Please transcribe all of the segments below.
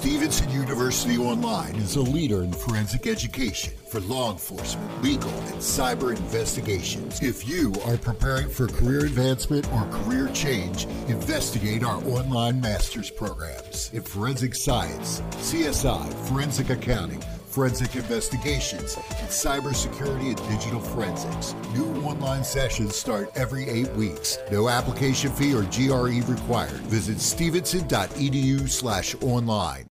Stevenson University Online is a leader in forensic education for law enforcement, legal, and cyber investigations. If you are preparing for career advancement or career change, investigate our online master's programs in forensic science, CSI, forensic accounting, forensic investigations, and cybersecurity and digital forensics. New online sessions start every eight weeks. No application fee or GRE required. Visit stevenson.edu slash online.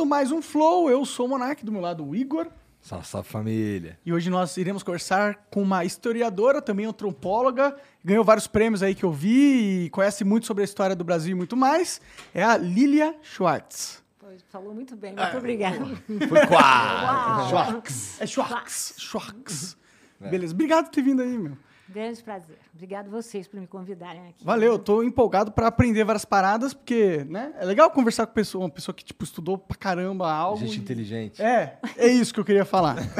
Começando mais um Flow. Eu sou o Monark, do meu lado o Igor. Salve, salve família. E hoje nós iremos conversar com uma historiadora, também antropóloga, ganhou vários prêmios aí que eu vi e conhece muito sobre a história do Brasil e muito mais. É a Lilia Schwartz. Falou muito bem, muito obrigada. Foi quase. Schwartz. É Schwartz. Schwartz. Beleza. Obrigado por ter vindo aí, meu. Grande prazer. Obrigado vocês por me convidarem aqui. Valeu, eu tô empolgado pra aprender várias paradas, porque, né? É legal conversar com pessoa, uma pessoa que, tipo, estudou pra caramba algo. Gente e- inteligente. É, é isso que eu queria falar.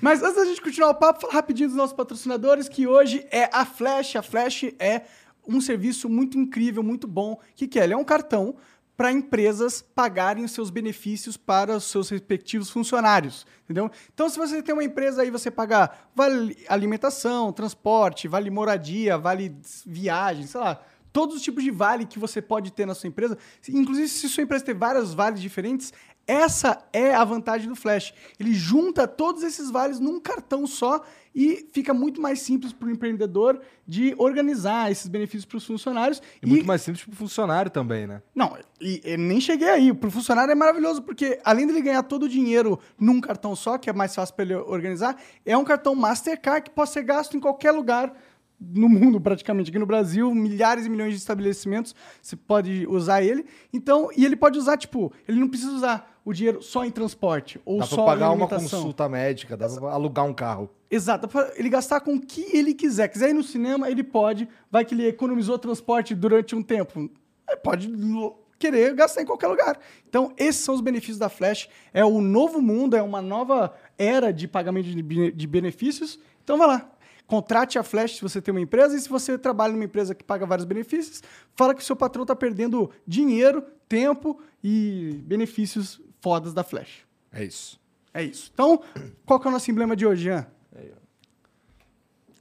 Mas antes da gente continuar o papo, falar rapidinho dos nossos patrocinadores, que hoje é a Flash. A Flash é um serviço muito incrível, muito bom. O que, que é? Ele é um cartão para empresas pagarem os seus benefícios para os seus respectivos funcionários, entendeu? Então, se você tem uma empresa aí, você paga vale alimentação, transporte, vale moradia, vale viagem, sei lá, todos os tipos de vale que você pode ter na sua empresa, inclusive se sua empresa tem vários vales diferentes, essa é a vantagem do Flash. Ele junta todos esses vales num cartão só e fica muito mais simples para o empreendedor de organizar esses benefícios para os funcionários. E muito mais simples pro funcionário também, né? Não, e, e nem cheguei aí. Para o funcionário é maravilhoso, porque além dele ganhar todo o dinheiro num cartão só, que é mais fácil para ele organizar, é um cartão Mastercard que pode ser gasto em qualquer lugar no mundo, praticamente. Aqui no Brasil, milhares e milhões de estabelecimentos, você pode usar ele. Então, e ele pode usar, tipo, ele não precisa usar o dinheiro só em transporte ou Dá só pra pagar em uma consulta médica, dá pra alugar um carro. Exato, pra ele gastar com o que ele quiser. Quiser ir no cinema, ele pode. Vai que ele economizou transporte durante um tempo. Ele pode lo- querer gastar em qualquer lugar. Então, esses são os benefícios da Flash. É o novo mundo, é uma nova era de pagamento de benefícios. Então, vai lá. Contrate a Flash se você tem uma empresa e se você trabalha numa empresa que paga vários benefícios, fala que o seu patrão está perdendo dinheiro, tempo e benefícios fodas da Flash. É isso. É isso. Então, qual que é o nosso emblema de hoje, Jean?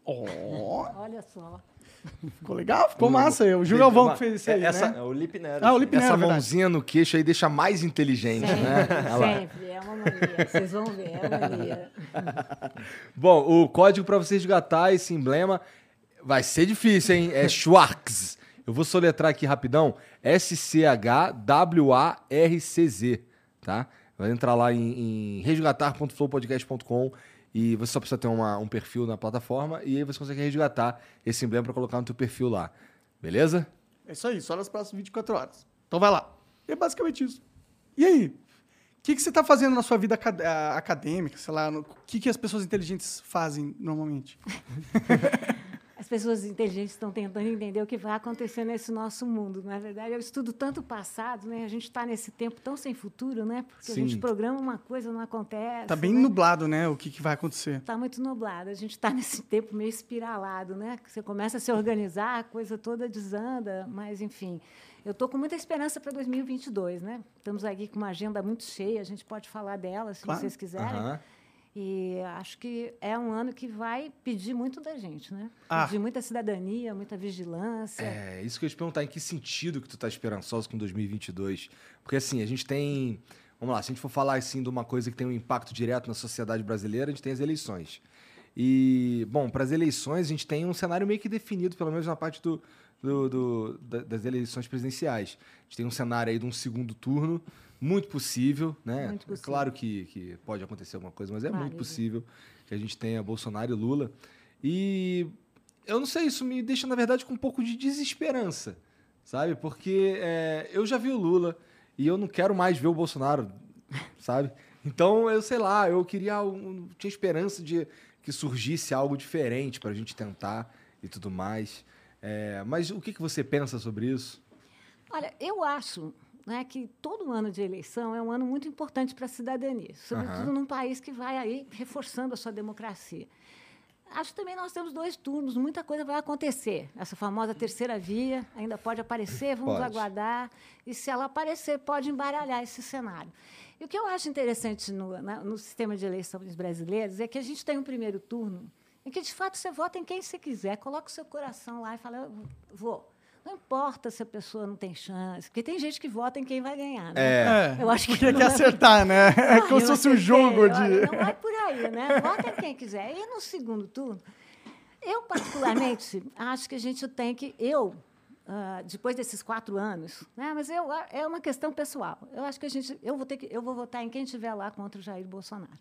Ó, Olha só. ficou legal? Ficou massa. O Gil Galvão que fez isso aí, essa, né? É o Lip Nero. Ah, o Lip Essa Nero, verdade. mãozinha no queixo aí deixa mais inteligente, né? Olha lá. Sempre, é uma mania. Vocês vão ver, é uma mania. Bom, o código pra você resgatar esse emblema vai ser difícil, hein? É Schwarz. Eu vou soletrar aqui rapidão. S-C-H-W-A-R-C-Z, tá? Vai entrar lá em, em resgatar.flowpodcast.com e você só precisa ter uma- um perfil na plataforma e aí você consegue resgatar esse emblema pra colocar no teu perfil lá. Beleza? É isso aí, só nas próximas 24 horas. Então vai lá. É basicamente isso. E aí? O que, que você está fazendo na sua vida acad- ah, acadêmica? Sei lá, o que, que as pessoas inteligentes fazem normalmente? As pessoas inteligentes estão tentando entender o que vai acontecer nesse nosso mundo. Na verdade, eu estudo tanto o passado, né? A gente está nesse tempo tão sem futuro, né? Porque a Sim. gente programa uma coisa, não acontece. Tá bem né? nublado, né? O que, que vai acontecer. Está muito nublado. A gente está nesse tempo meio espiralado, né? Que Você começa a se organizar, a coisa toda desanda, mas enfim. Eu estou com muita esperança para 2022, né? Estamos aqui com uma agenda muito cheia, a gente pode falar dela se Claro. vocês quiserem. Aham. E acho que é um ano que vai pedir muito da gente, né? Ah. Pedir muita cidadania, muita vigilância. É, isso que eu ia te perguntar, em que sentido que tu tá esperançoso com 2022? Porque assim, a gente tem... Vamos lá, se a gente for falar assim de uma coisa que tem um impacto direto na sociedade brasileira, a gente tem as eleições. E, bom, para as eleições a gente tem um cenário meio que definido, pelo menos na parte do, do- do- da- das eleições presidenciais. A gente tem um cenário aí de um segundo turno, muito possível, né? Muito É possível. claro que, que pode acontecer alguma coisa, mas é muito né? possível que a gente tenha Bolsonaro e Lula. E eu não sei, isso me deixa, na verdade, com um pouco de desesperança. sabe? Porque é, eu já vi o Lula e eu não quero mais ver o Bolsonaro, sabe? Então, eu sei lá, eu queria. Um, tinha esperança de que surgisse algo diferente pra gente tentar e tudo mais. É, mas o que, que você pensa sobre isso? Olha, eu acho né, que todo ano de eleição é um ano muito importante para a cidadania, sobretudo Aham. num país que vai aí reforçando a sua democracia. Acho que também nós temos dois turnos, muita coisa vai acontecer. Essa famosa terceira via ainda pode aparecer, vamos Pode. aguardar. E se ela aparecer, pode embaralhar esse cenário. E o que eu acho interessante no, na- no sistema de eleições brasileiros é que a gente tem um primeiro turno em que, de fato, você vota em quem você quiser, coloca o seu coração lá e fala, eu vou. Não importa se a pessoa não tem chance, porque tem gente que vota em quem vai ganhar. Né? É, Eu acho que porque não quer é- acertar, né? É Ah, como se fosse um jogo de. Olha, Não vai por aí, né? Vota em quem quiser. E no segundo turno, eu, particularmente, acho que a gente tem que. Eu, ah, depois desses quatro anos, né? mas eu, é uma questão pessoal. Eu acho que a gente. Eu vou, ter que, eu vou votar em quem estiver lá contra o Jair Bolsonaro.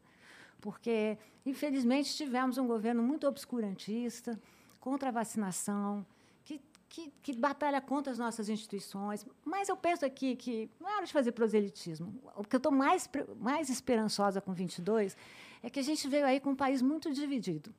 Porque, infelizmente, tivemos um governo muito obscurantista, contra a vacinação, que, que, que batalha contra as nossas instituições. Mas eu penso aqui que não é hora de fazer proselitismo. O que eu estou mais, mais esperançosa com 22 é que a gente veio aí com um país muito dividido.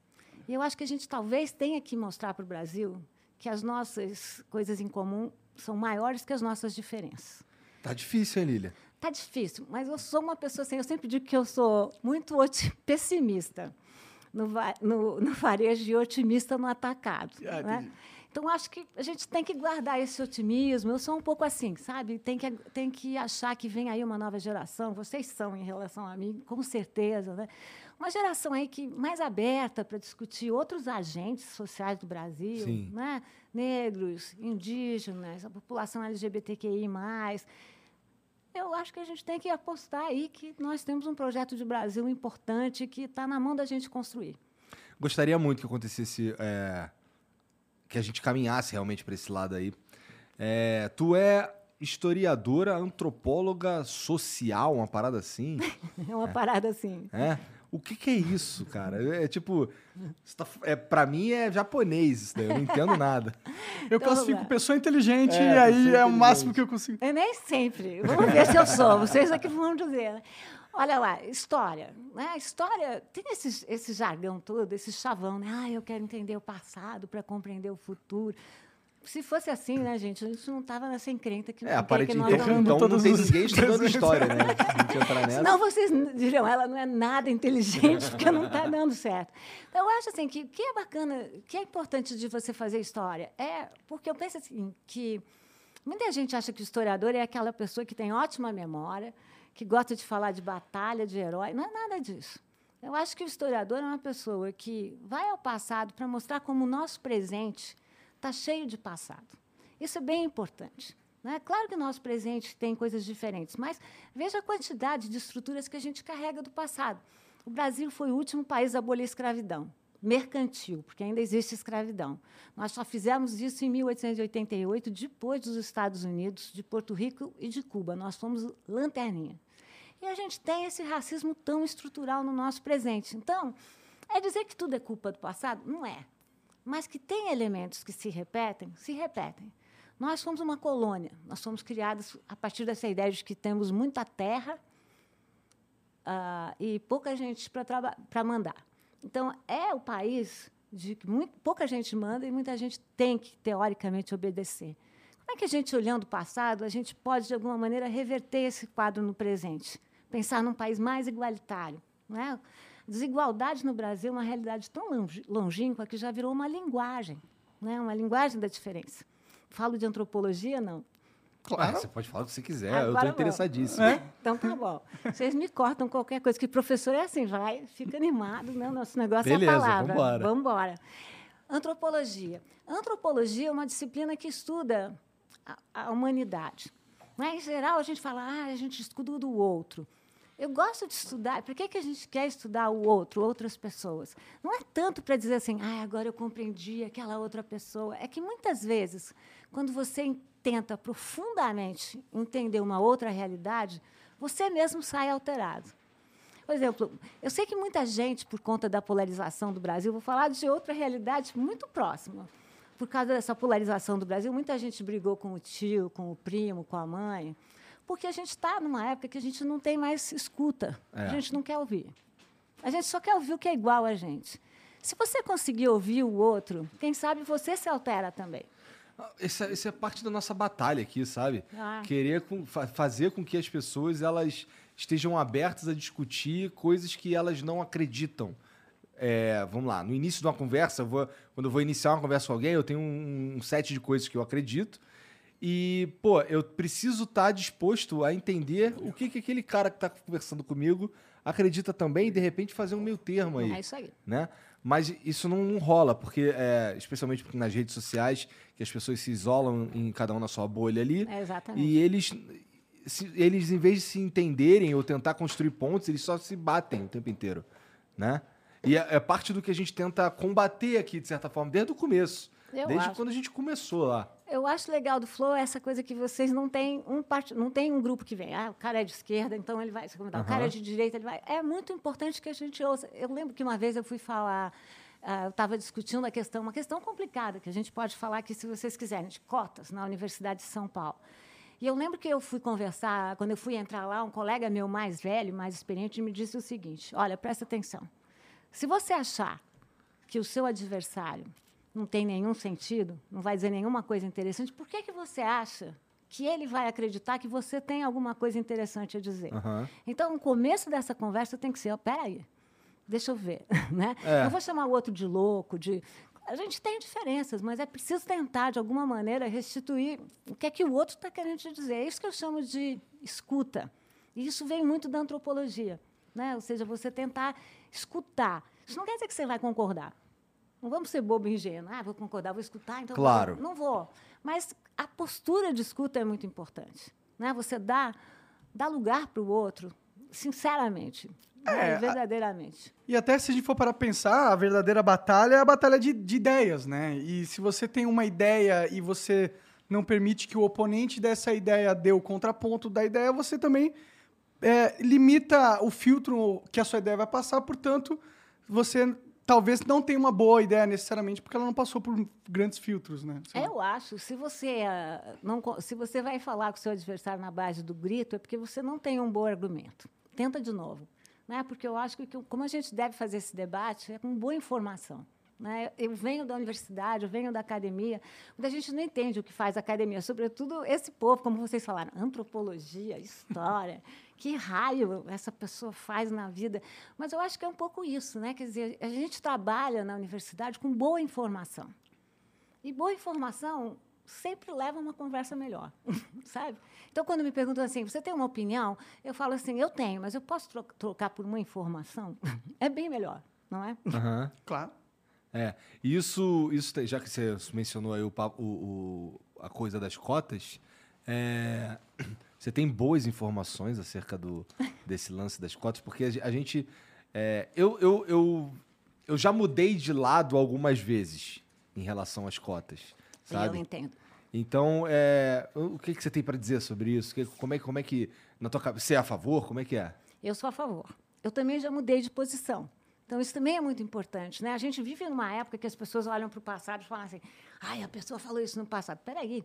E eu acho que a gente talvez tenha que mostrar para o Brasil que as nossas coisas em comum são maiores que as nossas diferenças. Tá difícil, hein, Lília? Tá difícil, mas eu sou uma pessoa assim, eu sempre digo que eu sou muito pessimista no, no, no varejo e otimista no atacado. Ah, né? Então, acho que a gente tem que guardar esse otimismo. Eu sou um pouco assim, sabe? Tem que, tem que achar que vem aí uma nova geração. Vocês são em relação a mim, com certeza. Né? Uma geração aí que mais aberta para discutir outros agentes sociais do Brasil, Sim. né? negros, indígenas, a população LGBTQI+. Eu acho que a gente tem que apostar aí que nós temos um projeto de Brasil importante que está na mão da gente construir. Gostaria muito que acontecesse. é, que a gente caminhasse realmente para esse lado aí. É, tu é historiadora, antropóloga social, uma parada assim? É uma parada assim. É? O que, que é isso, cara? É tipo. você tá- é, pra mim é japonês isso daí, eu não entendo nada. Eu Então, classifico pessoa inteligente É, e aí é o máximo que eu consigo. Eu nem sempre. Vamos ver se eu sou. Vocês é que vão dizer. né? Olha lá, história. Né? História tem esse, esse jargão todo, esse chavão, né? Ah, eu quero entender o passado para compreender o futuro. Se fosse assim, né, gente? A gente não estava nessa encrenca que, É, com que aparentemente. nós Então, vamos- então não todos tem ninguém estudando história, né? Senão vocês diriam, ela não é nada inteligente, porque não está dando certo. Então, eu acho assim que o que é bacana, o que é importante de você fazer história é porque eu penso assim que muita gente acha que o historiador é aquela pessoa que tem ótima memória, que gosta de falar de batalha, de herói. Não é nada disso. Eu acho que o historiador é uma pessoa que vai ao passado para mostrar como o nosso presente está cheio de passado. Isso é bem importante. Né? Claro que o nosso presente tem coisas diferentes, mas veja a quantidade de estruturas que a gente carrega do passado. O Brasil foi o último país a abolir a escravidão mercantil, porque ainda existe escravidão. Nós só fizemos isso em 1888, depois dos Estados Unidos, de Porto Rico e de Cuba. Nós fomos lanterninha. E a gente tem esse racismo tão estrutural no nosso presente. Então, é dizer que tudo é culpa do passado? Não é. Mas que tem elementos que se repetem, se repetem. Nós somos uma colônia, nós somos criados a partir dessa ideia de que temos muita terra ah, e pouca gente para mandar. Então, é o país de que muito, pouca gente manda e muita gente tem que, teoricamente, obedecer. Como é que a gente, olhando o passado, a gente pode, de alguma maneira, reverter esse quadro no presente? Pensar num país mais igualitário. Não é? Desigualdade no Brasil é uma realidade tão longínqua que já virou uma linguagem, né? uma linguagem da diferença. Falo de antropologia, não. Ah, você pode falar o que você quiser, eu tô Agora interessadíssimo. vamos. Então tá bom. Vocês me cortam qualquer coisa, que professor é assim, vai, fica animado, né? Nosso negócio Beleza, é a palavra. vambora. Vamos embora. Antropologia. Antropologia é uma disciplina que estuda a, a humanidade. Mas, em geral, a gente fala, ah, a gente estuda o do outro. Eu gosto de estudar. Por que, que a gente quer estudar o outro, outras pessoas? Não é tanto para dizer assim, ah, agora eu compreendi aquela outra pessoa. É que muitas vezes, quando você en- tenta profundamente entender uma outra realidade, você mesmo sai alterado. Por exemplo, eu sei que muita gente, por conta da polarização do Brasil, vou falar de outra realidade muito próxima. por causa dessa polarização do Brasil, muita gente brigou com o tio, com o primo, com a mãe, porque a gente está numa época que a gente não tem mais escuta. É. A gente não quer ouvir. A gente só quer ouvir o que é igual a gente. Se você conseguir ouvir o outro, quem sabe você se altera também. Essa, essa é parte da nossa batalha aqui, sabe? Ah. Querer com- fa- fazer com que as pessoas elas estejam abertas a discutir coisas que elas não acreditam. É, vamos lá, no início de uma conversa, eu vou- quando eu vou iniciar uma conversa com alguém, eu tenho um, um set de coisas que eu acredito. E, pô, eu preciso estar disposto a entender o que, que aquele cara que está conversando comigo acredita também e, de repente, fazer um meio termo aí É isso aí. né? Mas isso não rola, porque, é, especialmente porque nas redes sociais, que as pessoas se isolam em cada um na sua bolha ali, É, exatamente. e eles, se- eles, em vez de se entenderem ou tentar construir pontos, eles só se batem o tempo inteiro, né? E é, é parte do que a gente tenta combater aqui, de certa forma, desde o começo. Eu desde acho. quando a gente começou lá. Eu acho legal do Flow essa coisa que vocês não têm um part... não tem um grupo que vem. Ah, o cara é de esquerda, então ele vai se comentar. O cara é de direita, ele vai. É muito importante que a gente ouça. Eu lembro que uma vez eu fui falar, ah, eu estava discutindo a questão, uma questão complicada que a gente pode falar aqui se vocês quiserem, de cotas na Universidade de São Paulo. E eu lembro que eu fui conversar, quando eu fui entrar lá, um colega meu mais velho, mais experiente, me disse o seguinte: olha, presta atenção. Se você achar que o seu adversário não tem nenhum sentido, não vai dizer nenhuma coisa interessante, por que, que você acha que ele vai acreditar que você tem alguma coisa interessante a dizer? Aham. Então, o começo dessa conversa tem que ser, ó, peraí, deixa eu ver, né? É. Eu vou chamar o outro de louco, de... A gente tem diferenças, mas é preciso tentar, de alguma maneira, restituir o que é que o outro está querendo te dizer. É isso que eu chamo de escuta. E isso vem muito da antropologia. Né? Ou seja, você tentar escutar. Isso não quer dizer que você vai concordar. Não vamos ser bobo e ingênuo. Ah, vou concordar, vou escutar, então Claro. não vou. Mas a postura de escuta é muito importante. Né? Você dá, dá lugar para o outro, sinceramente, né? É, a- verdadeiramente. E até se a gente for para pensar, a verdadeira batalha é a batalha de, de ideias, né? E se você tem uma ideia e você não permite que o oponente dessa ideia dê o contraponto da ideia, você também é, limita o filtro que a sua ideia vai passar, portanto, você talvez não tenha uma boa ideia necessariamente, porque ela não passou por grandes filtros, né? Sei lá. Eu acho, se você, ah, não, se você vai falar com o seu adversário na base do grito, é porque você não tem um bom argumento. Tenta de novo. Né? Porque eu acho que que como a gente deve fazer esse debate é com boa informação. Né? Eu venho da universidade, eu venho da academia, onde a gente não entende o que faz a academia, sobretudo esse povo, como vocês falaram, antropologia, história, que raio essa pessoa faz na vida. Mas eu acho que é um pouco isso, né? Quer dizer, a gente trabalha na universidade com boa informação. E boa informação sempre leva a uma conversa melhor, sabe? Então, quando me perguntam assim, você tem uma opinião? Eu falo assim, eu tenho, mas eu posso tro- trocar por uma informação? É bem melhor, não é? Aham. Claro. É, e isso, isso tem- já que você mencionou aí o, papo- o- o- a coisa das cotas, é, você tem boas informações acerca do, desse lance das cotas, porque a ge- a gente. é, eu, eu, eu, eu já mudei de lado algumas vezes em relação às cotas, Eu sabe? entendo. Então, é, o que, que você tem para dizer sobre isso? Como, é, como é que. Na tua, você é a favor? Como é que é? Eu sou a favor. Eu também já mudei de posição. Então, isso também é muito importante. Né? A gente vive numa época que as pessoas olham para o passado e falam assim: ai, a pessoa falou isso no passado. Peraí,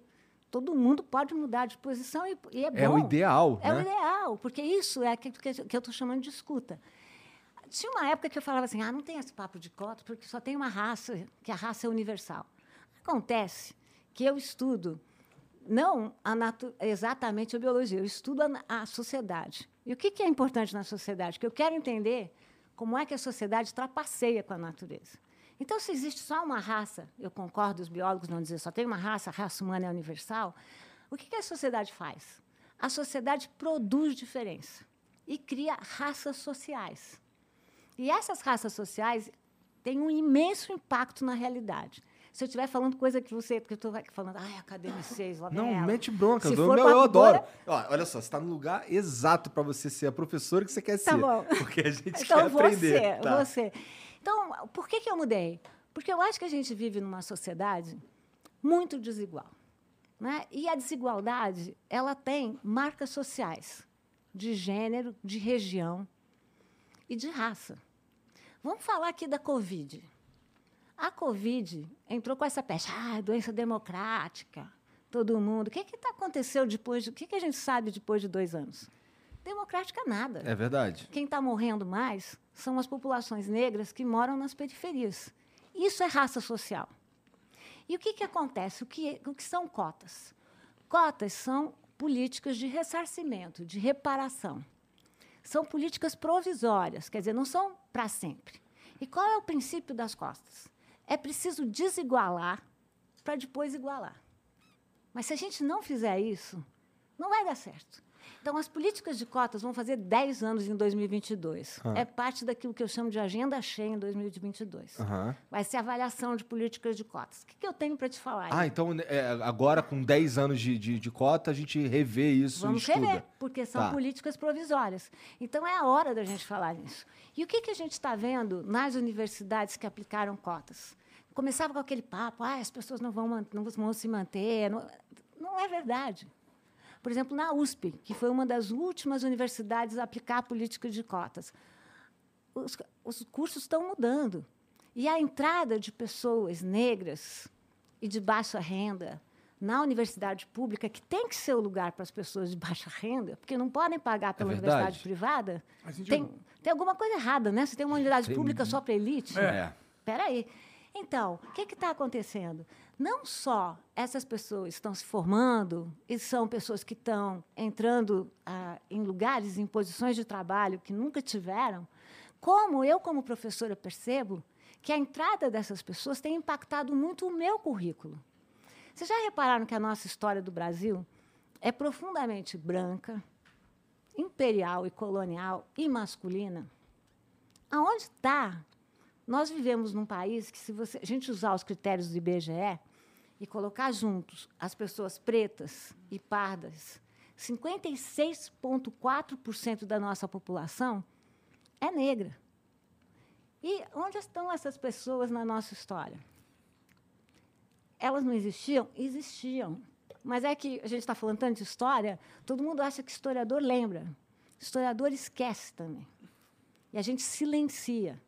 todo mundo pode mudar de posição e, e é bom. É o ideal, É o né? ideal, porque isso é aquilo que, que eu estou chamando de escuta. Tinha uma época que eu falava assim: ah, não tem esse papo de cota, porque só tem uma raça, que a raça é universal. Acontece que eu estudo não exatamente a biologia, eu estudo a, a sociedade. E o que, que é importante na sociedade? Que eu quero entender como é que a sociedade trapaceia com a natureza. Então, se existe só uma raça, eu concordo, os biólogos vão dizer só tem uma raça, a raça humana é universal, o que, que a sociedade faz? A sociedade produz diferença e cria raças sociais. E essas raças sociais têm um imenso impacto na realidade. Se eu estiver falando coisa que você. Porque eu estou falando, ai, academicês, lá Não, ela." mete bronca. Eu, for eu, adoro. Ó, olha só, você está no lugar exato para você ser a professora que você quer Tá ser. bom. Porque a gente Então, quer aprender. você, tá? você. Então, por que, que eu mudei? Porque eu acho que a gente vive numa sociedade muito desigual. Né? E a desigualdade, ela tem marcas sociais de gênero, de região e de raça. Vamos falar aqui da Covid. A Covid entrou com essa peste, ah, doença democrática, todo mundo. O que que tá aconteceu depois? De, o que, que a gente sabe depois de dois anos? Democrática nada. É verdade. Quem está morrendo mais são as populações negras que moram nas periferias. Isso é raça social. E o que, que acontece? O que, o que são cotas? Cotas são políticas de ressarcimento, de reparação. São políticas provisórias, quer dizer, não são para sempre. E qual é o princípio das cotas? É preciso desigualar para depois igualar. Mas se a gente não fizer isso, não vai dar certo. Então, as políticas de cotas vão fazer 10 anos em 2022. Ah. É parte daquilo que eu chamo de agenda cheia em 2022. Aham. Vai ser avaliação de políticas de cotas. O que, que eu tenho para te falar? Ah, aí? então é, agora com 10 anos de, de, de cota, a gente revê isso Vamos e rever, porque são Tá. políticas provisórias. Então, é a hora da gente falar nisso. E o que, que a gente está vendo nas universidades que aplicaram cotas? Começava com aquele papo, ah, as pessoas não vão, não vão se manter. Não, não é verdade. Por exemplo, na USP, que foi uma das últimas universidades a aplicar a política de cotas, os, os cursos estão mudando. E a entrada de pessoas negras e de baixa renda na universidade pública, que tem que ser o lugar para as pessoas de baixa renda, porque não podem pagar pela verdade. universidade privada, tem, tem alguma coisa errada, né? Se tem uma unidade Tem- pública só para elite. É. Espera aí. Então, o que está acontecendo? Não só essas pessoas estão se formando e são pessoas que estão entrando ah, em lugares, em posições de trabalho que nunca tiveram, como eu, como professora, percebo que a entrada dessas pessoas tem impactado muito o meu currículo. Vocês já repararam que a nossa história do Brasil é profundamente branca, imperial e colonial e masculina? Aonde está nós vivemos num país que, se você, a gente usar os critérios do IBGE e colocar juntos as pessoas pretas e pardas, 56,4% da nossa população é negra. E onde estão essas pessoas na nossa história? Elas não existiam? Existiam. Mas é que a gente está falando tanto de história, todo mundo acha que historiador lembra. Historiador esquece também. E a gente silencia.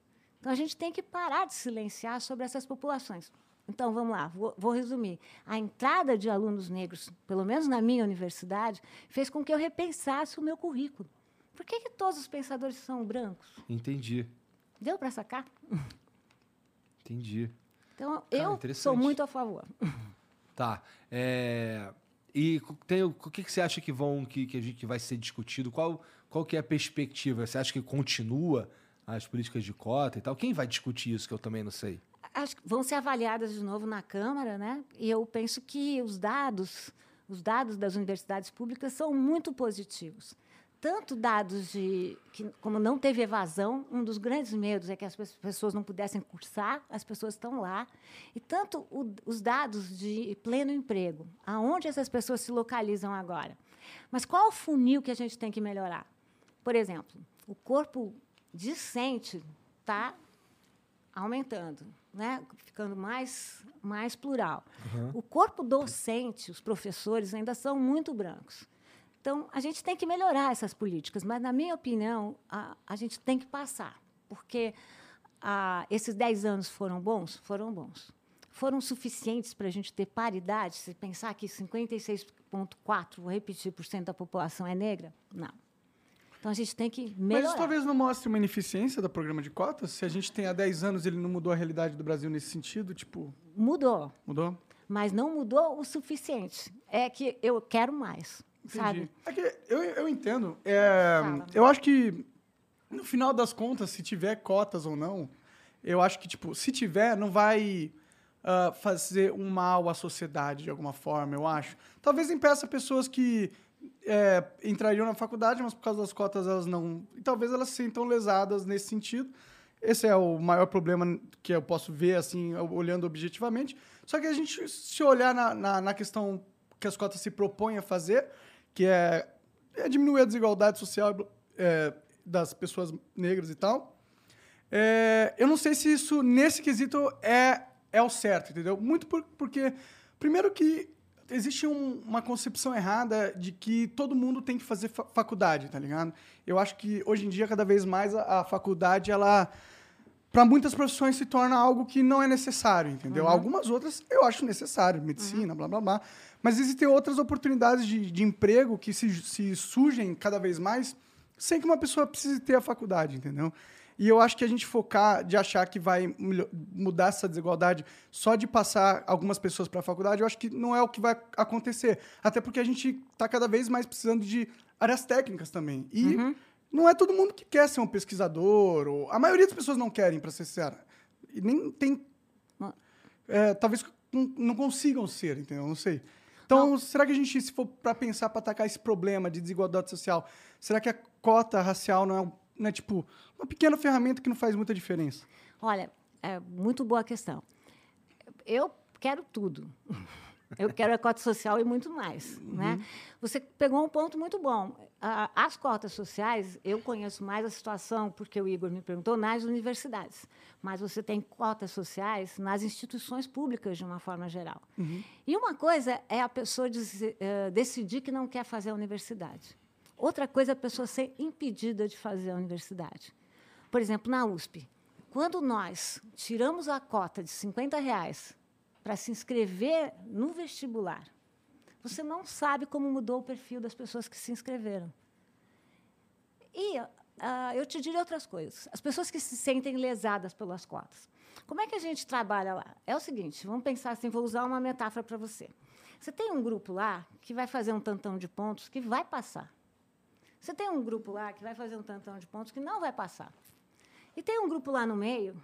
Então, a gente tem que parar de silenciar sobre essas populações. Então, vamos lá, vou, vou resumir. A entrada de alunos negros, pelo menos na minha universidade, fez com que eu repensasse o meu currículo. Por que, que todos os pensadores são brancos? Entendi. Deu para sacar? Entendi. Então, Cara, eu interessante. sou muito a favor. Tá. É, E tem, o o que, que você acha que vão que, que a gente que vai ser discutido? Qual, qual que é a perspectiva? Você acha que continua as políticas de cota e tal? Quem vai discutir isso que eu também não sei? Acho que vão ser avaliadas de novo na Câmara, né? E eu penso que os dados, os dados das universidades públicas são muito positivos. Tanto dados de que, como não teve evasão, um dos grandes medos é que as pe- pessoas não pudessem cursar, as pessoas estão lá, e tanto o- os dados de pleno emprego, aonde essas pessoas se localizam agora. Mas qual o funil que a gente tem que melhorar? Por exemplo, o corpo discente está aumentando, né? ficando mais, mais plural. O corpo docente, os professores, ainda são muito brancos. Então, a gente tem que melhorar essas políticas, mas, na minha opinião, a, a gente tem que passar, porque ah, esses 10 anos foram bons? Foram bons. Foram suficientes para a gente ter paridade? Se pensar que 56,4%, vou repetir, por cento da população é negra? Não. Então, a gente tem que Mas melhorar. isso talvez não mostre uma ineficiência do programa de cotas? Se a gente tem há 10 anos ele não mudou a realidade do Brasil nesse sentido, tipo, Mudou. mudou? mas não mudou o suficiente. É que eu quero mais, Entendi. sabe? É que eu, eu entendo. É, eu acho que, no final das contas, se tiver cotas ou não, eu acho que, tipo, se tiver, não vai ah, fazer um mal à sociedade de alguma forma, eu acho. Talvez impeça pessoas que é, entrariam na faculdade, mas por causa das cotas elas não. E talvez elas se sintam lesadas nesse sentido. Esse é o maior problema que eu posso ver, assim, olhando objetivamente. Só que a gente, se olhar na, na, na questão que as cotas se propõem a fazer, que é, é diminuir a desigualdade social é, das pessoas negras e tal, é, eu não sei se isso, nesse quesito, é, é o certo, entendeu? Muito por- porque, primeiro que existe um- uma concepção errada de que todo mundo tem que fazer fa- faculdade, tá ligado? Eu acho que, hoje em dia, cada vez mais, a, a faculdade, ela para muitas profissões se torna algo que não é necessário, entendeu? Uhum. Algumas outras eu acho necessário, medicina, blá blá blá. Mas existem outras oportunidades de, de emprego que se, se surgem cada vez mais sem que uma pessoa precise ter a faculdade, entendeu? E eu acho que a gente focar de achar que vai mudar essa desigualdade só de passar algumas pessoas para a faculdade, eu acho que não é o que vai acontecer. Até porque a gente está cada vez mais precisando de áreas técnicas também. E não é todo mundo que quer ser um pesquisador, ou a maioria das pessoas não querem, para ser sincera. E nem tem. é, talvez não- não consigam ser, entendeu? Não sei. Então, será que a gente, se for para pensar para atacar esse problema de desigualdade social, será que a cota racial não é, um- não é, tipo uma pequena ferramenta que não faz muita diferença? Olha, é muito boa questão. Eu quero tudo. Eu quero a cota social e muito mais. Né? Você pegou um ponto muito bom. As cotas sociais, eu conheço mais a situação, porque o Igor me perguntou, nas universidades. Mas você tem cotas sociais nas instituições públicas, de uma forma geral. E uma coisa é a pessoa eh, decidir que não quer fazer a universidade. Outra coisa é a pessoa ser impedida de fazer a universidade. Por exemplo, na USP, quando nós tiramos a cota de 50 reais para se inscrever no vestibular, você não sabe como mudou o perfil das pessoas que se inscreveram. E ah, eu te diria outras coisas. As pessoas que se sentem lesadas pelas cotas. Como é que a gente trabalha lá? É o seguinte, vamos pensar assim, vou usar uma metáfora para você. Você tem um grupo lá que vai fazer um tantão de pontos que vai passar. Você tem um grupo lá que vai fazer um tantão de pontos que não vai passar. E tem um grupo lá no meio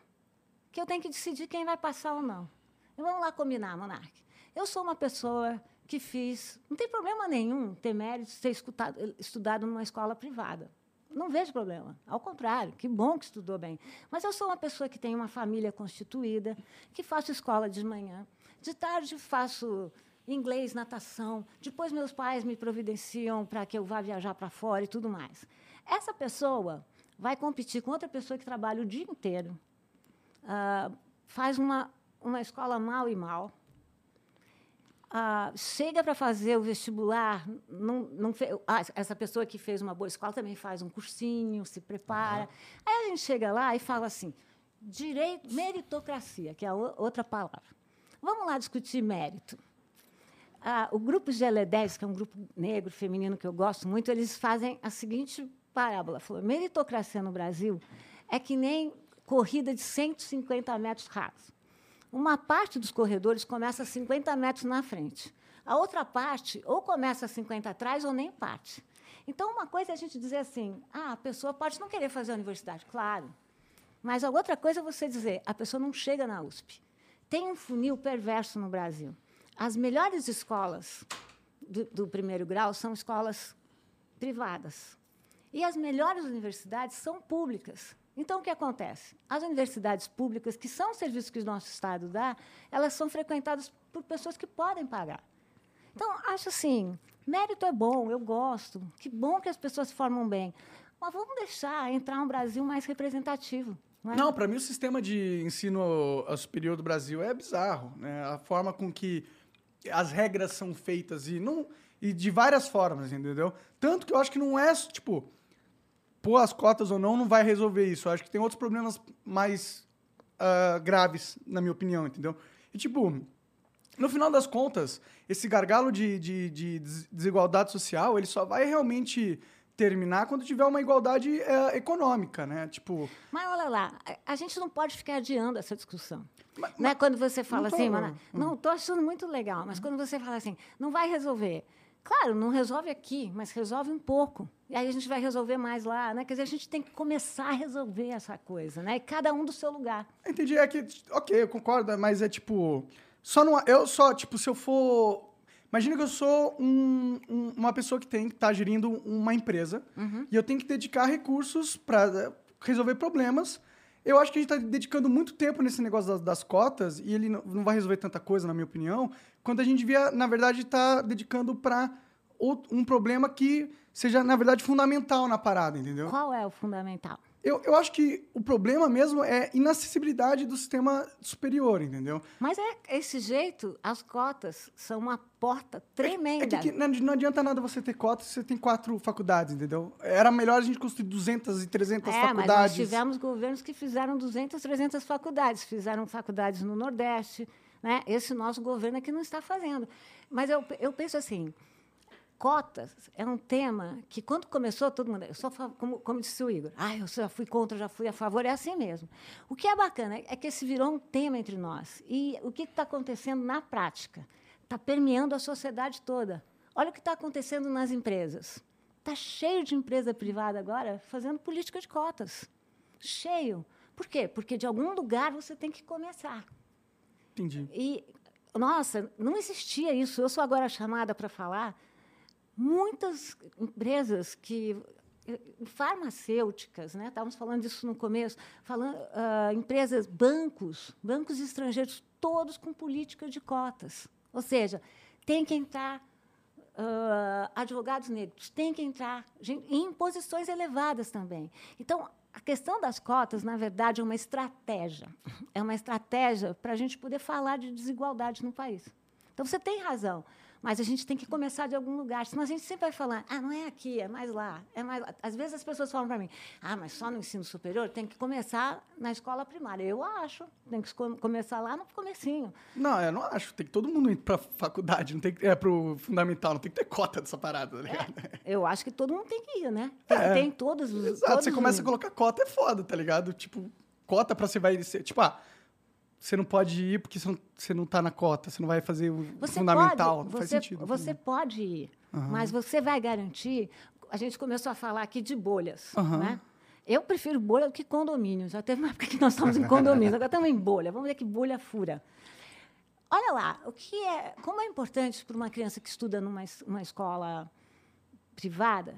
que eu tenho que decidir quem vai passar ou não. E vamos lá combinar, Monark. Eu sou uma pessoa que fiz. Não tem problema nenhum ter mérito de ter escutado- estudado numa escola privada. Não vejo problema. Ao contrário, que bom que estudou bem. Mas eu sou uma pessoa que tem uma família constituída, que faço escola de manhã. De tarde faço inglês, natação. Depois meus pais me providenciam para que eu vá viajar para fora e tudo mais. Essa pessoa vai competir com outra pessoa que trabalha o dia inteiro, ah, faz uma, uma escola mal e mal, ah, chega para fazer o vestibular, não, não fe- ah, essa pessoa que fez uma boa escola também faz um cursinho, se prepara. Aí a gente chega lá e fala assim, direito, meritocracia, que é a outra palavra. Vamos lá discutir mérito. Ah, o grupo GL10, que é um grupo negro, feminino, que eu gosto muito, eles fazem a seguinte parábola. Falou, meritocracia no Brasil é que nem corrida de 150 metros rasos. Uma parte dos corredores começa a 50 metros na frente. A outra parte ou começa a 50 atrás ou nem parte. Então, uma coisa é a gente dizer assim, ah, a pessoa pode não querer fazer a universidade, claro. Mas a outra coisa é você dizer, a pessoa não chega na USP. Tem um funil perverso no Brasil. As melhores escolas do, do primeiro grau são escolas privadas. E as melhores universidades são públicas. Então, o que acontece? As universidades públicas, que são serviços que o nosso Estado dá, elas são frequentadas por pessoas que podem pagar. Então, acho assim, mérito é bom, eu gosto. Que bom que as pessoas se formam bem. Mas vamos deixar entrar um Brasil mais representativo. Não, é? Não, para mim o sistema de ensino superior do Brasil é bizarro, né? A forma com que as regras são feitas e não e de várias formas, entendeu? Tanto que eu acho que não é tipo pôr as cotas ou não não vai resolver isso. Eu acho que tem outros problemas mais ah, graves, na minha opinião, entendeu? E tipo, no final das contas, esse gargalo de, de, de des- desigualdade social, ele só vai realmente terminar quando tiver uma igualdade eh, econômica, né? Tipo, Mas olha lá, a- gente não pode ficar adiando essa discussão. Mas- não é quando você fala não tô- assim, Mana, não, estou achando muito legal, mas quando você fala assim, não vai resolver. Claro, não resolve aqui, mas resolve um pouco. E aí a gente vai resolver mais lá, né? Quer dizer, a gente tem que começar a resolver essa coisa, né? E cada um do seu lugar. Entendi, é que, ok, eu concordo, mas é tipo. Só não. Eu só, tipo, se eu for. Imagina que eu sou um- um- uma pessoa que tem que estar gerindo uma empresa e eu tenho que dedicar recursos para resolver problemas. Eu acho que a gente está dedicando muito tempo nesse negócio das, das cotas e ele não, não vai resolver tanta coisa, na minha opinião, quando a gente devia, na verdade, estar dedicando para um problema que seja, na verdade, fundamental na parada, entendeu? Qual é o fundamental? Eu, eu acho que o problema mesmo é inacessibilidade do sistema superior, entendeu? Mas é esse jeito, as cotas são uma porta tremenda. É que, que não, não adianta nada você ter cotas se você tem quatro faculdades, entendeu? Era melhor a gente construir 200 e 300 é, faculdades. Mas nós tivemos governos que fizeram 200, 300 faculdades, fizeram faculdades no Nordeste, né? Esse nosso governo aqui não está fazendo. Mas eu, eu penso assim, cotas é um tema que, quando começou, todo mundo. Eu sou, como, como disse o Igor, ah, eu já fui contra, já fui a favor, é assim mesmo. O que é bacana é que esse virou um tema entre nós. E o que está acontecendo na prática? Está permeando a sociedade toda. Olha o que está acontecendo nas empresas. Está cheio de empresa privada agora fazendo política de cotas. Cheio. Por quê? Porque de algum lugar você tem que começar. Entendi. E, nossa, não existia isso. Eu sou agora chamada para falar muitas empresas que farmacêuticas, né? Estávamos falando disso no começo, falando uh, empresas, bancos, bancos estrangeiros, todos com política de cotas. Ou seja, tem que entrar uh, advogados negros, tem que entrar gente, em posições elevadas também. Então, a questão das cotas, na verdade, é uma estratégia. É uma estratégia para a gente poder falar de desigualdade no país. Então, você tem razão. Mas a gente tem que começar de algum lugar, senão a gente sempre vai falar, ah, não é aqui, é mais lá, é mais lá. Às vezes as pessoas falam para mim, ah, mas só no ensino superior tem que começar na escola primária. Eu acho, tem que começar lá no comecinho. Não, eu não acho, tem que todo mundo ir para faculdade, não tem que, é pro fundamental, não tem que ter cota dessa parada, tá ligado? É, eu acho que todo mundo tem que ir, né? Tem, é, tem todos os Exato, todos você começa a colocar cota é foda, tá ligado? Tipo, cota para você vai ser, tipo, ah, você não pode ir porque você não, você não tá na cota, você não vai fazer o você fundamental, pode, não você, faz sentido. Você pode ir, uhum. mas você vai garantir. A gente começou a falar aqui de bolhas, uhum. né? Eu prefiro bolha do que condomínio. Já teve uma época que nós estamos em condomínio, agora estamos em bolha. Vamos ver que bolha fura. Olha lá, o que é, como é importante para uma criança que estuda numa uma escola privada,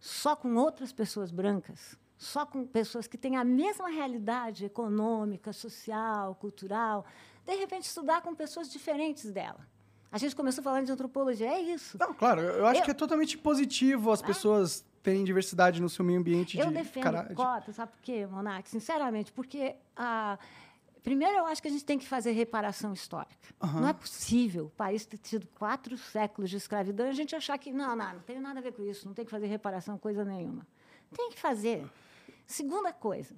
só com outras pessoas brancas, só com pessoas que têm a mesma realidade econômica, social, cultural, de repente estudar com pessoas diferentes dela. A gente começou falando de antropologia, é isso. Não, claro, eu acho eu, que é totalmente positivo as ah, pessoas terem diversidade no seu meio ambiente. Eu de defendo cotas, sabe por quê, Monark? Sinceramente, porque a. Primeiro, eu acho que a gente tem que fazer reparação histórica. Uhum. Não é possível o país ter tido quatro séculos de escravidão e a gente achar que, não, não, não tem nada a ver com isso, não tem que fazer reparação, coisa nenhuma. Tem que fazer. Segunda coisa,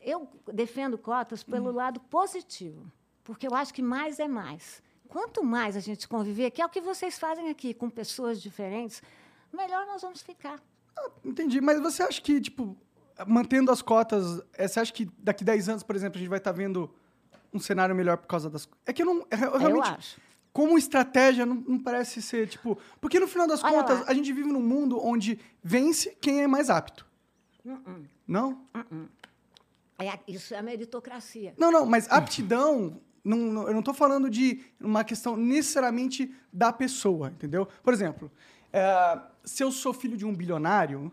eu defendo cotas pelo hum. lado positivo, porque eu acho que mais é mais. Quanto mais a gente conviver, que é o que vocês fazem aqui, com pessoas diferentes, melhor nós vamos ficar. Ah, entendi, mas você acha que, tipo, mantendo as cotas, é, você acha que daqui 10 anos, por exemplo, a gente vai estar tá vendo um cenário melhor por causa das... É que eu não... Eu, realmente, eu acho. Como estratégia, não, não, parece ser, tipo... Porque, no final das Olha contas, lá. a gente vive num mundo onde vence quem é mais apto. Uh -uh. Não? Uh é, isso é meritocracia. Não, não, mas aptidão. não, não, eu não estou falando de uma questão necessariamente da pessoa, entendeu? Por exemplo, é, se eu sou filho de um bilionário,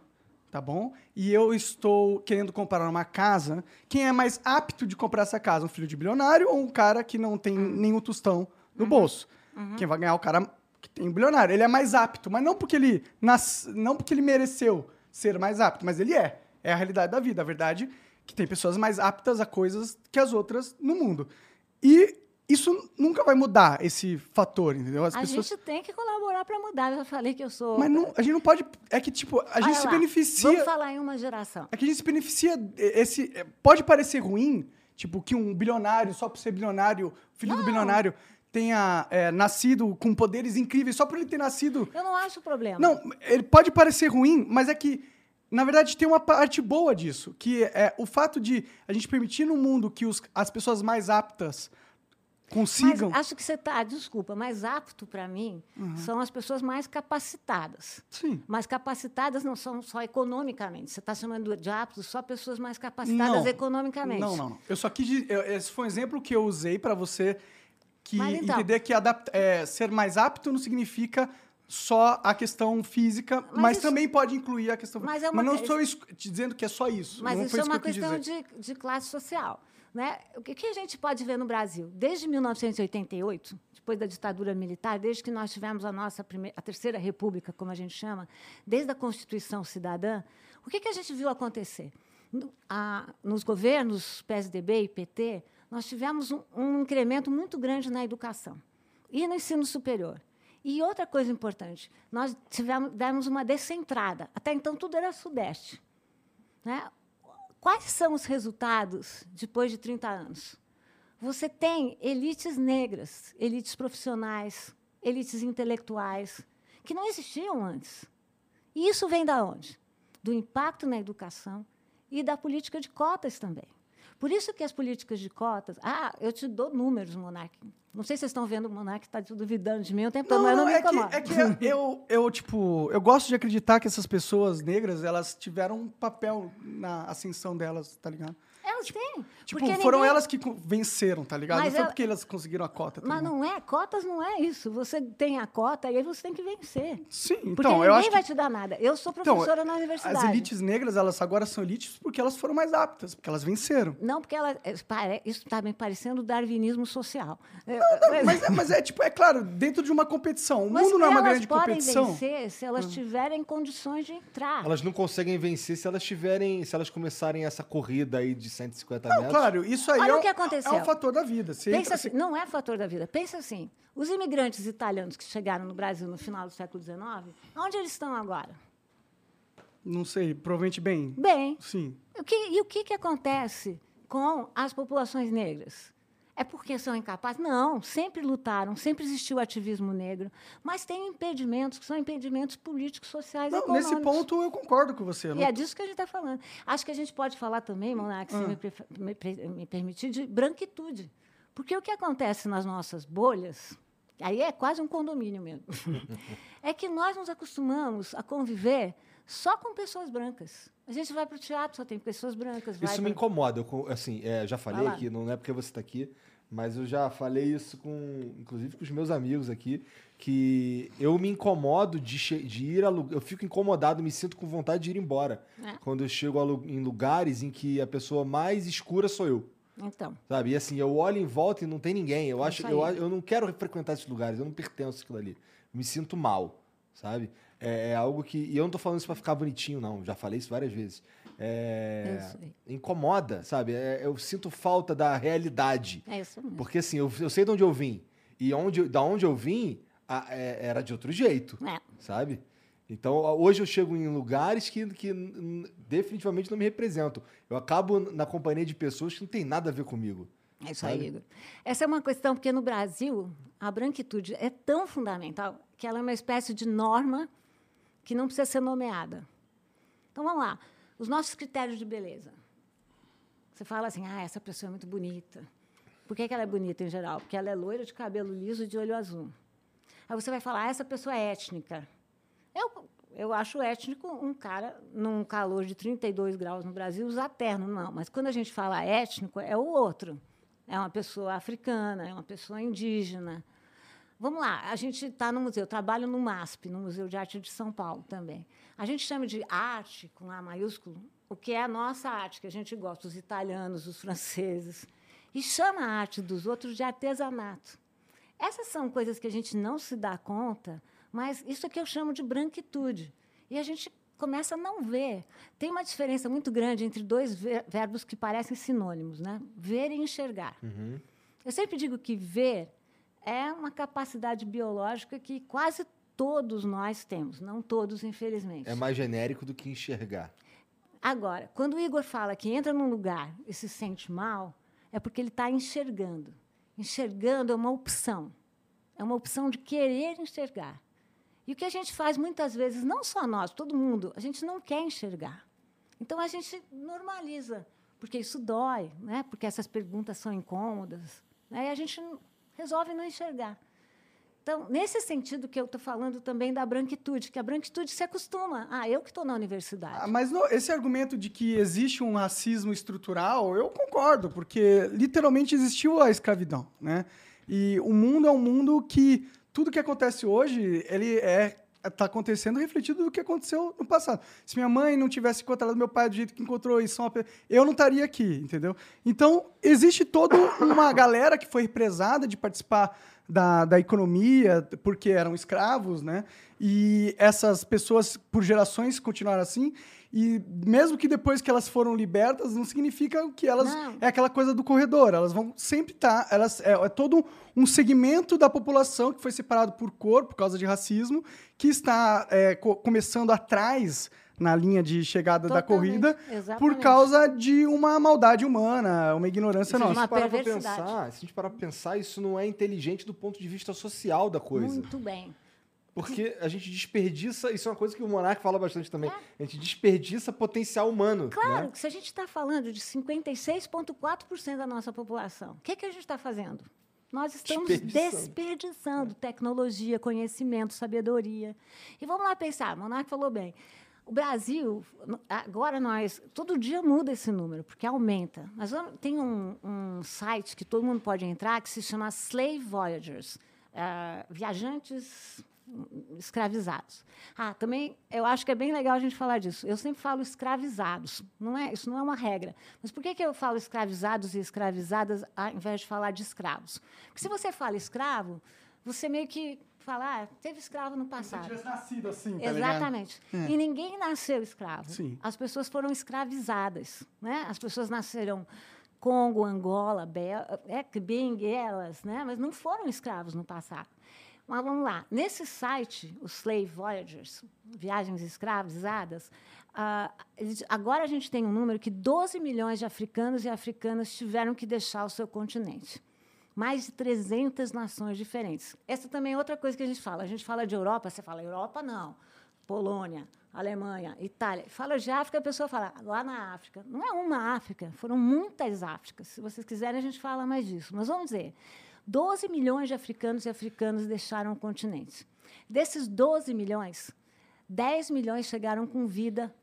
tá bom? E eu estou querendo comprar uma casa, quem é mais apto de comprar essa casa? Um filho de bilionário ou um cara que não tem uhum. nenhum tostão no uhum. bolso? Uhum. Quem vai ganhar é o cara que tem um bilionário. Ele é mais apto, mas não porque ele nas... não porque ele mereceu ser mais apto, mas ele é. É a realidade da vida. A verdade é que tem pessoas mais aptas a coisas que as outras no mundo. E isso nunca vai mudar esse fator, entendeu? As a pessoas... gente tem que colaborar para mudar. Eu já falei que eu sou. Mas não, a gente não pode. É que, tipo, a Olha gente lá, se beneficia. Vamos falar em uma geração. É que a gente se beneficia. Esse, pode parecer ruim, tipo, que um bilionário, só por ser bilionário, filho não. do bilionário, tenha é, nascido com poderes incríveis, só por ele ter nascido. Eu não acho problema. Não, ele pode parecer ruim, mas é que na verdade, tem uma parte boa disso, que é o fato de a gente permitir no mundo que os, as pessoas mais aptas consigam. Mas acho que você está, desculpa, mais apto para mim uhum. são as pessoas mais capacitadas. Sim. Mais capacitadas não são só economicamente. Você está chamando de aptos só pessoas mais capacitadas não. economicamente. Não, não, não. Eu só quis. Eu, esse foi um exemplo que eu usei para você que então, entender que adapt, é, ser mais apto não significa só a questão física, mas, mas isso, também pode incluir a questão. Mas, é uma, mas não estou te dizendo que é só isso. Mas isso é uma que questão de, de classe social. Né? O que, que a gente pode ver no Brasil? Desde 1988, depois da ditadura militar, desde que nós tivemos a nossa primeira, a terceira república, como a gente chama, desde a Constituição Cidadã, o que, que a gente viu acontecer? No- a- nos governos PSDB e PT, nós tivemos um, um incremento muito grande na educação e no ensino superior. E outra coisa importante, nós tivemos, demos uma descentrada. Até então, tudo era Sudeste. Né? Quais são os resultados depois de 30 anos? Você tem elites negras, elites profissionais, elites intelectuais, que não existiam antes. E isso vem da onde? Do impacto na educação e da política de cotas também. Por isso que as políticas de cotas. Ah, eu te dou números, Monark. Não sei se vocês estão vendo o Monark está duvidando de mim o tempo todo, mas não, não me é que, é que eu, eu, tipo, eu gosto de acreditar que essas pessoas negras, elas tiveram um papel na ascensão delas, tá ligado? Elas têm. Tipo, porque foram ninguém- elas que venceram, tá ligado? Mas não foi eu- porque elas conseguiram a cota, tá Mas ligado? não é, cotas não é isso. Você tem a cota e aí você tem que vencer. Sim, Porque então, ninguém eu acho vai que te dar nada. Eu sou então, professora na universidade. as elites negras, elas agora são elites porque elas foram mais aptas, porque elas venceram. Não, porque ela, é, isso está me parecendo darwinismo social. É, mas- Mas é, mas é tipo, é claro, dentro de uma competição. O mas mundo não é uma elas grande podem competição. vencer se elas tiverem condições de entrar. Elas não conseguem vencer se elas tiverem, se elas começarem essa corrida aí de 150 Não, metros. claro, isso aí Olha é, o um- que aconteceu. é um fator da vida. Pensa entra- assim, você- não é fator da vida. Pensa assim, os imigrantes italianos que chegaram no Brasil no final do século XIX, onde eles estão agora? Não sei, provavelmente bem. Bem, Sim. O que- e o que, que acontece com as populações negras? É porque são incapazes? Não, sempre lutaram, sempre existiu ativismo negro, mas tem impedimentos que são impedimentos políticos, sociais e Não, econômicos. nesse ponto eu concordo com você. E não- é disso que a gente está falando. Acho que a gente pode falar também, Monark, se Ah. me, me me permitir, de branquitude. Porque o que acontece nas nossas bolhas, aí é quase um condomínio mesmo, é que nós nos acostumamos a conviver só com pessoas brancas. A gente vai para o teatro, só tem pessoas brancas. Isso me incomoda. Eu, assim, é, já falei aqui, não é porque você está aqui, mas eu já falei isso com, inclusive com os meus amigos aqui, que eu me incomodo de, de ir a lugar, eu fico incomodado, me sinto com vontade de ir embora É. quando eu chego lu- em lugares em que a pessoa mais escura sou eu. Então, Sabe? E assim, eu olho em volta e não tem ninguém. Eu acho, eu, eu não quero frequentar esses lugares, eu não pertenço àquilo ali. Me sinto mal, sabe? É, é algo que. E eu não tô falando isso pra ficar bonitinho, não. Já falei isso várias vezes. É, incomoda, sabe? É, eu sinto falta da realidade. é isso mesmo. Porque assim, eu, eu sei de onde eu vim. E onde, da onde eu vim, a- é- era de outro jeito, É. sabe? Então, hoje eu chego em lugares que, que definitivamente não me representam. Eu acabo na companhia de pessoas que não tem nada a ver comigo. É isso Sabe? aí, Igor. Essa é uma questão, porque no Brasil, a branquitude é tão fundamental que ela é uma espécie de norma que não precisa ser nomeada. Então, vamos lá. Os nossos critérios de beleza. Você fala assim, ah, essa pessoa é muito bonita. Por que, que ela é bonita em geral? Porque ela é loira, de cabelo liso e de olho azul. Aí você vai falar, ah, essa pessoa é étnica. Eu, eu acho étnico um cara, num calor de 32 graus no Brasil, usar terno. Não, mas quando a gente fala étnico, é o outro. É uma pessoa africana, é uma pessoa indígena. Vamos lá, a gente está no museu, eu trabalho no MASP, no Museu de Arte de São Paulo também. A gente chama de arte, com A maiúsculo, o que é a nossa arte, que a gente gosta, os italianos, os franceses. E chama a arte dos outros de artesanato. Essas são coisas que a gente não se dá conta, mas isso é que eu chamo de branquitude. E a gente começa a não ver. Tem uma diferença muito grande entre dois ver- verbos que parecem sinônimos, né? Ver e enxergar. Eu sempre digo que ver é uma capacidade biológica que quase todos nós temos, não todos, infelizmente. É mais genérico do que enxergar. Agora, quando o Igor fala que entra num lugar e se sente mal, é porque ele está enxergando. Enxergando é uma opção. É uma opção de querer enxergar. E o que a gente faz muitas vezes, não só nós, todo mundo, a gente não quer enxergar. Então a gente normaliza, porque isso dói, né? porque essas perguntas são incômodas. Né? E a gente resolve não enxergar. Então, nesse sentido que eu estou falando também da branquitude, que a branquitude se acostuma. Ah, eu que estou na universidade. Ah, Mas no- esse argumento de que existe um racismo estrutural, eu concordo, porque literalmente existiu a escravidão, né? E o mundo é um mundo que tudo que acontece hoje, ele é tá acontecendo refletido do que aconteceu no passado. Se minha mãe não tivesse encontrado meu pai do jeito que encontrou Paulo, eu não estaria aqui, entendeu? Então, existe toda uma galera que foi represada de participar da, da economia, porque eram escravos, né? E essas pessoas, por gerações, continuaram assim. E mesmo que depois que elas foram libertas, não significa que elas. Não. É aquela coisa do corredor. Elas vão sempre estar. elas, é, é todo um segmento da população que foi separado por cor, por causa de racismo, que está é, co- começando atrás na linha de chegada da Totalmente, corrida por exatamente. causa de uma maldade humana, uma ignorância Se a gente nossa. Parar pra perversidade. pensar, se a gente parar pra pensar, isso não é inteligente do ponto de vista social da coisa. Muito bem. Porque a gente desperdiça, isso é uma coisa que o Monark fala bastante também. A gente desperdiça potencial humano. Claro, né? que se a gente está falando de 56,4% da nossa população, o que, que a gente está fazendo? Nós estamos Desperdiçando. desperdiçando tecnologia, conhecimento, sabedoria. E vamos lá pensar, o Monark falou bem. O Brasil, agora nós, todo dia muda esse número, porque aumenta. Mas tem um, um site que todo mundo pode entrar que se chama Slave Voyagers, ah, viajantes escravizados. Ah, também eu acho que é bem legal a gente falar disso. Eu sempre falo escravizados, não é? Isso não é uma regra. Mas por que, que eu falo escravizados e escravizadas ao invés de falar de escravos? Porque se você fala escravo, você meio que fala, ah, teve escravo no Se passado. tivesse nascido assim, tá? Exatamente. E ninguém nasceu escravo. Sim. As pessoas foram escravizadas. Né? As pessoas nasceram Congo, Angola, Bel é, Benguelas, né? mas não foram escravos no passado. Mas vamos lá. Nesse site, o Slave Voyagers, Viagens Escravizadas, ah, agora a gente tem um número que 12 milhões de africanos e africanas tiveram que deixar o seu continente mais de 300 nações diferentes. Essa também é outra coisa que a gente fala. A gente fala de Europa, você fala Europa, não. Polônia, Alemanha, Itália. Fala de África, a pessoa fala lá na África. Não é uma África, foram muitas Áfricas. Se vocês quiserem, a gente fala mais disso. Mas vamos dizer, 12 milhões de africanos e africanas deixaram o continente. Desses 12 milhões, 10 milhões chegaram com vida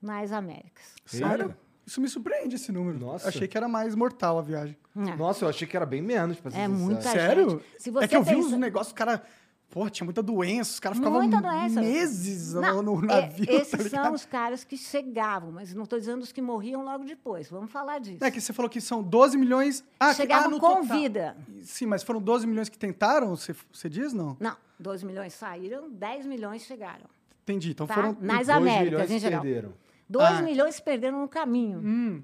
nas Américas. Sério? Isso me surpreende esse número. Nossa. Achei que era mais mortal a viagem. É. Nossa, eu achei que era bem menos, pra ser É sincero. muita Sério? gente. Se você é que eu vi pensa- uns negócios, cara. Pô, tinha muita doença, os caras ficavam meses Não, no, é- navio. esses tá são os caras que chegavam, mas não estou dizendo os que morriam logo depois. Vamos falar disso. É que você falou que são 12 milhões. Ah, que- Chegavam ah, no com total. vida. Sim, mas foram 12 milhões que tentaram, você, você diz, não? Não, 12 milhões saíram, 10 milhões chegaram. Entendi. Então Tá? foram. Nas Américas, milhões em geral. perderam. 2 Ah. milhões se perderam no caminho. Hum.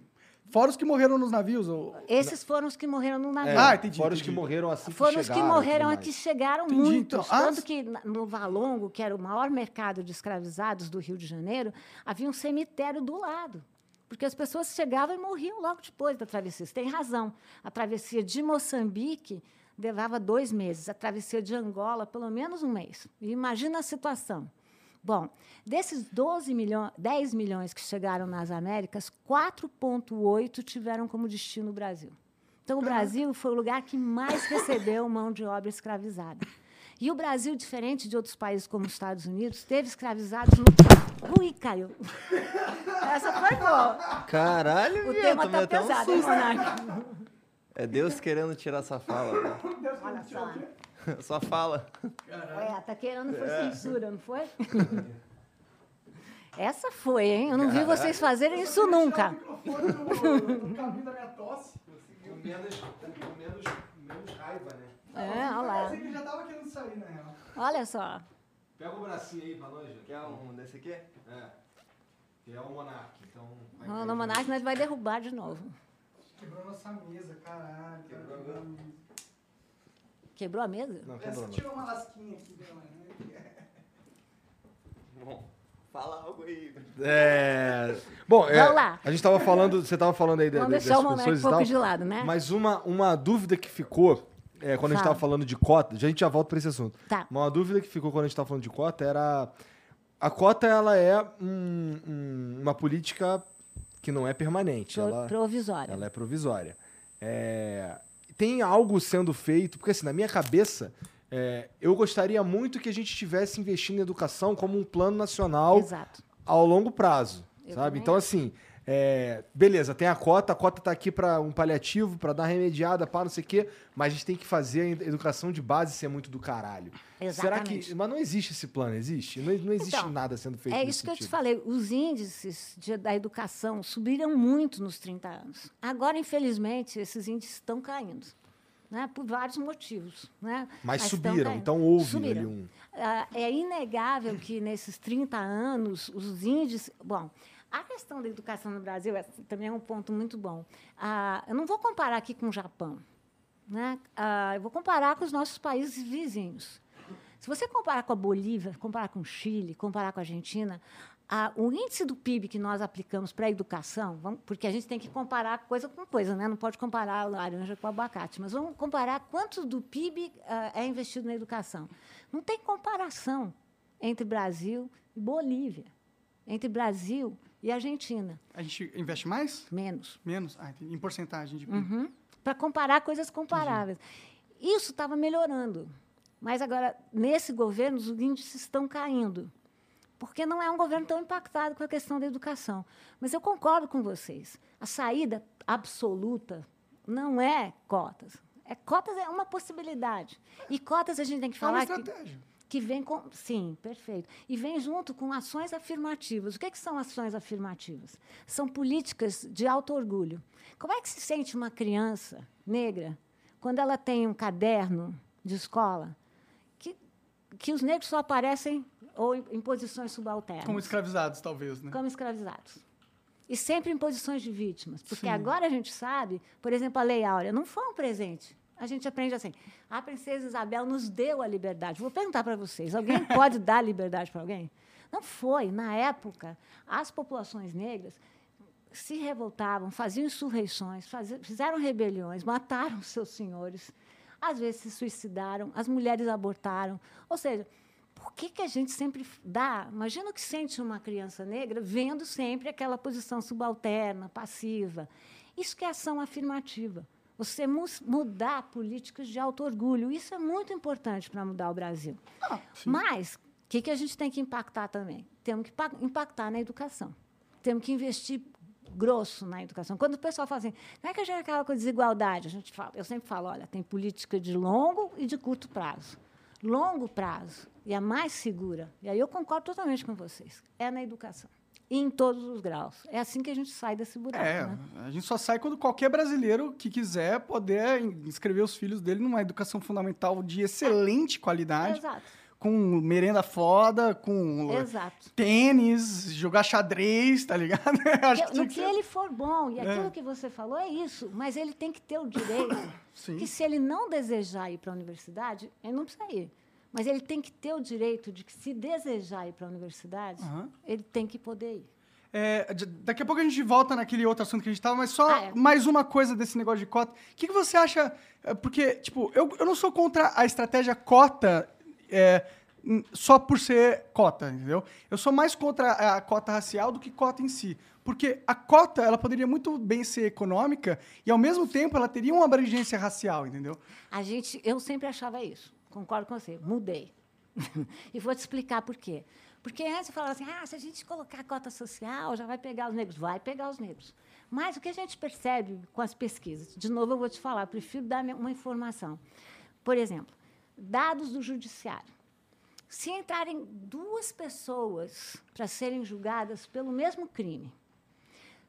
Fora os que morreram nos navios. Ou... Esses foram os que morreram no navio. É, Ah, entendi, Fora os entendi. que morreram assim que Foram os que chegaram morreram aqui, chegaram Entendi, muitos. então. Ah, Tanto que na- no Valongo, que era o maior mercado de escravizados do Rio de Janeiro, havia um cemitério do lado. Porque as pessoas chegavam e morriam logo depois da travessia. Você tem razão. A travessia de Moçambique levava dois meses. A travessia de Angola, pelo menos um mês. E imagina a situação. Bom, desses 12 milhões, 10 milhões que chegaram nas Américas, 4,8 tiveram como destino o Brasil. Então, o Brasil foi o lugar que mais recebeu mão de obra escravizada. E o Brasil, diferente de outros países como os Estados Unidos, teve escravizados no. Ui, caiu. Essa foi boa. Caralho, O tema tá até um pesado, hein. Monark? É Deus querendo tirar essa fala. né? Olha só. Só fala. É, tá querendo foi censura, não foi? Essa foi, hein? Eu não vi vocês fazerem isso nunca. no caminho da minha tosse. Com menos, com menos, menos raiva, né? É, olha lá. que já tava querendo sair, na real. Olha só. Pega o bracinho aí pra nós. Quer um desse aqui? É. Que é o Monark, então... vai No no Monark nós vai derrubar de novo. Quebrou nossa mesa, caralho. Quebrou a mesa. Quebrou a mesa? Não, Essa quebrou tirou uma lasquinha aqui dela, né? Bom, fala algo aí. É... Bom, é, Vamos lá. a gente tava falando, você tava falando aí da- Vamos das deixar o pessoas um e pouco de lado, né? mas uma, uma dúvida que ficou, é, quando a gente Fala. tava falando de cota, a gente já volta pra esse assunto, Tá. mas uma dúvida que ficou quando a gente tava falando de cota era, a cota ela é um- um- uma política que não é permanente, Pro- ela, provisória. ela é provisória. É, tem algo sendo feito, porque assim, na minha cabeça, é, eu gostaria muito que a gente estivesse investindo em educação como um plano nacional Exato. ao longo prazo, Eu sabe? Então, assim, é, beleza, tem a cota, a cota tá aqui para um paliativo, para dar remediada, para não sei o quê, mas a gente tem que fazer a educação de base ser muito do caralho. Será Exatamente. que. Mas não existe esse plano, existe? Não, não existe Então, nada sendo feito É isso que eu te sentido. falei. Os índices de- da educação subiram muito nos 30 anos. Agora, infelizmente, esses índices estão caindo. Né, por vários motivos. Né? Mas estão subiram, então houve Subiram. ali um. Ah, é inegável que nesses 30 anos os índices. Bom, A questão da educação no Brasil é, também é um ponto muito bom. Ah, eu não vou comparar aqui com o Japão. Né? Ah, eu vou comparar com os nossos países vizinhos. Se você comparar com a Bolívia, comparar com o Chile, comparar com a Argentina, o índice do PIB que nós aplicamos para a educação, vamos, porque a gente tem que comparar coisa com coisa, né? não pode comparar laranja com abacate, mas vamos comparar quanto do PIB ah, é investido na educação. Não tem comparação entre Brasil e Bolívia, entre Brasil e Argentina. A gente investe mais? Menos. Menos? Ah, em porcentagem de PIB. Uhum. Para comparar coisas comparáveis. Entendi. Isso estava melhorando. Mas agora, nesse governo, os índices estão caindo porque não é um governo tão impactado com a questão da educação. Mas eu concordo com vocês. A saída absoluta não é cotas. É, cotas é uma possibilidade. E cotas a gente tem que falar. É uma estratégia. Que, que vem com. Sim, perfeito. E vem junto com ações afirmativas. O que, é que são ações afirmativas? São políticas de auto-orgulho. Como é que se sente uma criança negra quando ela tem um caderno de escola que, que os negros só aparecem ou em, em posições subalternas. Como escravizados, talvez, né? Como escravizados. E sempre em posições de vítimas. Porque Sim. agora a gente sabe, por exemplo, a Lei Áurea não foi um presente. A gente aprende assim: a princesa Isabel nos deu a liberdade. Vou perguntar para vocês: alguém pode dar liberdade para alguém? Não foi. Na época, as populações negras se revoltavam, faziam insurreições, faziam, fizeram rebeliões, mataram seus senhores, às vezes se suicidaram, as mulheres abortaram. Ou seja, por que, que a gente sempre dá? Imagina o que sente uma criança negra vendo sempre aquela posição subalterna, passiva. Isso que é ação afirmativa. Você mudar políticas de auto-orgulho. Isso é muito importante para mudar o Brasil. Ah, Mas, o que, que a gente tem que impactar também? Temos que impactar na educação. Temos que investir grosso na educação. Quando o pessoal fala assim, não é que a gente acaba com a desigualdade, a gente fala, eu sempre falo, olha, tem política de longo e de curto prazo longo prazo e a mais segura, e aí eu concordo totalmente com vocês, é na educação. Em todos os graus. É assim que a gente sai desse buraco. É, né? a gente só sai quando qualquer brasileiro que quiser poder inscrever os filhos dele numa educação fundamental de excelente qualidade. Exato com merenda foda, com Exato. tênis, jogar xadrez, tá ligado? Que, no que, que ele for bom, e é. aquilo que você falou é isso, mas ele tem que ter o direito que se ele não desejar ir para a universidade, ele não precisa ir. Mas ele tem que ter o direito de que, se desejar ir para a universidade, uhum. ele tem que poder ir. É, daqui a pouco a gente volta naquele outro assunto que a gente estava, mas só ah, é. mais uma coisa desse negócio de cota. O que, que você acha? É, porque, tipo, eu, eu não sou contra a estratégia cota é, só por ser cota, entendeu? Eu sou mais contra a cota racial do que cota em si. Porque a cota, ela poderia muito bem ser econômica e, ao mesmo tempo, ela teria uma abrangência racial, entendeu? A gente, eu sempre achava isso. Concordo com você. Mudei. e vou te explicar por quê. Porque antes eu falava assim, ah, se a gente colocar cota social, já vai pegar os negros. Vai pegar os negros. Mas o que a gente percebe com as pesquisas, de novo eu vou te falar, prefiro dar uma informação. Por exemplo, dados do judiciário. Se entrarem duas pessoas para serem julgadas pelo mesmo crime,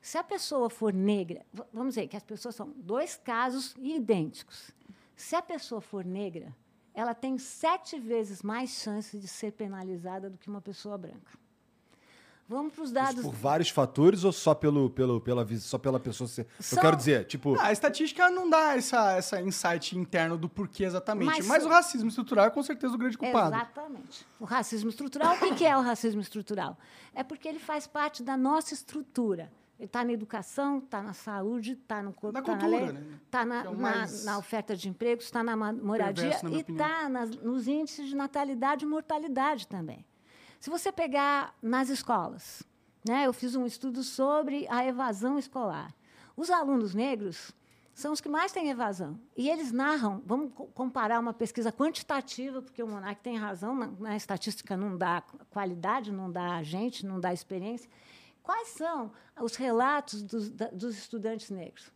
se a pessoa for negra, vamos dizer que as pessoas são dois casos idênticos. Se a pessoa for negra, ela tem sete vezes mais chance de ser penalizada do que uma pessoa branca. Vamos para os dados. por vários fatores ou só pelo, pelo, pela, só pela pessoa ser. São... Eu quero dizer, tipo. Ah, a estatística não dá essa, essa insight interno do porquê exatamente. Mas, mas o racismo estrutural é com certeza o grande culpado. Exatamente. O racismo estrutural, o que é o racismo estrutural? É porque ele faz parte da nossa estrutura. Está na educação, está na saúde, está no corpo, está na lei, né? está na, é mais... na, na, oferta de empregos, está na moradia e está nos índices de natalidade e mortalidade também. Se você pegar nas escolas, né, eu fiz um estudo sobre a evasão escolar. Os alunos negros são os que mais têm evasão. E eles narram, vamos comparar uma pesquisa quantitativa, porque o Monark tem razão, na, na estatística não dá qualidade, não dá gente, não dá experiência. Quais são os relatos dos, da, dos estudantes negros?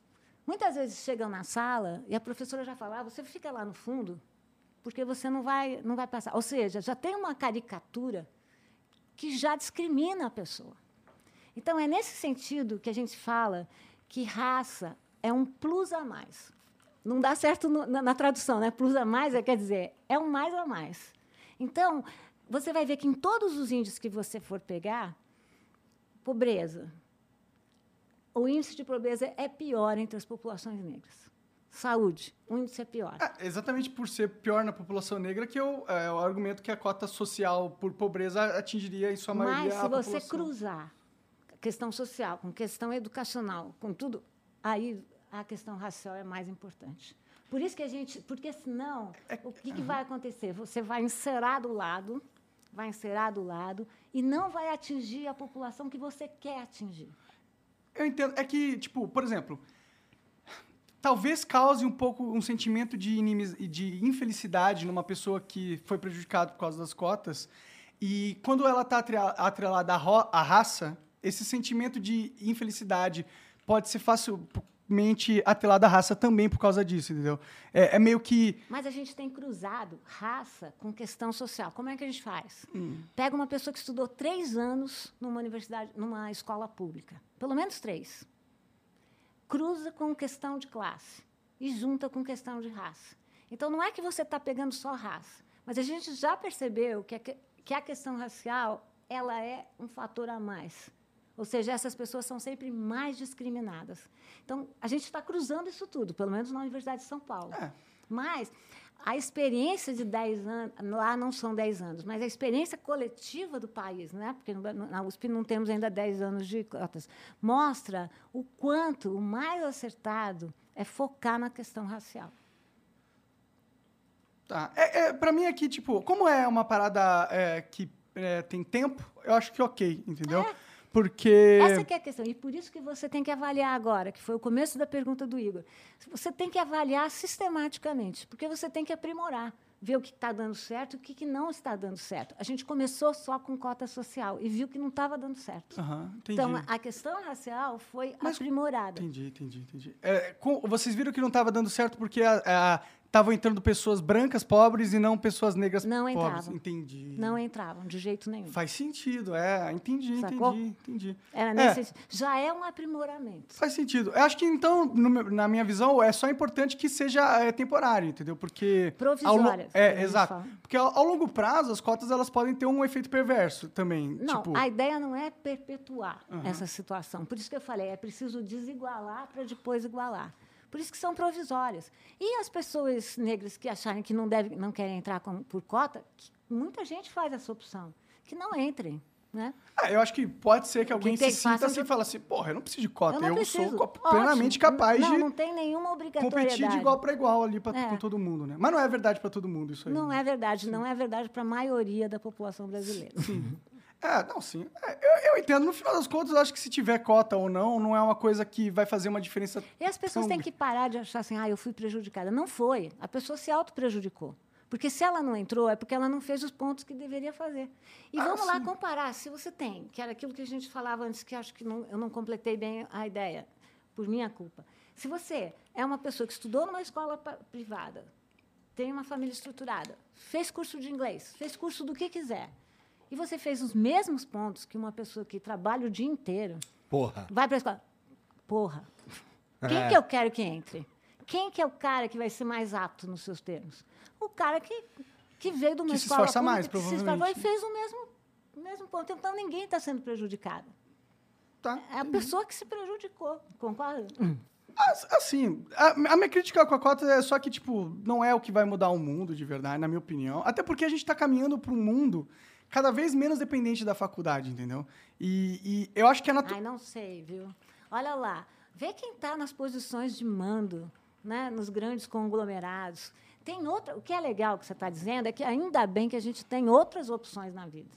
Muitas vezes chegam na sala e a professora já fala: ah, você fica lá no fundo, porque você não vai, não vai passar. Ou seja, já tem uma caricatura que já discrimina a pessoa. Então, é nesse sentido que a gente fala que raça é um plus a mais. Não dá certo no, na, na, tradução, né? Plus a mais é, quer dizer, é um mais a mais. Então, você vai ver que em todos os índios que você for pegar, Pobreza. O índice de pobreza é pior entre as populações negras. Saúde, o índice é pior. É, exatamente por ser pior na população negra que eu, é o argumento que a cota social por pobreza atingiria em sua maioria Mas se você população. cruzar questão social com questão educacional, com tudo, aí a questão racial é mais importante. Por isso que a gente, porque senão, É o que, que vai acontecer? Você vai encerar do lado, vai encerar do lado e não vai atingir a população que você quer atingir. Eu entendo. É que, tipo, por exemplo, talvez cause um pouco um sentimento de, inimiz... de infelicidade numa pessoa que foi prejudicada por causa das cotas. E quando ela está atrelada à, ro... à raça, esse sentimento de infelicidade pode ser facilmente atrelado à raça também por causa disso, entendeu? É, é meio que. Mas a gente tem cruzado raça com questão social. Como é que a gente faz? Pega uma pessoa que estudou três anos numa universidade, numa escola pública, pelo menos três. Cruza com questão de classe e junta com questão de raça. Então, não é que você está pegando só raça, mas a gente já percebeu que a, que a questão racial ela é um fator a mais. Ou seja, essas pessoas são sempre mais discriminadas. Então, a gente está cruzando isso tudo, pelo menos na Universidade de São Paulo. É. Mas a experiência de 10 anos, lá não são 10 anos, mas a experiência coletiva do país, né? porque na USP não temos ainda 10 anos de cotas, mostra o quanto o mais acertado é focar na questão racial. Tá. É, é, pra mim aqui, tipo, como é uma parada é, que é, tem tempo, eu acho que ok, entendeu? É. Porque. Essa é a questão. E por isso que você tem que avaliar agora, que foi o começo da pergunta do Igor. Você tem que avaliar sistematicamente, porque você tem que aprimorar, ver o que está dando certo e o que, que não está dando certo. A gente começou só com cota social e viu que não estava dando certo. Entendi. Então, a questão racial foi Mas- aprimorada. Entendi, entendi, entendi. É, com- vocês viram que não estava dando certo porque estavam entrando pessoas brancas pobres e não pessoas negras Não pobres. entravam. Entendi. Não entravam, de jeito nenhum. Faz sentido, é. Entendi, Sacou? entendi, entendi. Era É. nesse, Já é um aprimoramento. Faz sentido. Eu acho que, então, no na minha visão, é só importante que seja é, temporário, entendeu? Porque... ao lo- Provisórias, que a É, exato. fala. Porque ao, ao longo prazo, as cotas elas podem ter um efeito perverso também. Não, tipo, a ideia não é perpetuar essa situação. Por isso que eu falei, é preciso desigualar para depois igualar. Por isso que são provisórias. E as pessoas negras que acharem que não, devem, não querem entrar com- por cota, muita gente faz essa opção, que não entrem. Né? ah, eu acho que pode ser que alguém se sinta assim e de- fala assim, porra, eu não preciso de cota, eu eu, sou co- Ótimo. plenamente capaz não, de Não tem nenhuma obrigatoriedade. competir de igual para igual ali pra, É. com todo mundo, né? Mas não é verdade para todo mundo isso aí. Não né? é verdade, não é verdade para a maioria da população brasileira. É, não, sim. É, eu, eu entendo. No final das contas, eu acho que se tiver cota ou não, não é uma coisa que vai fazer uma diferença. E as pessoas tão têm que parar de achar assim, ah, eu fui prejudicada. Não foi. A pessoa se auto-prejudicou. Porque se ela não entrou, é porque ela não fez os pontos que deveria fazer. E Ah, vamos lá sim. comparar. Se você tem, que era aquilo que a gente falava antes, que acho que não- eu não completei bem a ideia, por minha culpa. Se você é uma pessoa que estudou numa escola privada, tem uma família estruturada, fez curso de inglês, fez curso do que quiser, e você fez os mesmos pontos que uma pessoa que trabalha o dia inteiro, Porra. Vai para a escola. Porra. Quem É. que eu quero que entre? Quem que é o cara que vai ser mais apto nos seus termos? O cara que, que veio uma Que se esforça pública, mais, que se esforçou provavelmente. e fez o mesmo, o mesmo ponto. Então, ninguém está sendo prejudicado. Tá? É a pessoa que se prejudicou. Concorda? As- Assim, a, minha crítica com a cota é só que, tipo, não é o que vai mudar o mundo de verdade, na minha opinião. Até porque a gente tá caminhando para um mundo cada vez menos dependente da faculdade, entendeu? E, e eu acho que é natural. Ai, não sei, viu? Olha lá. Vê quem está nas posições de mando, né? nos grandes conglomerados. Tem outra. O que é legal que você está dizendo é que ainda bem que a gente tem outras opções na vida.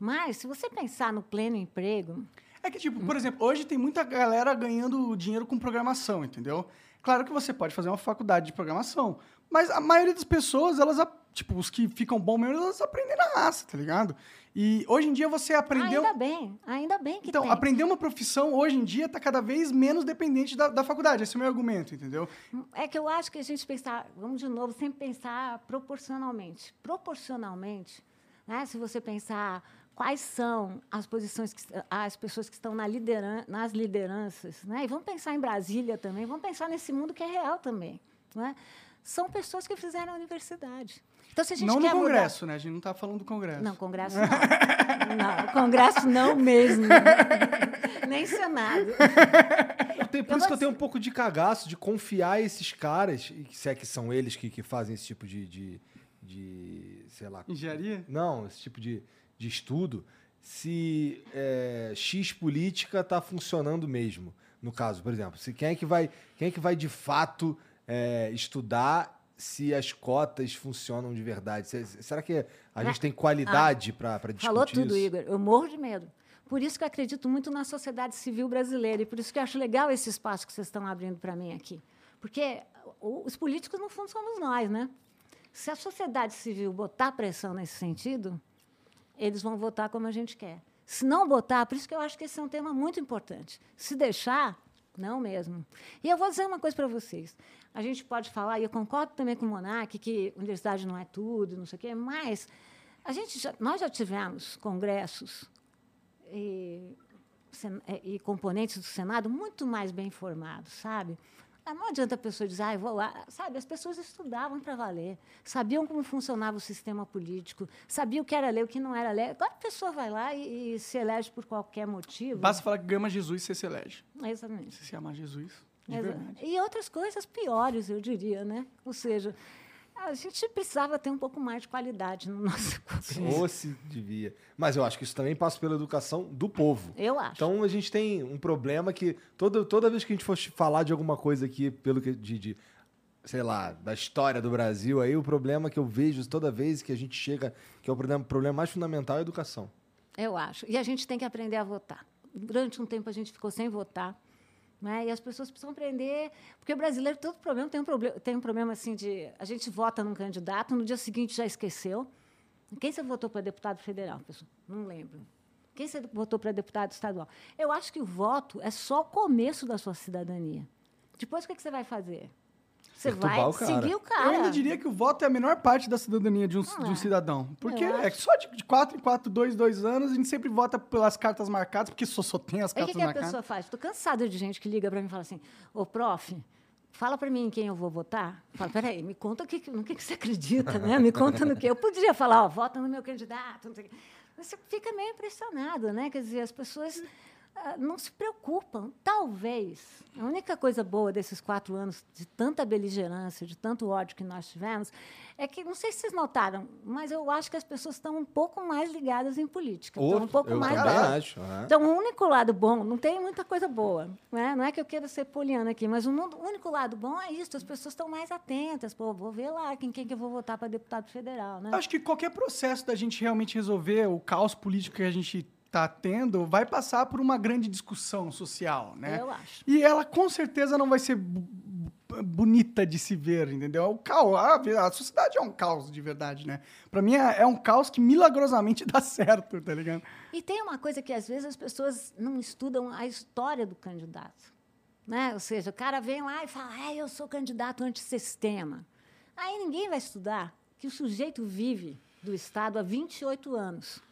Mas, se você pensar no pleno emprego, É que, tipo, por exemplo, hoje tem muita galera ganhando dinheiro com programação, entendeu? Claro que você pode fazer uma faculdade de programação, mas a maioria das pessoas, elas, tipo, os que ficam bom mesmo, elas aprendem na raça, tá ligado? E hoje em dia você aprendeu. ainda bem, ainda bem que Então, tem. aprender uma profissão hoje em dia está cada vez menos dependente da, da faculdade. Esse é o meu argumento, entendeu? É que eu acho que a gente pensar, vamos de novo, sempre pensar proporcionalmente. Proporcionalmente, né, se você pensar quais são as posições, que, as pessoas que estão na lideran nas lideranças, né, e vamos pensar em Brasília também, vamos pensar nesse mundo que é real também. Né? são pessoas que fizeram a universidade. Então, se a gente Não no quer mudar- Congresso, né? A gente não tá falando do Congresso. Não, Congresso não. não, Congresso não mesmo. Nem Senado. Eu tenho- por Eu isso que eu tenho um pouco de cagaço de confiar esses caras, se é que são eles que, que fazem esse tipo de, de, de, sei lá... Engenharia? Não, esse tipo de, de estudo, se é, X política está funcionando mesmo. No caso, por exemplo, se quem é que vai, quem é que vai de fato é, estudar se as cotas funcionam de verdade? Se- será que a gente tem qualidade para discutir Falou tudo, isso? Igor. Eu morro de medo. Por isso que eu acredito muito na sociedade civil brasileira e por isso que eu acho legal esse espaço que vocês estão abrindo para mim aqui. Porque os políticos, no fundo, somos nós, né? Se a sociedade civil botar pressão nesse sentido, eles vão votar como a gente quer. Se não botar, por isso que eu acho que esse é um tema muito importante. Se deixar, não mesmo. E eu vou dizer uma coisa para vocês. A gente pode falar, e eu concordo também com o Monark, que universidade não é tudo, não sei o quê, mas a gente já- nós já tivemos congressos e, eh, e componentes do Senado muito mais bem formados, sabe? Ah, Não adianta a pessoa dizer, ah, vou lá. Sabe, as pessoas estudavam para valer, sabiam como funcionava o sistema político, sabiam o que era lei, o que não era lei. Agora a pessoa vai lá e, e se elege por qualquer motivo. Basta falar que gama Jesus você se elege. Exatamente. Se se amar Jesus, E outras coisas piores, eu diria, né? Ou seja, a gente precisava ter um pouco mais de qualidade no nosso curso. Ou se devia. Mas eu acho que isso também passa pela educação do povo. Eu acho. Então a gente tem um problema que toda, toda vez que a gente for falar de alguma coisa aqui, pelo que de, de, sei lá, da história do Brasil, aí o problema que eu vejo toda vez que a gente chega, que é o problema, o problema mais fundamental é a educação. Eu acho. E a gente tem que aprender a votar. Durante um tempo a gente ficou sem votar. Né? E as pessoas precisam aprender. Porque o brasileiro, todo problema tem um problema, tem um problema assim de. A gente vota num candidato, no dia seguinte já esqueceu. Quem você votou para deputado federal, pessoal? Não lembro. Quem você votou para deputado estadual? Eu acho que o voto é só o começo da sua cidadania. Depois, o que, que você vai fazer? Você Perturbar vai o cara. seguir o Eu cara. ainda diria que o voto é a menor parte da cidadania de um, de um é. cidadão. Porque Eu é só de, de 4 em 4, 2, 2 anos, a gente sempre vota pelas cartas marcadas, porque só, só tem as Aí o cartas que, que a marcadas. pessoa faz? Estou cansada de gente que liga para mim e fala assim: Ô, prof, fala para mim em quem eu vou votar. Eu falo, peraí, me conta o que, no que, que você acredita, né? Me conta no que. Eu poderia falar, ó, vota no meu candidato. Não sei o quê. Mas Você fica meio impressionado, né? Quer dizer, as pessoas ah, não se preocupam. Talvez a única coisa boa desses quatro anos de tanta beligerância, de tanto ódio que nós tivemos, é que, não sei se vocês notaram, mas eu acho que as pessoas estão um pouco mais ligadas em política. Estão um pouco eu mais também acho. é. então, o único lado bom, não tem muita coisa boa, né? não é que eu queira ser poliana aqui, mas o único lado bom é isso, as pessoas estão mais atentas. Pô, vou ver lá quem, quem que eu vou votar para deputado federal, né? Acho que qualquer processo da gente realmente resolver o caos político que a gente está tendo vai passar por uma grande discussão social, né? Eu acho. E ela com certeza não vai ser bonita de se ver, entendeu? O caos, a, sociedade é um caos de verdade, né? Pra mim é, é um caos que milagrosamente dá certo, tá ligado? E tem uma coisa que às vezes as pessoas não estudam a história do candidato. Né? Ou seja, o cara vem lá e fala, ah, eu sou candidato antissistema. Aí ninguém vai estudar que o sujeito vive do Estado há 28 anos.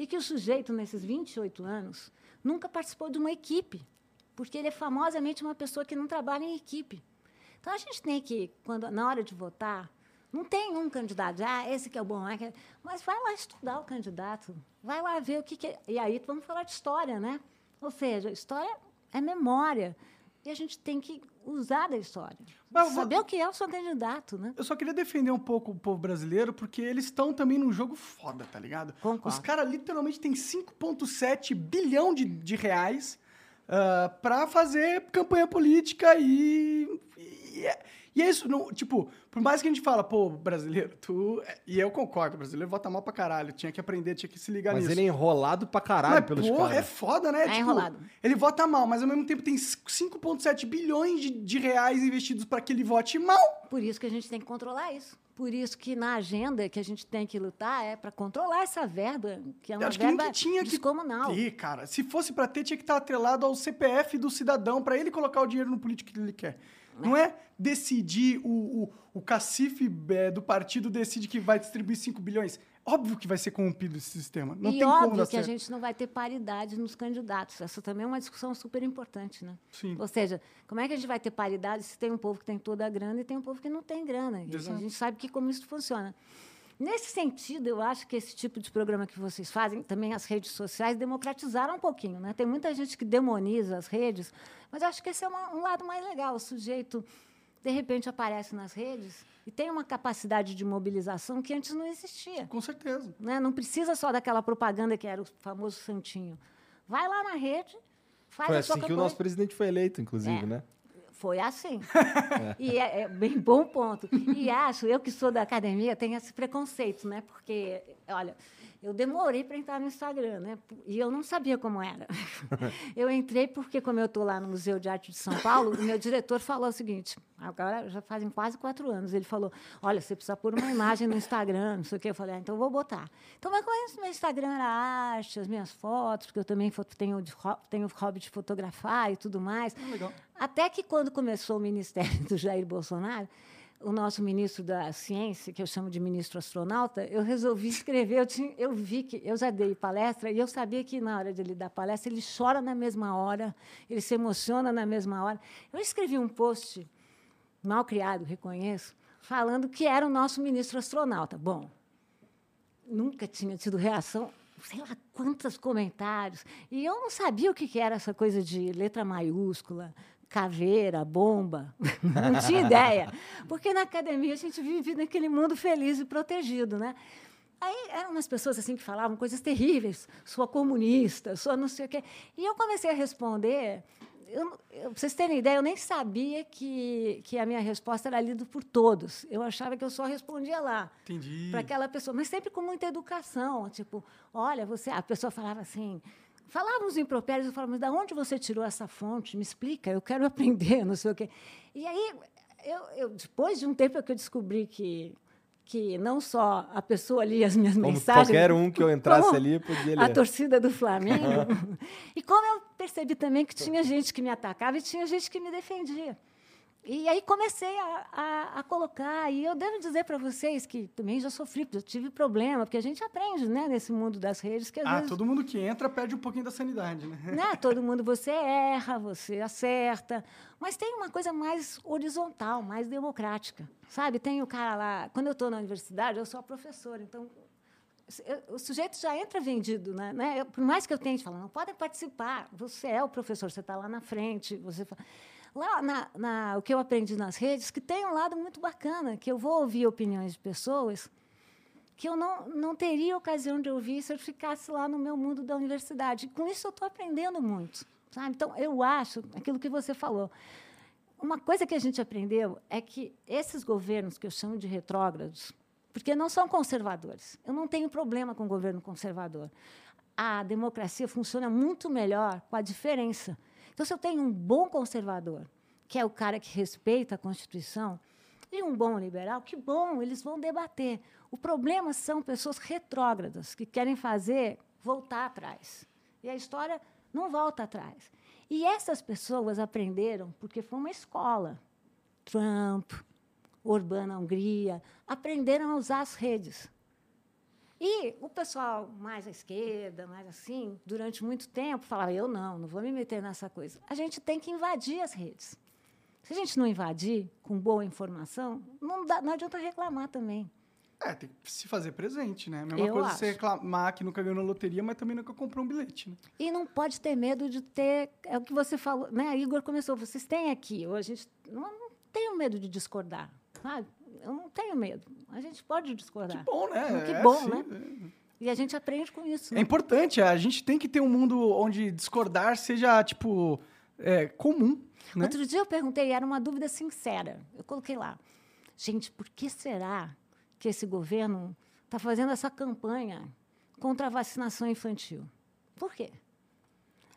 E que o sujeito, nesses 28 anos, nunca participou de uma equipe. Porque ele é famosamente uma pessoa que não trabalha em equipe. Então a gente tem que, quando, na hora de votar, não tem um candidato, ah, esse que é o bom, que é- mas vai lá estudar o candidato, vai lá ver o que, que é. E aí vamos falar de história, né? Ou seja, história é memória. E a gente tem que usar da história. Mas Saber o que é o seu candidato, né? Eu só queria defender um pouco o povo brasileiro, porque eles estão também num jogo foda, tá ligado? Concordo. Os caras literalmente têm 5,7 bilhão de, de reais ah, pra fazer campanha política e. E é, e é isso, não, tipo, por mais que a gente fala, pô, brasileiro, tu. E eu concordo, brasileiro vota mal pra caralho, tinha que aprender, tinha que se ligar Mas nisso. ele é enrolado pra caralho Mas, pelos porra, caras. é foda, né? É enrolado. Ele vota mal, mas ao mesmo tempo tem 5,7 bilhões de, de reais investidos pra que ele vote mal. Por isso que a gente tem que controlar isso. Por isso que na agenda que a gente tem que lutar é para controlar essa verba, que é Eu uma acho que nem verba que tinha que descomunal. ter, cara. Se fosse pra ter, tinha que estar atrelado ao CPF do cidadão pra ele colocar o dinheiro no político que ele quer. Não é decidir o, o, o cacife é, do partido decide que vai distribuir 5 bilhões. Óbvio que vai ser corrompido esse sistema. Não e tem como óbvio dar que a certo. gente não vai ter paridade nos candidatos. Essa também é uma discussão super importante, né? Sim. Ou seja, como é que a gente vai ter paridade se tem um povo que tem toda a grana e tem um povo que não tem grana? Exato. a gente sabe que como isso funciona. Nesse sentido, eu acho que esse tipo de programa que vocês fazem, também as redes sociais, democratizaram um pouquinho. Né? Tem muita gente que demoniza as redes, mas eu acho que esse é uma- um lado mais legal. O sujeito, de repente, aparece nas redes e tem uma capacidade de mobilização que antes não existia Com certeza. né? Não precisa só daquela propaganda que era o famoso santinho. Vai lá na rede, faz Foi a sua assim que o campanha. nosso presidente foi eleito, inclusive, É. né? Foi assim. e é, é bem bom ponto. E acho, eu que sou da academia, tenho esse preconceito, né? Porque, olha, eu demorei para entrar no Instagram, né? E eu não sabia como era. eu entrei porque, como eu estou lá no Museu de Arte de São Paulo, o meu diretor falou o seguinte, agora já fazem quase quatro anos, ele falou, olha, você precisa pôr uma imagem no Instagram, não sei o quê. Eu falei, ah, então vou botar. Então, mas conheço meu Instagram era arte, as minhas fotos, porque eu também tenho, tenho hobby de fotografar e tudo mais. legal. Até que quando começou o ministério do Jair Bolsonaro, o nosso ministro da Ciência, que eu chamo de ministro astronauta, eu resolvi escrever. Eu, tinha, eu vi que eu já dei palestra e eu sabia que na hora de ele dar palestra ele chora na mesma hora, ele se emociona na mesma hora. Eu escrevi um post mal criado, reconheço, falando que era o nosso ministro astronauta. Bom, nunca tinha tido reação, sei lá quantos comentários. E eu não sabia o que que era essa coisa de letra maiúscula, caveira, bomba. Não tinha ideia. Porque na academia a gente vive naquele mundo feliz e protegido, né? Aí eram umas pessoas assim que falavam coisas terríveis, sua comunista, sua não sei o quê. E eu comecei a responder. Eu, eu, pra vocês terem ideia, eu nem sabia que, que a minha resposta era lida por todos. Eu achava que eu só respondia lá Entendi. para aquela pessoa, mas sempre com muita educação, tipo, olha, você, a pessoa falava assim, falava uns impropérios, eu falava, mas da onde você tirou essa fonte? Me explica, eu quero aprender, não sei o quê. E aí, eu, eu, depois de um tempo é que eu descobri que que não só a pessoa lia as minhas Como mensagens, qualquer um que eu entrasse ali podia a ler. torcida do Flamengo. e como eu percebi também que tinha gente que me atacava e tinha gente que me defendia. E aí comecei a, a, a colocar. E eu devo dizer para vocês que também já sofri, eu tive problema, porque a gente aprende né, nesse mundo das redes que Ah, vezes todo mundo que entra perde um pouquinho da sanidade, né? né? Todo mundo você erra, você acerta, mas tem uma coisa mais horizontal, mais democrática, sabe? Tem o cara lá. Quando eu estou na universidade, eu sou a professora, então o sujeito já entra vendido, né? né? Por mais que eu tente falar, não podem participar. Você é o professor, você está lá na frente, você fa- lá na, na- o que eu aprendi nas redes que tem um lado muito bacana, que eu vou ouvir opiniões de pessoas que eu não, não teria ocasião de ouvir se eu ficasse lá no meu mundo da universidade. Com isso, eu estou aprendendo muito. Sabe? Então, eu acho, aquilo que você falou, uma coisa que a gente aprendeu é que esses governos que eu chamo de retrógrados, porque não são conservadores, eu não tenho problema com o governo conservador. A democracia funciona muito melhor com a diferença. Então, se eu tenho um bom conservador, que é o cara que respeita a Constituição, e um bom liberal, que bom, eles vão debater. O problema são pessoas retrógradas que querem fazer voltar atrás. E a história não volta atrás. E essas pessoas aprenderam porque foi uma escola. Trump, Orbán na Hungria, aprenderam a usar as redes. E o pessoal mais à esquerda, mais assim, durante muito tempo, falava: eu não, não vou me meter nessa coisa. A gente tem que invadir as redes. Se a gente não invadir com boa informação, não, dá, não adianta reclamar também. É, tem que se fazer presente, né? Mesma Eu coisa acho. você reclamar que nunca ganhou na loteria, mas também nunca comprou um bilhete, né? E não pode ter medo de ter. É o que você falou, né? Igor começou, vocês têm aqui. Ou a gente não, não tenho medo de discordar. Sabe? Eu não tenho medo. A gente pode discordar. Que bom, né? Que É, bom, né? E a gente aprende com isso. É Né? importante, a gente tem que ter um mundo onde discordar seja, tipo, é, comum, né? Outro dia eu perguntei, era uma dúvida sincera. Eu coloquei lá. Gente, por que será que esse governo está fazendo essa campanha contra a vacinação infantil? Por quê?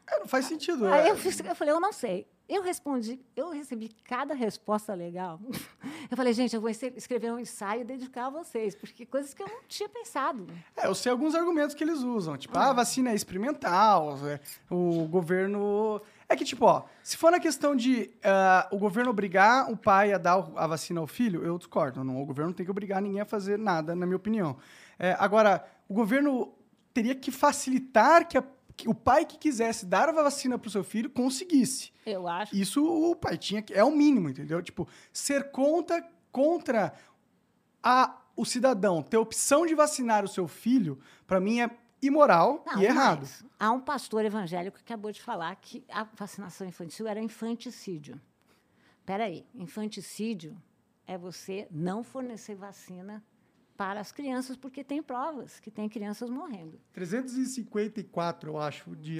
É, não faz sentido. Aí é. eu, fiz- eu falei, eu não sei. Eu respondi, eu recebi cada resposta legal. Eu falei, gente, eu vou escre- escrever um ensaio e dedicar a vocês, porque coisas que eu não tinha pensado. É, eu sei alguns argumentos que eles usam. Tipo, ah, a vacina é experimental, é, o governo... É que, tipo, ó, se for na questão de ah, o governo obrigar o pai a dar a vacina ao filho, eu discordo. Não, o governo não tem que obrigar ninguém a fazer nada, na minha opinião. É, agora, o governo teria que facilitar que, a- que o pai que quisesse dar a vacina para o seu filho conseguisse. Eu acho. Isso o pai tinha que. É o mínimo, entendeu? Tipo, ser contra, contra a, o cidadão ter opção de vacinar o seu filho, para mim é imoral Não, e errado. mas Há um pastor evangélico que acabou de falar que a vacinação infantil era infanticídio. Espera aí, infanticídio é você não fornecer vacina para as crianças, porque tem provas que tem crianças morrendo. 354, eu acho, de,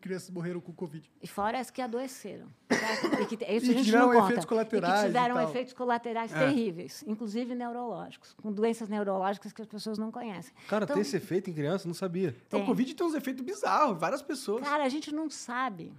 crianças morreram com Covid. E fora as que adoeceram. certo? E que, isso E a gente tiveram não conta. efeitos colaterais E e que tiveram tal. efeitos colaterais É. terríveis, inclusive neurológicos, com doenças neurológicas que as pessoas não conhecem. Cara, Então, tem esse efeito em criança? Não sabia. Então, Tem. o Covid tem uns efeitos bizarros, várias pessoas. Cara, a gente não sabe.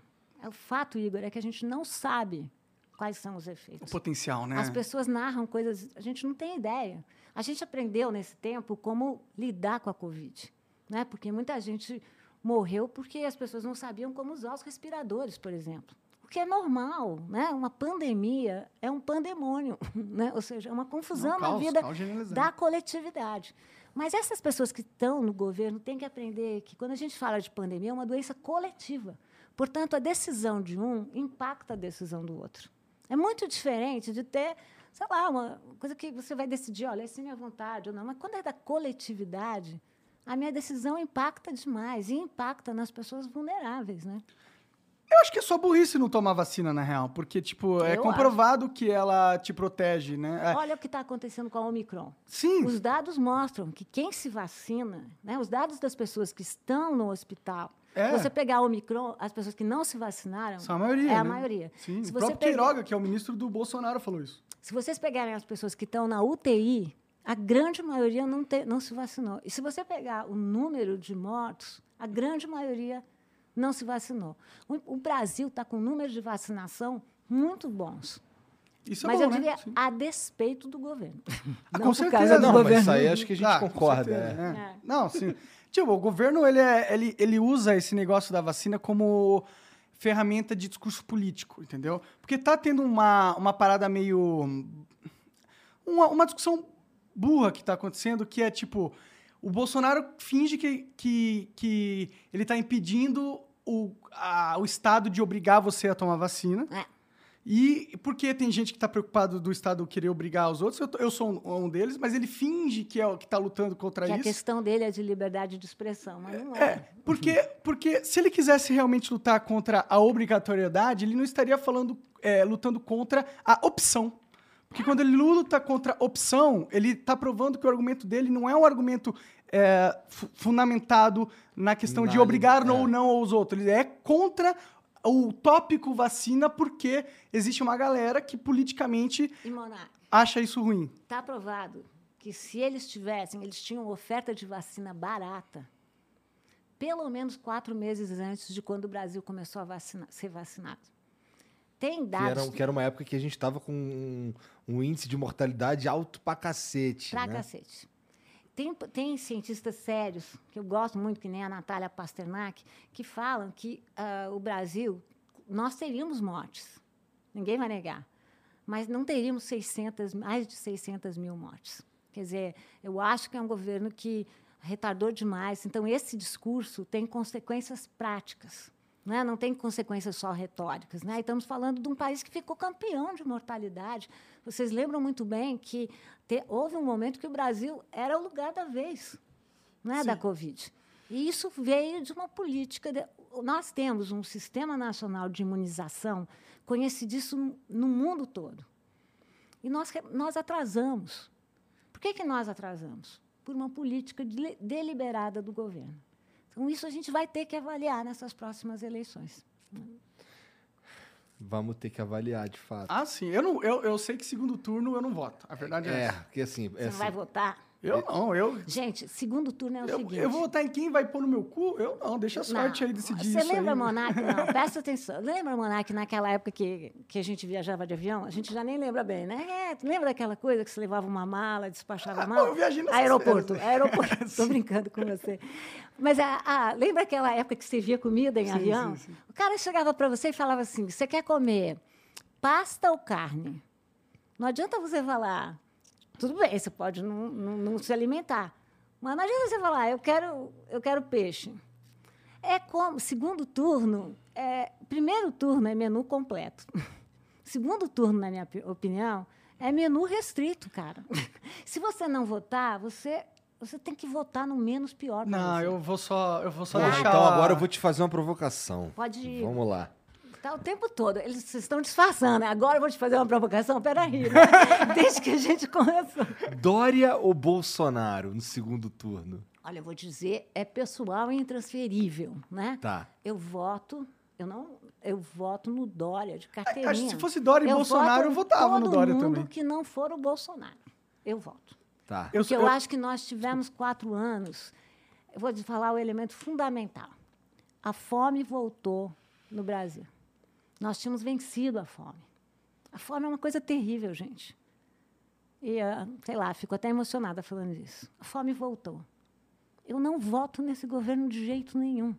É O fato, Igor, é que a gente não sabe quais são os O efeitos. potencial, né? As pessoas narram coisas, a gente não tem ideia. A gente aprendeu nesse tempo como lidar com a Covid, né? Porque muita gente morreu porque as pessoas não sabiam como usar os respiradores, por exemplo. O que é normal, né? Uma pandemia é um pandemônio, né? Ou seja, é uma confusão Não, na caos, vida caos generalizado. da coletividade. Mas essas pessoas que estão no governo têm que aprender que quando a gente fala de pandemia é uma doença coletiva. Portanto, a decisão de um impacta a decisão do outro. É muito diferente de ter, sei lá, uma coisa que você vai decidir, olha, essa é minha vontade ou não. Mas quando é da coletividade, a minha decisão impacta demais e impacta nas pessoas vulneráveis, né? Eu acho que é só burrice não tomar vacina, na real. Porque, tipo, é Eu comprovado que ela te protege, né? É, Olha o que está acontecendo com a Omicron. sim, Os dados mostram que quem se vacina, né, os dados das pessoas que estão no hospital, É. se você pegar a Omicron, as pesas que não se vacinaram, são a maioria. é a né? maioria. Sim, Se o você próprio pegar- Queiroga, que é o ministro do Bolsonaro, falou isso. Se vocês pegarem as pessoas que estão na UTI, a grande maioria não, te- não se vacinou. E se você pegar o número de mortos, a grande maioria não se vacinou. O, o Brasil está com números de vacinação muito bons. Isso mas é eu bom, diria né? A despeito do governo. Ah, com certeza, não, mas governo. isso aí acho que a gente Ah, concorda. certeza, é. é. Não, sim. Tipo, o governo, ele, é- ele, ele usa esse negócio da vacina como ferramenta de discurso político, entendeu? Porque tá tendo uma, uma parada meio... Uma, uma discussão burra que tá acontecendo, que é tipo... O Bolsonaro finge que, que, que ele tá impedindo o, a- o Estado de obrigar você a tomar vacina. É. E porque tem gente que está preocupado do Estado querer obrigar os outros, eu, tô- eu sou um, um deles, mas ele finge que é o que está lutando contra Que a isso. questão dele é de liberdade de expressão, mas não é. É, porque, porque se ele quisesse realmente lutar contra a obrigatoriedade, ele não estaria falando, é, lutando contra a opção. Porque quando ele luta contra a opção, ele está provando que o argumento dele não é um argumento é, fu- fundamentado na questão de Na obrigar é. ou não os outros. Ele é contra o tópico vacina porque existe uma galera que politicamente Monark, acha isso ruim. está provado que se eles tivessem, eles tinham oferta de vacina barata, pelo menos quatro meses antes de quando o Brasil começou a vacina- ser vacinado. Tem Que dados era, que era uma época que a gente tava com um, um índice de mortalidade alto pra cacete. pra né? cacete. Tem, tem cientistas sérios, que eu gosto muito, que nem a Natália Pasternak, que falam que ah, o Brasil, nós teríamos mortes, ninguém vai negar, mas não teríamos 600, mais de 600 mil mortes. Quer dizer, eu acho que é um governo que retardou demais. Então, esse discurso tem consequências práticas. Né? Não tem consequências só retóricas. Né? E estamos falando de um país que ficou campeão de mortalidade. Vocês lembram muito bem que te- houve um momento que o Brasil era o lugar da vez né, da Covid. E isso veio de uma política. de- nós temos um sistema nacional de imunização conhecidíssimo no mundo todo. E nós, nós atrasamos. Por que, que nós atrasamos? Por uma política de- deliberada do governo. Então, isso a gente vai ter que avaliar nessas próximas eleições. Vamos ter que avaliar, de fato. Ah, sim. Eu, não, eu, eu sei que segundo turno eu não voto. A verdade é, é, essa. porque assim. Você é não assim, vai votar? Eu não, eu, Gente, segundo turno é o eu, seguinte. eu vou votar em quem vai pôr no meu cu? Eu não, deixa a sorte Não. aí decidir Você isso lembra, aí. Monark? Não, presta atenção. Lembra, Monark, naquela época que, que a gente viajava de avião? A gente já nem lembra bem, né? É, lembra daquela coisa que você levava uma mala, despachava a mala? eu viajei nessas Aeroporto, férias. aeroporto. Estou brincando com você. Mas a, a- lembra aquela época que você via comida em Sim, avião? sim, sim. O cara chegava para você e falava assim: você quer comer pasta ou carne? Não adianta você falar, tudo bem, você pode não, não- não se alimentar. Mas não adianta você falar, eu quero, eu quero peixe. É como, segundo turno, é, primeiro turno é menu completo. Segundo turno, na minha pi- opinião, é menu restrito, cara. Se você não votar, você, você tem que votar no menos pior. Não, você. eu vou só, eu vou só Porra, deixar. então agora eu vou te fazer uma provocação. Pode ir. Vamos lá. Tá o tempo todo. Eles estão disfarçando. Agora eu vou te fazer uma provocação. Peraí. Né? Desde que a gente começou. Dória ou Bolsonaro no segundo turno? Olha, eu vou dizer, é pessoal e intransferível, né? Tá. Eu voto, eu não, eu voto no Dória de carteirinha. acho que se fosse Dória e Eu Bolsonaro, voto eu votava no todo Dória mundo também. que não for o Bolsonaro. Eu voto. Tá. Eu, Porque sou- eu eu- acho que nós tivemos quatro anos. Eu vou te falar o elemento fundamental. A fome voltou no Brasil. Nós tínhamos vencido a fome. A fome é uma coisa terrível, gente. E, ah, sei lá, fico até emocionada falando disso. A fome voltou. Eu não voto nesse governo de jeito nenhum.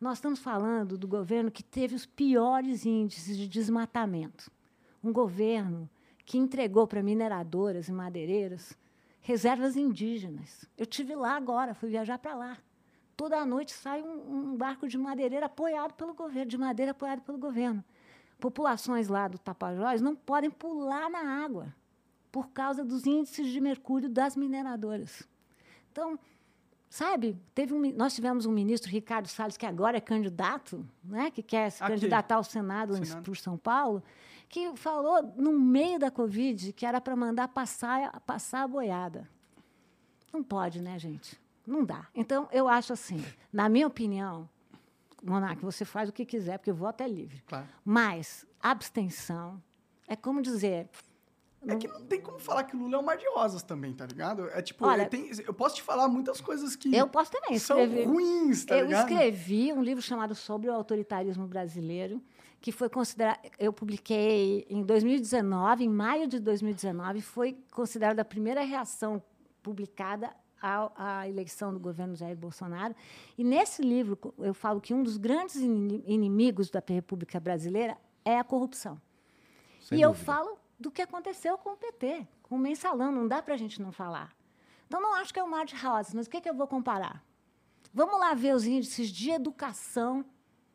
Nós estamos falando do governo que teve os piores índices de desmatamento. Um governo que entregou para mineradoras e madeireiras reservas indígenas. Eu tive lá agora, fui viajar para lá. Toda noite sai um, um barco de madeireira apoiado pelo governo, de madeira apoiado pelo governo. Populações lá do Tapajós não podem pular na água por causa dos índices de mercúrio das mineradoras. Então, sabe, teve um nós tivemos um ministro, Ricardo Salles, que agora é candidato, né, que quer se Aqui. candidatar ao Senado, Senado. por São Paulo, que falou no meio da Covid que era para mandar passar, passar a boiada. Não pode, né, gente? Não dá. Então, eu acho assim, na minha opinião, Monarque, você faz o que quiser, porque o voto é livre. Claro. Mas abstenção é como dizer, É que não tem como falar que o Lula é um mar de rosas também, tá ligado? É tipo, Olha- tem- eu posso te falar muitas coisas que eu posso também são escrever. ruins, tá eu ligado? escrevi um livro chamado Sobre o Autoritarismo Brasileiro, que foi considerado. Eu publiquei em 2019, em maio de 2019, foi considerada a primeira reação publicada ao- à eleição do governo Jair Bolsonaro. E nesse livro eu falo que um dos grandes ini- inimigos da República Brasileira é a corrupção. Sem e eu dúvida. falo do que aconteceu com o PT, com o mensalão, não dá para a gente não falar. Então, não acho que é um mar de rosas, mas o que, que eu vou comparar? Vamos lá ver os índices de educação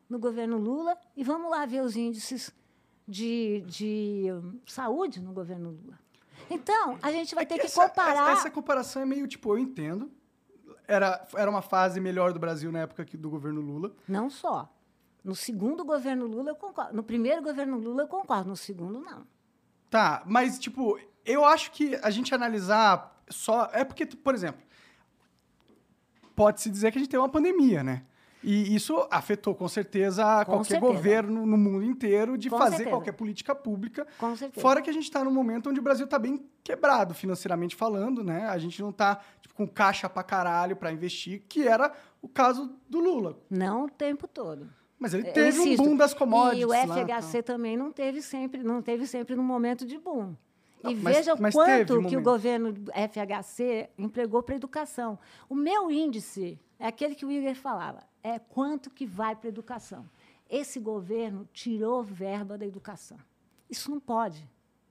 no governo Lula e vamos lá ver os índices de, de hum, saúde no governo Lula. Então, a gente vai É ter que essa, comparar. Essa, essa comparação é meio tipo, eu entendo. Era, era uma fase melhor do Brasil na época que- do governo Lula. Não só. No segundo governo Lula, eu concordo. No primeiro governo Lula, eu concordo. No segundo, não. Tá, mas tipo, eu acho que a gente analisar só. É porque, por exemplo, pode-se dizer que a gente tem uma pandemia, né? E isso afetou com certeza Com qualquer certeza. governo no mundo inteiro de Com fazer certeza. qualquer política pública. Com certeza. Fora que a gente está num momento onde o Brasil está bem quebrado financeiramente falando, né? A gente não está tipo, com caixa pra caralho para investir, que era o caso do Lula. Não o tempo todo. Mas ele teve um boom das commodities. E o lá, FHC também não teve sempre, não teve sempre no momento de boom. Não, e mas- veja mas o quanto um que o governo FHC empregou para a educação. O meu índice é aquele que o Igor falava, é quanto que vai para a educação. Esse governo tirou verba da educação. Isso não pode.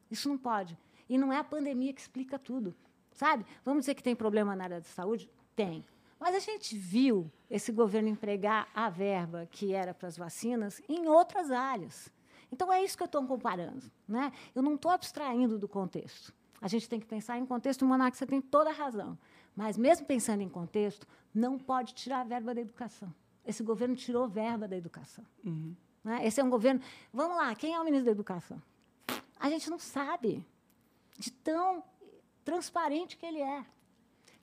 Isso não pode. E não é a pandemia que explica tudo. Sabe? Vamos dizer que tem problema na área de saúde? Tem. Mas a gente viu esse governo empregar a verba que era para as vacinas em outras áreas. Então, é isso que eu estou comparando. Né? Eu não estou abstraindo do contexto. A gente tem que pensar em contexto, Monarque, você tem toda a razão. Mas, mesmo pensando em contexto, não pode tirar a verba da educação. Esse governo tirou verba da educação. Né? Esse é um governo. Vamos lá, quem é o ministro da Educação? A gente não sabe de tão transparente que ele é. O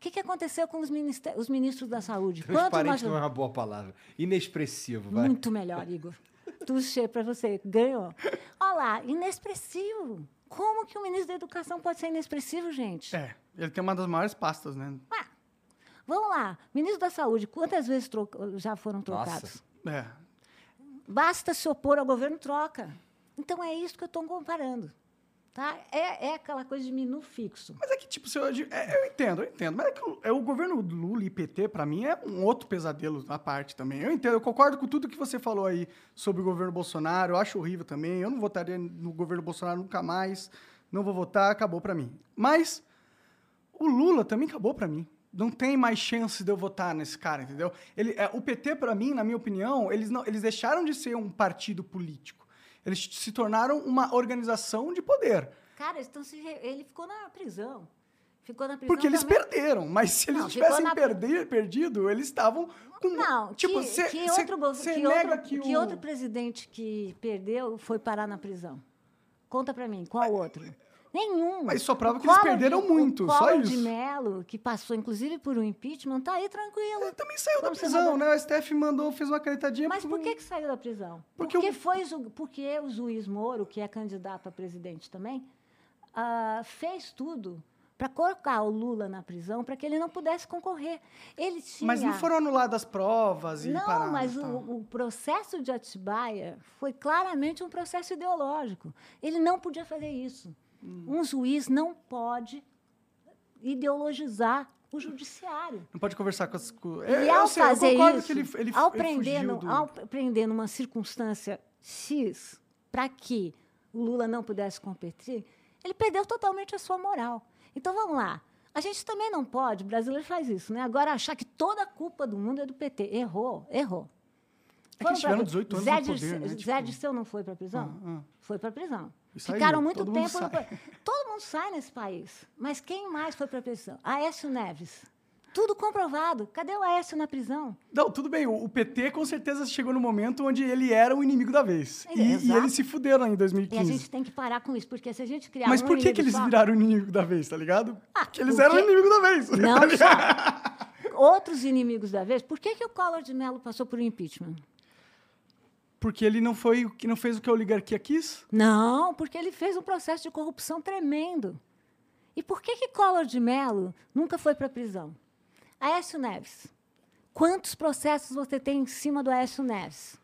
que, que aconteceu com os, ministé- os ministros da Saúde? Quanto Transparente nós- não é uma boa palavra. Inexpressivo, vai. Muito melhor, Igor. Tuxê para você. Ganhou. Olha lá, inexpressivo. Como que o ministro da Educação pode ser inexpressivo, gente? É, ele tem uma das maiores pastas, né? Ah, vamos lá. Ministro da Saúde, quantas vezes já foram trocados? É. Basta se opor ao governo, troca. Então é isso que eu estou comparando. Tá? É, é aquela coisa de menu fixo. Mas é que, tipo, eu, é, eu entendo, eu entendo. Mas é que o, é, o governo Lula e PT, pra mim, é um outro pesadelo à parte também. Eu entendo, eu concordo com tudo que você falou aí sobre o governo Bolsonaro. Eu acho horrível também. Eu não votaria no governo Bolsonaro nunca mais. Não vou votar, acabou pra mim. Mas o Lula também acabou pra mim. Não tem mais chance de eu votar nesse cara, entendeu? Ele, é, o PT, pra mim, na minha opinião, eles, não, eles deixaram de ser um partido político. Eles se tornaram uma organização de poder. Cara, eles tão se ele ficou na prisão. Ficou na prisão. Porque eles também. perderam, mas se eles Não, tivessem na- perder, perdido, eles estavam com. Não, tipo, que, cê- que cê- outro, cê que nega outro, que, que o... outro presidente que perdeu foi parar na prisão? Conta pra mim, qual outro? Nenhum. Mas só prova O que eles perderam de- muito, o só isso. de Mello, que passou inclusive por um impeachment, tá aí tranquilo. Ele também saiu da prisão, né? O STF mandou, fez uma canetadinha. Mas por que, que saiu da prisão? Porque Porque, o- foi, porque o juiz Moro, que é candidato a presidente também, ah, fez tudo para colocar o Lula na prisão para que ele não pudesse concorrer. Ele tinha... Mas não foram anuladas as provas e Não, mas tá. o, o processo de Atibaia foi claramente um processo ideológico. Ele não podia fazer isso. Hum. Um juiz não pode ideologizar o judiciário. Não pode conversar com as. Com... E eu, ao sei, fazer isso, que ele, ele, ao, prender, no- do- ao prender numa circunstância X, para que o Lula não pudesse competir, ele perdeu totalmente a sua moral. Então vamos lá. A gente também não pode, o brasileiro faz isso, né? Agora achar que toda a culpa do mundo é do PT. Errou, errou. É que eles pra- tiveram 18 anos Zé no poder, Dirceu- né? Zé Tipo- Dirceu não foi para prisão? Ah, ah. Foi para prisão. Saiu, Ficaram muito todo mundo tempo. no sai. pa- Todo mundo sai nesse país. Mas quem mais foi para prisão? Aécio Neves. Tudo comprovado. Cadê o Aécio na prisão? Não, tudo bem. O, PT com certeza chegou no momento onde ele era o inimigo da vez. E, e eles se fuderam em E a 2015. gente tem que parar com isso, porque se a gente criar Mas um por que, que eles só- viraram o inimigo da vez, tá ligado? Ah, porque eles porque- eram o inimigo da vez. Não tá. Outros inimigos da vez. Por que, que o Collor de Mello passou por impeachment? Porque ele não foi o que não fez o que a oligarquia quis. Não, porque ele fez um processo de corrupção tremendo. E por que, que Collor de Mello nunca foi para a prisão? Aécio Neves. Quantos processos você tem em cima do Aécio Neves?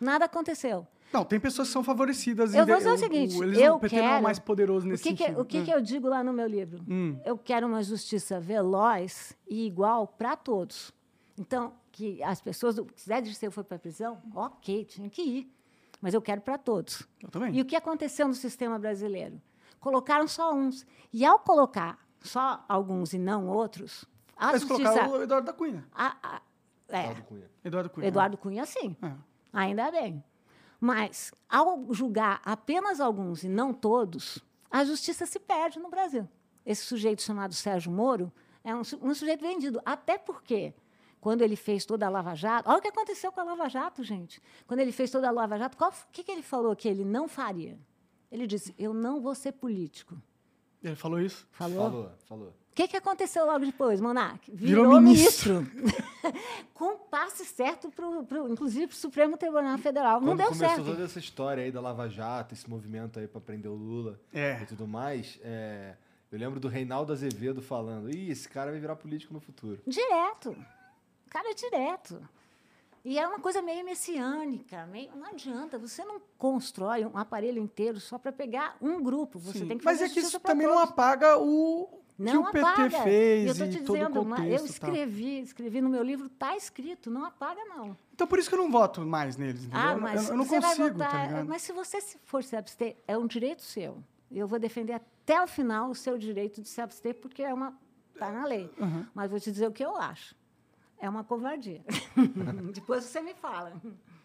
Nada aconteceu. Não, tem pessoas que são favorecidas. Eu vou dizer o seguinte, eles, eu o PT não é o quero- mais poderoso O nesse que, que, sentido. o que, É. que eu digo lá no meu livro? Hum. Eu quero uma justiça veloz e igual para todos. Então, que as pessoas, se Zé Dirceu foi para a prisão, ok, tinha que ir. Mas eu quero para todos. Eu também. E o que aconteceu no sistema brasileiro? Colocaram só uns. E ao colocar só alguns e não outros, a Mas justiça... colocaram o Eduardo da Cunha. a- a- é, Eduardo Cunha. Eduardo Cunha. Eduardo Cunha, sim. É. Ainda bem. Mas, ao julgar apenas alguns e não todos, a justiça se perde no Brasil. Esse sujeito chamado Sérgio Moro é um, su- um sujeito vendido. Até porque, quando ele fez toda a Lava Jato. Olha o que aconteceu com a Lava Jato, gente. Quando ele fez toda a Lava Jato, o que, que ele falou que ele não faria? Ele disse: Eu não vou ser político. Ele falou isso? Falou? Falou, falou. O que, que aconteceu logo depois, Monark? Virou ministro. Com passe certo, pro, pro, inclusive, para o Supremo Tribunal Federal. Não Quando deu começou certo. toda essa história aí da Lava Jato, esse movimento aí pra prender o Lula É. e tudo mais, é, eu lembro do Reinaldo Azevedo falando, ih, esse cara vai virar político no futuro. Direto. Cara, é direto. E é uma coisa meio messiânica. Meio, não adianta, você não constrói um aparelho inteiro só para pegar um grupo. Você Sim. tem que Mas fazer é que isso também não todos. apaga o Não que o PT apaga. fez eu estou e te dizendo, mas contexto. eu tal. escrevi, escrevi no meu livro, está escrito, não apaga, não. Então por isso que eu não voto mais neles, entendeu? Ah, mas eu, eu não consigo, tá votar. ligado? mas se você for se abster, é um direito seu. Eu vou defender até o final o seu direito de se abster, porque é uma. Está na lei. Uhum. Mas vou te dizer o que eu acho. É uma covardia. Depois você me fala.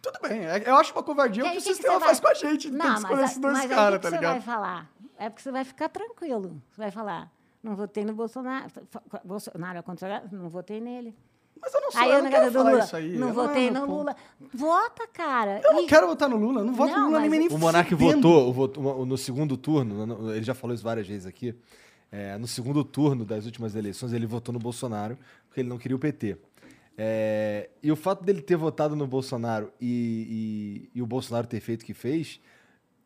Tudo bem, é- eu acho uma covardia o que o que que sistema você faz vai- com a gente, Não, que mas, a- esses dois mas aí o caras, que tá você ligado? vai falar? É porque você vai ficar tranquilo. Você vai falar, não votei no Bolsonaro. Bolsonaro é contra, não votei nele. Mas eu não sou, Aí eu eu não quero falar Lula, isso aí. não eu votei meu no ponto. Lula. Vota, cara. Eu não E- quero votar no Lula, não voto Não, no Lula nem, nem O Monark fudendo. votou, votou no segundo turno, no- no- ele já falou isso várias vezes aqui, é, no segundo turno das últimas eleições, ele votou no Bolsonaro, porque ele não queria o PT. É, e o fato dele ter votado no Bolsonaro e, e- e o Bolsonaro ter feito o que fez,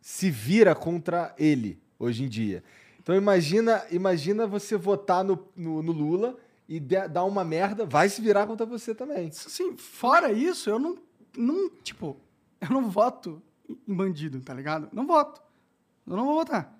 se vira contra ele hoje em dia. Então imagina, imagina você votar no, no- no Lula e de- dar uma merda, vai se virar contra você também. Sim, fora isso, eu não, não, tipo, eu não voto em bandido, tá ligado? Não voto. Eu não vou votar.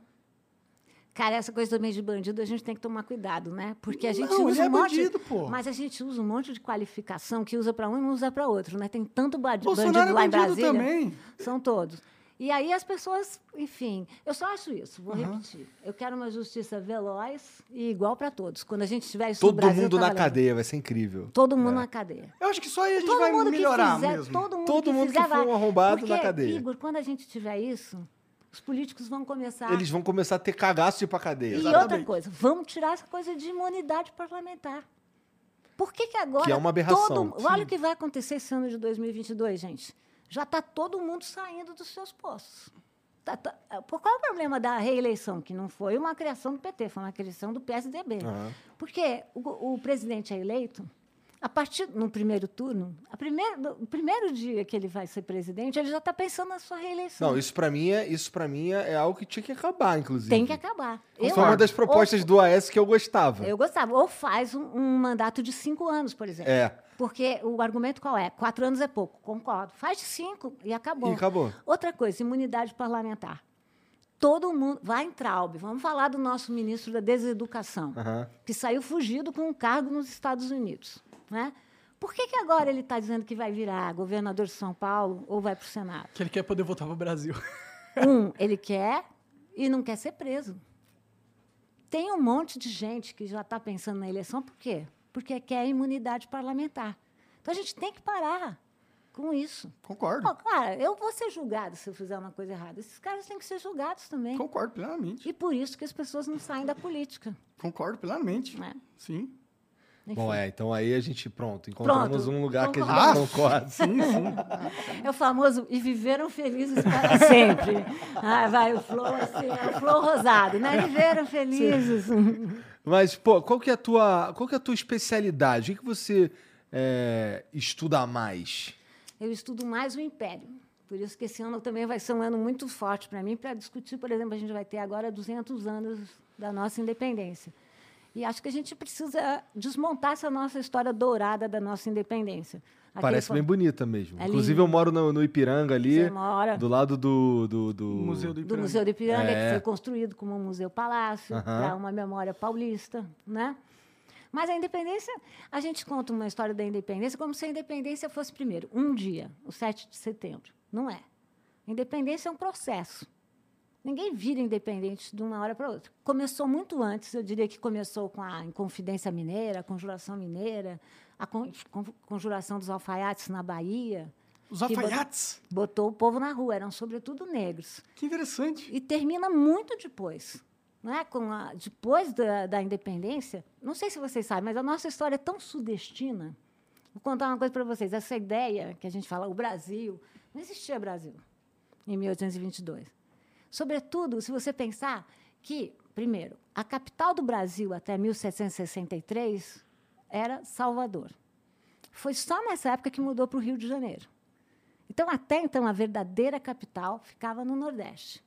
Cara, essa coisa também de bandido, a gente tem que tomar cuidado, né? Porque a gente Não, usa ele um é monte... bandido, pô. Mas a gente usa um monte de qualificação que usa para um e não usa para outro, né? Tem tanto Bolsonaro bandido é lá em bandido Brasília. também. São todos. E aí as pessoas, enfim, eu só acho isso, vou repetir. Eu quero uma justiça veloz e igual para todos. Quando a gente tiver isso no Todo Brasil, mundo tá na valendo. cadeia, vai ser incrível. Todo mundo na cadeia. Eu acho que só aí a gente Todo vai mundo melhorar que fizer, mesmo. todo mundo Todo que mundo que fizer for vai. um arrombado Porque, na cadeia. Igor, quando a gente tiver isso, os políticos vão começar Eles vão começar a ter cagaço de ir pra cadeia. E Exatamente. outra coisa, vamos tirar essa coisa de imunidade parlamentar. Por que, que agora. Que é uma aberração. todo- olha o que vai acontecer esse ano de 2022, gente. Já está todo mundo saindo dos seus postos. Tá- tá- por qual é o problema da reeleição? Que não foi uma criação do PT, foi uma criação do PSDB. Aham. Porque o, o presidente é eleito, a partir no primeiro turno, a primeiro, no- o primeiro dia que ele vai ser presidente, ele já está pensando na sua reeleição. Não, isso pra mim é, isso para mim é é algo que tinha que acabar, inclusive. Tem que acabar. Eu Foi uma das propostas Ou- do AS que eu gostava. Eu gostava. Ou faz um, um mandato de cinco anos, por exemplo. É. Porque o argumento qual é? Quatro anos é pouco. Concordo. Faz de cinco e acabou. E acabou. Outra coisa, imunidade parlamentar. Todo mundo. Vai em Traub. Vamos falar do nosso ministro da Deseducação, Aham. que saiu fugido com um cargo nos Estados Unidos. Né? Por que, que agora ele está dizendo que vai virar governador de São Paulo ou vai para o Senado? Que ele quer poder voltar pro Brasil. Um, ele quer e não quer ser preso. Tem um monte de gente que já está pensando na eleição, por quê? Porque quer imunidade parlamentar. Então a gente tem que parar com isso. Concordo. Pô, cara, eu vou ser julgado se eu fizer uma coisa errada. Esses caras têm que ser julgados também. Concordo plenamente. E por isso que as pessoas não saem da política. Concordo plenamente. Né? Sim. Enfim, Bom, é, então aí a gente, pronto, encontramos Pronto. um lugar que a gente concorda. Sim, sim. é o famoso e viveram felizes para sempre. Ah, vai o flor, assim, é o flor rosado, né? Viveram felizes. Mas, pô, qual que é a tua, qual que é a tua especialidade? O que, que você é, estuda mais? Eu estudo mais o Império. Por isso que esse ano também vai ser um ano muito forte para mim, para discutir, por exemplo, a gente vai ter agora 200 anos da nossa independência. E acho que a gente precisa desmontar essa nossa história dourada da nossa independência. Aquele Parece fa- bem bonita mesmo. É Inclusive, eu moro no, no Ipiranga ali, Você mora- do lado do... do, do... Museu do do Ipiranga. Museu do Ipiranga, É. que foi construído como um museu-palácio, Aham. para uma memória paulista, né? Mas a independência, a gente conta uma história da independência como se a independência fosse primeiro, um dia, o 7 de setembro. Não é. Independência é um processo. Ninguém vira independente de uma hora para outra. Começou muito antes, eu diria que começou com a Inconfidência Mineira, a Conjuração Mineira, a con- con- Conjuração dos Alfaiates na Bahia. Os alfaiates. Botou o povo na rua, eram sobretudo negros Que interessante. e termina muito depois. Não é? Com a, depois da, da independência, não sei se vocês sabem, mas a nossa história é tão sudestina. Vou contar uma coisa para vocês. Essa ideia que a gente fala, o Brasil, não existia Brasil em 1822. Sobretudo, se você pensar que, primeiro, a capital do Brasil até 1763 era Salvador. Foi só nessa época que mudou para o Rio de Janeiro. Então, até então, a verdadeira capital ficava no Nordeste.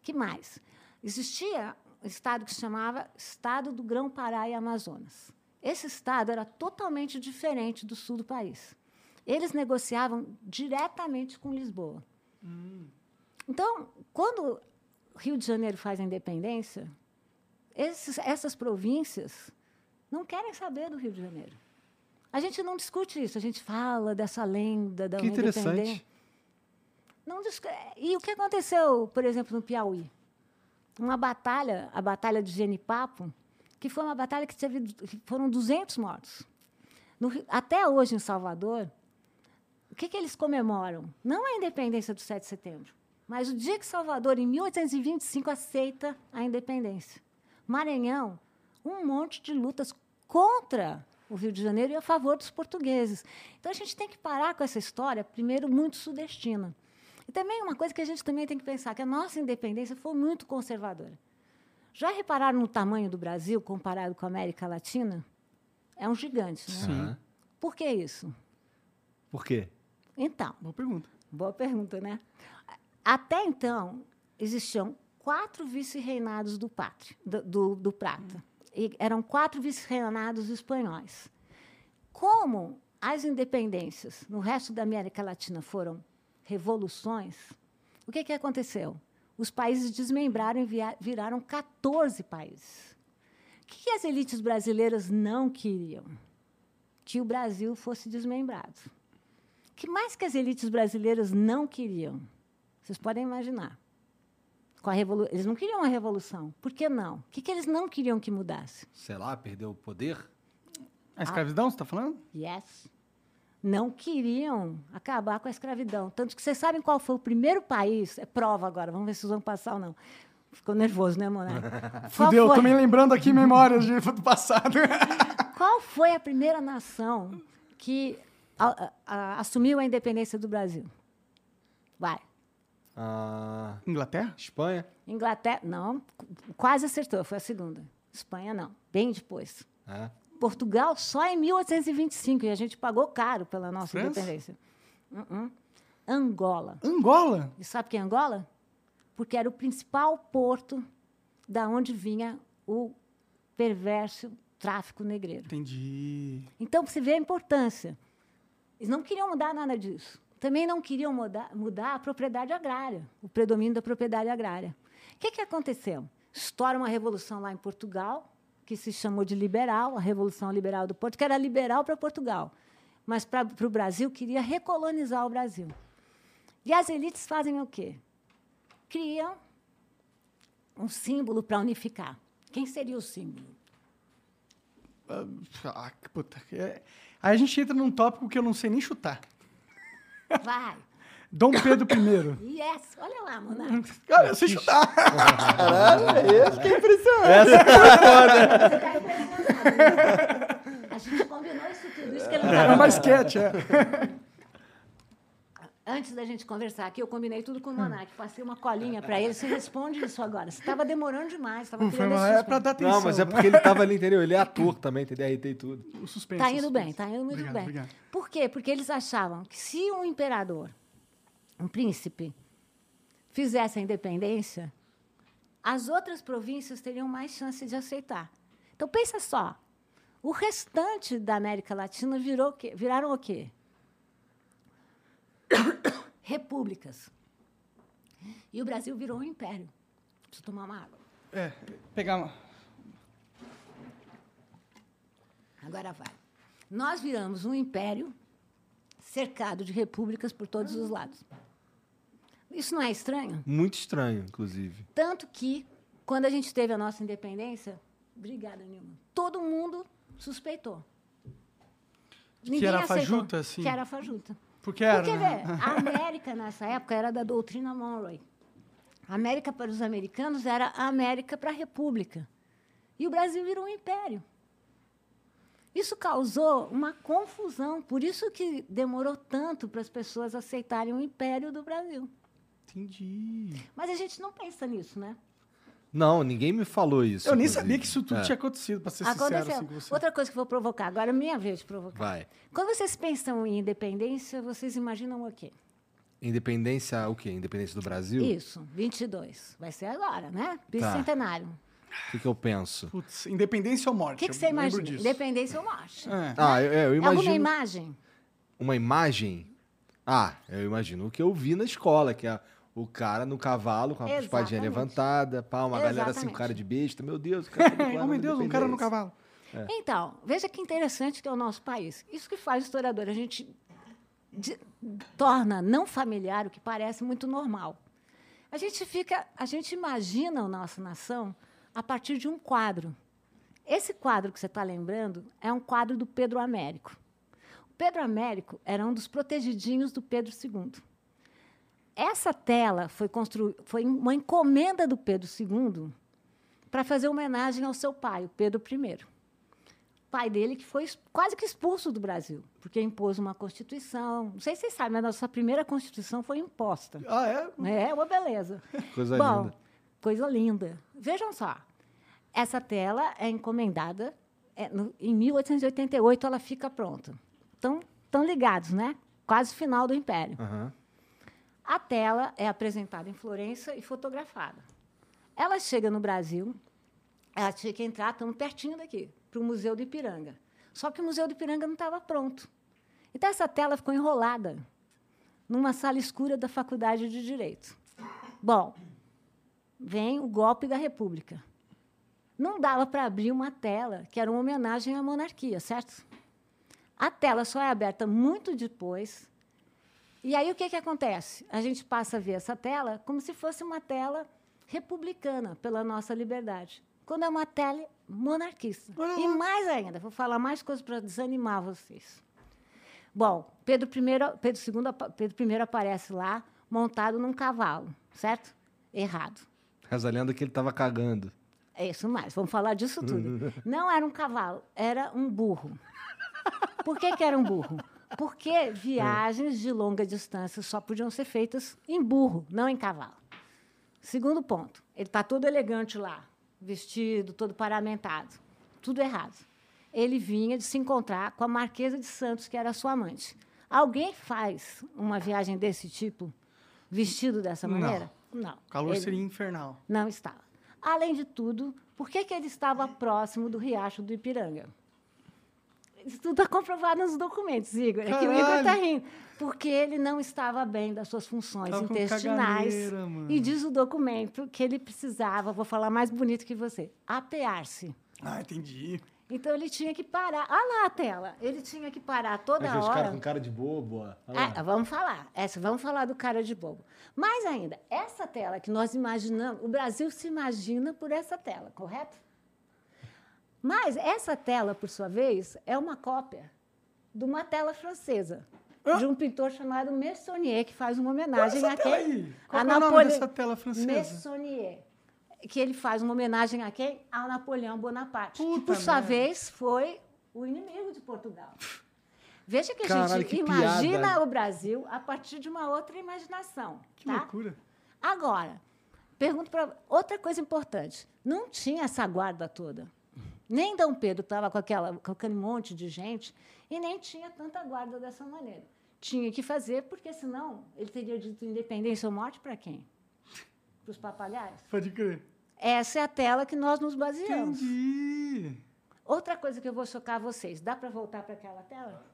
que mais? Existia um estado que se chamava Estado do Grão-Pará e Amazonas. Esse estado era totalmente diferente do sul do país. Eles negociavam diretamente com Lisboa. Então, quando Rio de Janeiro faz a independência, esses- essas províncias não querem saber do Rio de Janeiro. A gente não discute isso, a gente fala dessa lenda da Que interessante. independência. Não discu- E o que aconteceu, por exemplo, no Piauí? Uma batalha, a Batalha de Genipapo, que foi uma batalha que teve, foram 200 mortos. No até hoje, em Salvador, o que, que eles comemoram? Não a independência do 7 de setembro, mas o dia que Salvador, em 1825, aceita a independência. Maranhão, um monte de lutas contra o Rio de Janeiro e a favor dos portugueses. Então, a gente tem que parar com essa história, primeiro, muito sudestina. E também uma coisa que a gente também tem que pensar, que a nossa independência foi muito conservadora. Já repararam no tamanho do Brasil comparado com a América Latina? É um gigante, né? Aham. Por que isso? Por quê? Então, Boa pergunta. boa pergunta, né? Até então, existiam quatro vice-reinados do, do, do, do Prata. E eram quatro vice-reinados espanhóis. Como as independências no resto da América Latina foram revoluções, o que, que aconteceu? Os países desmembraram e viraram 14 países. O que, que as elites brasileiras não queriam? Que o Brasil fosse desmembrado. O que mais que as elites brasileiras não queriam? Vocês podem imaginar. Com a revolu eles não queriam uma revolução. Por que não? O que, que eles não queriam que mudasse? Sei lá, perdeu o poder? A escravidão, você tá falando? Yes. Não queriam acabar com a escravidão. Tanto que vocês sabem qual foi o primeiro país. É prova agora, vamos ver se vocês vão passar ou não. Ficou nervoso, né, Monarca? Fudeu, foi? tô me lembrando aqui memórias de- do passado. Qual foi a primeira nação que a- a- a- assumiu a independência do Brasil? Vai. Ah, Inglaterra? Espanha? Inglaterra, não, qu- quase acertou, foi a segunda. Espanha, não, bem depois. É. Portugal só em 1825, e a gente pagou caro pela nossa França? independência. Uh-uh. Angola. Angola? E sabe que é Angola? Porque era o principal porto da onde vinha o perverso tráfico negreiro. Entendi. Então, você vê a importância. Eles não queriam mudar nada disso. Também não queriam mudar, mudar a propriedade agrária, o predomínio da propriedade agrária. O que, que aconteceu? Estoura uma revolução lá em Portugal, que se chamou de liberal, a Revolução Liberal do Porto, que era liberal para Portugal, mas para o Brasil queria recolonizar o Brasil. E as elites fazem o quê? Criam um símbolo para unificar. Quem seria o símbolo? Ah, que puta. é- Aí a gente entra num tópico que eu não sei nem chutar. Vai! Dom Pedro I. Yes! Olha lá, Monarca. Cara, eu sei chutar. Esse que é impressionante. A gente combinou isso tudo, isso que ele não É uma sketch, é. Antes da gente conversar aqui, eu combinei tudo com o Monark. Passei uma colinha para ele. Você responde isso agora. Você estava demorando demais. Estava Foi é suspense. dar atenção. Não, mas é porque ele tava ali, entendeu? Ele é ator também, entendeu? RT e tudo. O suspense. Tá o indo suspense. bem, tá indo muito Obrigado, bem. obrigado. Por quê? Porque eles achavam que se um imperador, um príncipe, fizesse a independência, as outras províncias teriam mais chance de aceitar. Então pensa só, o restante da América Latina virou o quê? viraram o quê? Repúblicas. E o Brasil virou um império. Preciso tomar uma água. É, pegar uma... Agora vai. Nós viramos um império cercado de repúblicas por todos os lados. Isso não é estranho? Muito estranho, inclusive. Tanto que, quando a gente teve a nossa independência, obrigada, Nilma, todo mundo suspeitou. era aceitou fajuta, assim? Que era fajuta. Porque era, Porque, né? vê, a América, nessa época, era da doutrina Monroe. A América para os americanos era a América para a República. E o Brasil virou um império. Isso causou uma confusão. Por isso que demorou tanto para as pessoas aceitarem o império do Brasil. Entendi. Mas a gente não pensa nisso, né? Não, ninguém me falou isso. Eu nem inclusive. sabia que isso tudo É. tinha acontecido, pra ser sincero Aconteceu. assim com você. Outra coisa que eu vou provocar. Agora é minha vez de provocar. Vai. Quando vocês pensam em independência, vocês imaginam o quê? Independência, o quê? Independência do Brasil? Isso, 22. Vai ser agora, né? Tá. Bicentenário. O que, que eu penso? Putz, independência ou O morte? que, que eu você imagina? disso. Independência ou morte? É. Ah, eu, é, eu Alguma imagino. imagem? Uma imagem? Ah, eu imagino o que eu vi na escola, que é o cara no cavalo com a espadinha Exatamente. levantada, pá, uma galera assim, com Exatamente. cara de besta. Meu Deus, o cara tá Oh, meu Deus, um cara no cavalo. É. Então, veja que interessante que é o nosso país. Isso que faz o historiador. A gente de- torna não familiar o que parece muito normal. A gente fica, a gente imagina a nossa nação a partir de um quadro. Esse quadro que você está lembrando é um quadro do Pedro Américo. O Pedro Américo era um dos protegidinhos do Pedro II. Essa tela foi, constru... foi uma encomenda do Pedro II para fazer homenagem ao seu pai, o Pedro I pai dele que foi quase que expulso do Brasil, porque impôs uma constituição. Não sei se vocês sabem, mas a nossa primeira constituição foi imposta. Ah, é? É uma beleza. Coisa Bom, linda. coisa linda. Vejam só, essa tela é encomendada é, no- em 1888, ela fica pronta. Então, estão ligados, né? Quase final do Império. Aham. A tela é apresentada em Florença e fotografada. Ela chega no Brasil, ela tinha que entrar, estamos pertinho daqui, para o Museu do Ipiranga. Só que o Museu do Ipiranga não estava pronto. Então, essa tela ficou enrolada numa sala escura da Faculdade de Direito. Bom, vem o golpe da República. Não dava para abrir uma tela que era uma homenagem à monarquia, certo? A tela só é aberta muito depois E aí o que, que acontece? A gente passa a ver essa tela como se fosse uma tela republicana pela nossa liberdade. Quando é uma tela monarquista. E mais ainda, vou falar mais coisas para desanimar vocês. Bom, Pedro I, Pedro, II, Pedro I aparece lá montado num cavalo, certo? Errado. Reza a lenda que ele tava cagando. É isso mais, vamos falar disso tudo. Não era um cavalo, era um burro. Por que, que era um burro? Porque viagens de longa distância só podiam ser feitas em burro, não em cavalo. Segundo ponto, ele está todo elegante lá, vestido, todo paramentado. Tudo errado. Ele vinha de se encontrar com a Marquesa de Santos, que era sua amante. Alguém faz uma viagem desse tipo, vestido dessa Não. maneira? Não. O calor Ele- seria infernal. não estava. Além de tudo, por que, que ele estava próximo do riacho do Ipiranga? Isso tudo está comprovado nos documentos, Igor. É que o Igor está Caralho. rindo. Porque ele não estava bem das suas funções Tava intestinais. E diz o documento que ele precisava, vou falar mais bonito que você, apear-se. Ah, entendi. Então ele tinha que parar. Olha lá a tela. Ele tinha que parar toda Aqueles hora. caras com cara de bobo, ó. Olha lá. Ah, vamos falar. Essa, vamos falar do cara de bobo. Mais ainda, essa tela que nós imaginamos, o Brasil se imagina por essa tela, correto? Mas essa tela, por sua vez, é uma cópia de uma tela francesa, Ah. de um pintor chamado Meissonier, que faz uma homenagem Olha essa a tela quem? aí. Qual A que é o nome dessa tela francesa? Meissonier. Que ele faz uma homenagem a quem? A Napoleão Bonaparte, que, Puta por sua merda. vez, foi o inimigo de Portugal. Veja que a Caralho, gente que imagina piada. o Brasil a partir de uma outra imaginação. Que tá? loucura. Agora, pergunto para outra coisa importante. Não tinha essa guarda toda. Nem Dom Pedro estava com, aquela, com aquele monte de gente e nem tinha tanta guarda dessa maneira. Tinha que fazer, porque senão ele teria dito independência ou morte para quem? Para os papagaios? Pode crer. Essa é a tela que nós nos baseamos. Entendi. Outra coisa que eu vou chocar vocês. Dá para voltar para aquela tela?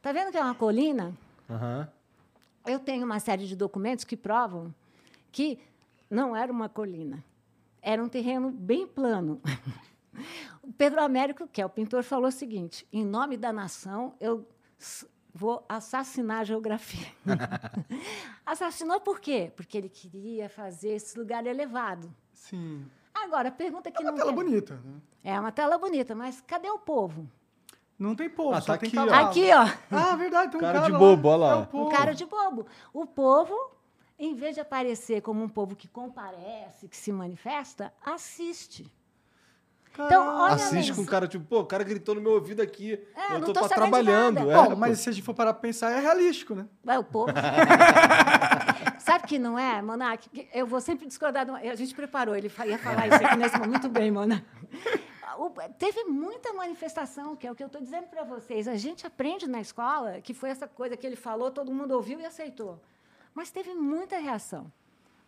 Tá vendo que é uma colina? Aham. Eu tenho uma série de documentos que provam que não era uma colina. Era um terreno bem plano. Pedro Américo, que é o pintor, falou o seguinte: em nome da nação, eu vou assassinar a geografia. Assassinou por quê? Porque ele queria fazer esse lugar elevado. Sim. Agora, a pergunta que É uma não tela tem- bonita. né? É uma tela bonita, mas cadê o povo? Não tem povo, Ah, só tá tem aqui, cavalo. Aqui, ó. Ah, verdade, tem um Cara cara de lá. bobo, olha lá. É o Um cara de bobo. O povo, em vez de aparecer como um povo que comparece, que se manifesta, assiste. Então, olha Assiste com mensagem. cara, tipo, pô, o cara gritou no meu ouvido aqui. É, eu não tô, tô trabalhando. É, Bom, mas se a gente for parar pra pensar, é realístico, né? Vai o povo. Sabe que não é, Monark? Que Eu vou sempre discordar. de uma- A gente preparou, ele ia falar isso aqui nesse momento. Muito bem, Monark. O- Teve muita manifestação, que é o que eu estou dizendo para vocês. A gente aprende na escola que foi essa coisa que ele falou, todo mundo ouviu e aceitou. Mas teve muita reação.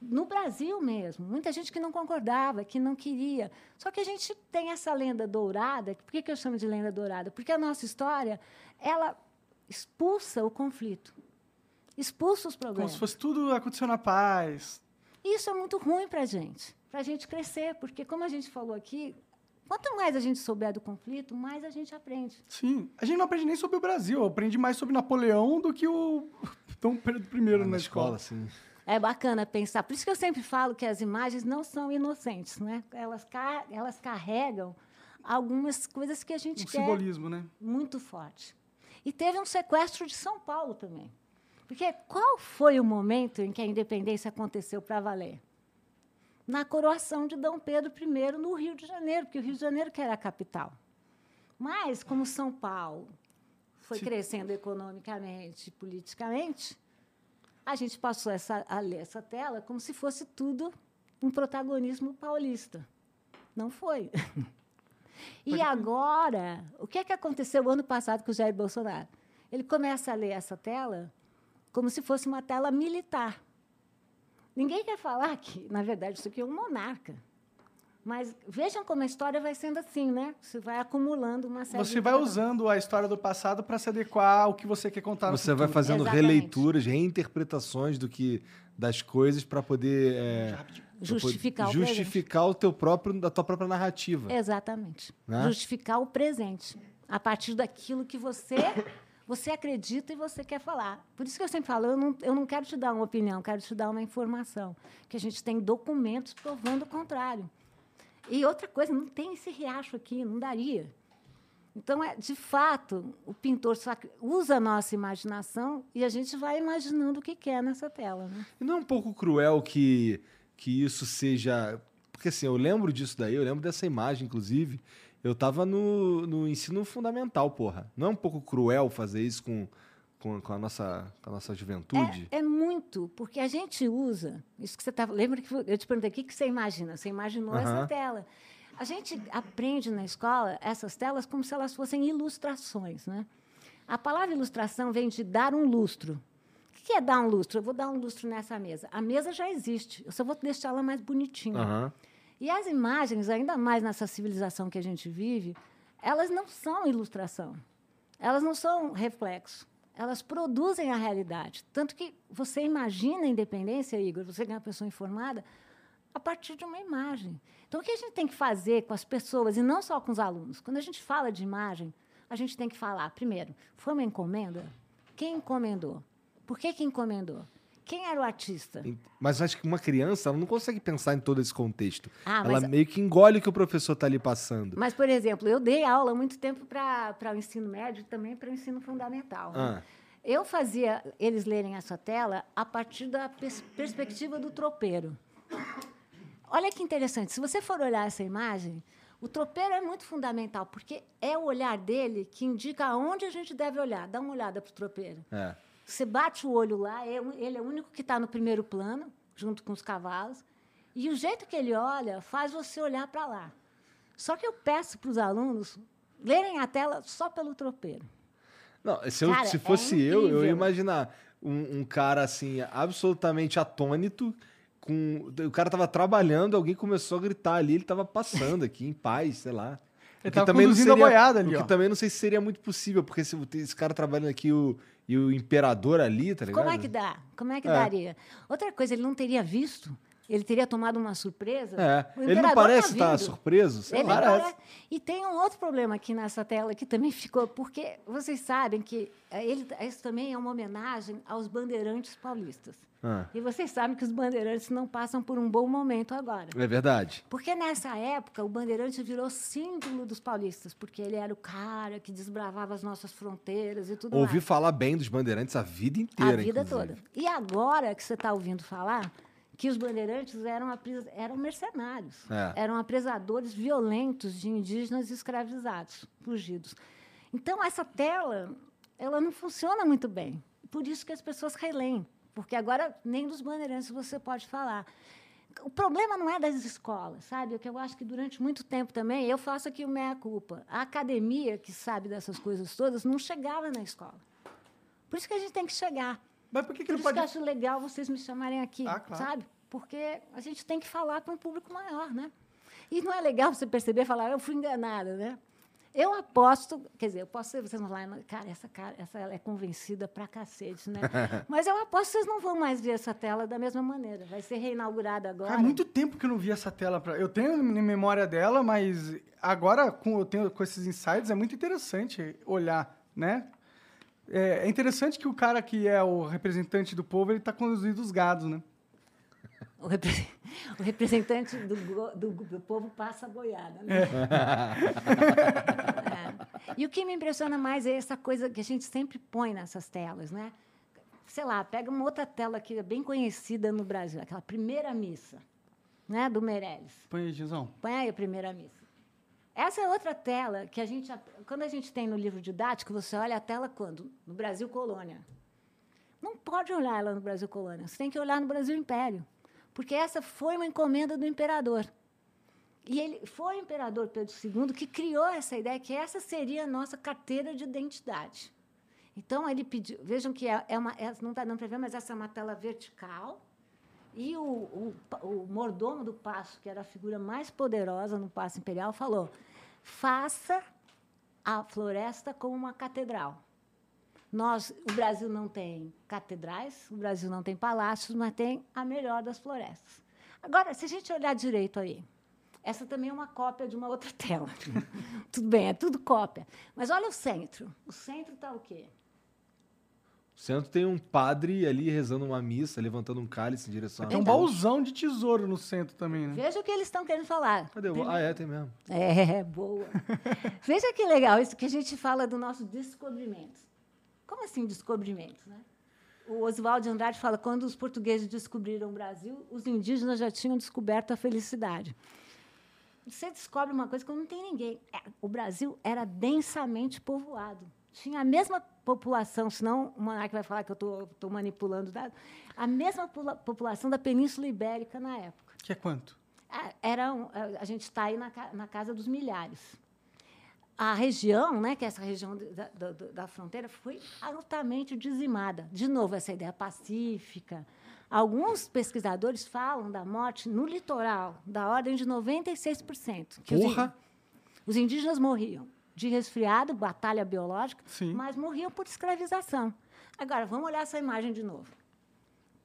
No Brasil mesmo, muita gente que não concordava, que não queria. Só que a gente tem essa lenda dourada. Por que, que eu chamo de lenda dourada? Porque a nossa história, ela expulsa o conflito, expulsa os Como problemas. se fosse tudo aconteceu na paz. Isso é muito ruim para a gente, para a gente crescer, porque, como a gente falou aqui, quanto mais a gente souber do conflito, mais a gente aprende. Sim. A gente não aprende nem sobre o Brasil. Eu aprendi mais sobre Napoleão do que o Dom Pedro I na, na escola. escola, assim. É bacana pensar. Por isso que eu sempre falo que as imagens não são inocentes, né? Elas, car elas carregam algumas coisas que a gente Um quer simbolismo, né? muito forte. E teve um sequestro de São Paulo também. Porque qual foi o momento em que a independência aconteceu para valer? Na coroação de Dom Pedro I no Rio de Janeiro, porque o Rio de Janeiro que era a capital. Mas, como São Paulo foi crescendo economicamente, politicamente, a gente passou essa, a ler essa tela como se fosse tudo um protagonismo paulista. Não foi. E agora, o que, é que aconteceu ano passado com o Jair Bolsonaro? Ele começa a ler essa tela como se fosse uma tela militar. Ninguém quer falar que, na verdade, isso aqui é um monarca. Mas vejam como a história vai sendo assim, né? Você vai acumulando uma série Você de vai usando a história do passado para se adequar ao que você quer contar no Você vai fazendo Exatamente. releituras, reinterpretações do que das coisas para poder é, Justificar poder o justificar o teu próprio da tua própria narrativa. Exatamente. Né? Justificar o presente a partir daquilo que você você acredita e você quer falar. Por isso que eu sempre falo, eu não, eu não quero te dar uma opinião, quero te dar uma informação. Que a gente tem documentos provando o contrário. E outra coisa, não tem esse riacho aqui, não daria. Então, é, de fato, o pintor usa a nossa imaginação e a gente vai imaginando o que quer nessa tela. Né? E não é um pouco cruel que, que isso seja. Porque assim, eu lembro disso daí, eu lembro dessa imagem, inclusive. Eu estava no, no ensino fundamental, porra. Não é um pouco cruel fazer isso com, com, com, a, nossa, com a nossa juventude? É, é, muito, porque a gente usa. Isso que você estava. Lembra que eu te perguntei o que, que você imagina? Você imaginou uhum. essa tela. A gente aprende na escola essas telas como se elas fossem ilustrações. Né? A palavra ilustração vem de dar um lustro. O que é dar um lustro? Eu vou dar um lustro nessa mesa. A mesa já existe, eu só vou deixar ela mais bonitinha. Uhum. E as imagens, ainda mais nessa civilização que a gente vive, elas não são ilustração. Elas não são reflexo. Elas produzem a realidade. Tanto que você imagina a independência, Igor, você é uma pessoa informada, a partir de uma imagem. Então, o que a gente tem que fazer com as pessoas, e não só com os alunos? Quando a gente fala de imagem, a gente tem que falar, primeiro, foi uma encomenda? Quem encomendou? Por que, que encomendou? Quem era o artista? Mas acho que uma criança ela não consegue pensar em todo esse contexto. Ah, ela meio que engole o que o professor está ali passando. Mas, por exemplo, eu dei aula muito tempo para o ensino médio e também para o ensino fundamental. Né? Ah. Eu fazia eles lerem essa tela a partir da pers perspectiva do tropeiro. Olha que interessante. Se você for olhar essa imagem, o tropeiro é muito fundamental, porque é o olhar dele que indica aonde a gente deve olhar. Dá uma olhada para o tropeiro. É. Você bate o olho lá, é ele é o único que está no primeiro plano, junto com os cavalos. E o jeito que ele olha faz você olhar para lá. Só que eu peço para os alunos lerem a tela só pelo tropeiro. Não, se, eu, cara, se fosse é eu, eu ia imaginar um, um, cara assim, absolutamente atônito. Com, o cara tava trabalhando, alguém começou a gritar ali, ele tava passando aqui em paz, sei lá. Ele tava também conduzindo seria, a boiada ali, ó. também não sei se seria muito possível, porque se esse cara trabalhando aqui, o, e o imperador ali, tá ligado? Como é que dá? Como é que é. daria? Outra coisa, ele não teria visto. Ele teria tomado uma surpresa. É. Ele não parece estar tá surpreso? Sei ele lá. Parece. E tem um outro problema aqui nessa tela que também ficou, porque vocês sabem que eh, ele, isso também é uma homenagem aos bandeirantes paulistas. Ah. E vocês sabem que os bandeirantes não passam por um bom momento agora. É verdade. Porque nessa época o bandeirante virou símbolo dos paulistas, porque ele era o cara que desbravava as nossas fronteiras e tudo Ouvi mais. falar bem dos bandeirantes a vida inteira. A vida inclusive. toda. E agora que você está ouvindo falar que os bandeirantes eram, eram mercenários, é. eram apresadores violentos de indígenas escravizados, fugidos. Então essa tela, ela não funciona muito bem. Por isso que as pessoas releem porque agora nem dos bandeirantes você pode falar. O problema não é das escolas, sabe? O que eu acho que durante muito tempo também, eu faço aqui o meia-culpa. A academia, que sabe dessas coisas todas, não chegava na escola. Por isso que a gente tem que chegar. Mas por que, que por não pode... que eu acho legal vocês me chamarem aqui, ah, claro. sabe? Porque a gente tem que falar para um público maior, né? E não é legal você perceber e falar, eu fui enganada, né? Eu aposto, quer dizer, eu posso ser, vocês vão falar, cara, essa cara, essa ela é convencida pra cacete, né? Mas eu aposto que vocês não vão mais ver essa tela da mesma maneira. Vai ser reinaugurada agora. Há muito tempo que eu não vi essa tela. Pra... Eu tenho em memória dela, mas agora com, eu tenho, com esses insights é muito interessante olhar, né? É, é interessante que o cara que é o representante do povo, ele está conduzindo os gados, né? O, repre... o representante do, do, do, povo passa a boiada. Né? É. é. E o que me impressiona mais é essa coisa que a gente sempre põe nessas telas, né? Sei lá, pega uma outra tela que é bem conhecida no Brasil, aquela primeira missa, né, do Meirelles. Põe aí, Gizão. Põe aí a primeira missa. Essa é outra tela que a gente, quando a gente tem no livro didático, você olha a tela quando? No Brasil Colônia. Não pode olhar ela no Brasil Colônia, você tem que olhar no Brasil Império porque essa foi uma encomenda do imperador. E ele foi o imperador Pedro II que criou essa ideia que essa seria a nossa carteira de identidade. Então ele pediu, vejam que é, é uma, é, não está dando para ver, mas essa é uma tela vertical. E o, o, o mordomo do passo, que era a figura mais poderosa no passo imperial, falou: faça a floresta como uma catedral. Nós, o Brasil não tem catedrais, o Brasil não tem palácios, mas tem a melhor das florestas. Agora, se a gente olhar direito aí, essa também é uma cópia de uma outra tela. tudo bem, é tudo cópia. Mas olha o centro. O centro está o quê? Centro tem um padre ali rezando uma missa, levantando um cálice em direção a Tem um Então. baúzão de tesouro no centro também, né? Veja o que eles estão querendo falar. Cadê? o- Ah, é, tem mesmo. É, boa. Veja que legal isso que a gente fala do nosso descobrimento. Como assim descobrimento, né? O Oswald de Andrade fala quando os portugueses descobriram o Brasil, os indígenas já tinham descoberto a felicidade. Você descobre uma coisa que não tem ninguém. É, o Brasil era densamente povoado. Tinha a mesma população, senão o monarca vai falar que eu estou manipulando dados, a mesma pula- população da Península Ibérica na época. Que é quanto? Era um- a gente está aí na, na casa dos milhares. A região, né, que é essa região da, da- da fronteira, foi altamente dizimada. De novo, essa ideia pacífica. Alguns pesquisadores falam da morte no litoral, da ordem de 96%. que Porra! Os indígenas morriam de resfriado, batalha biológica, Sim. mas morriam por escravização. Agora, vamos olhar essa imagem de novo.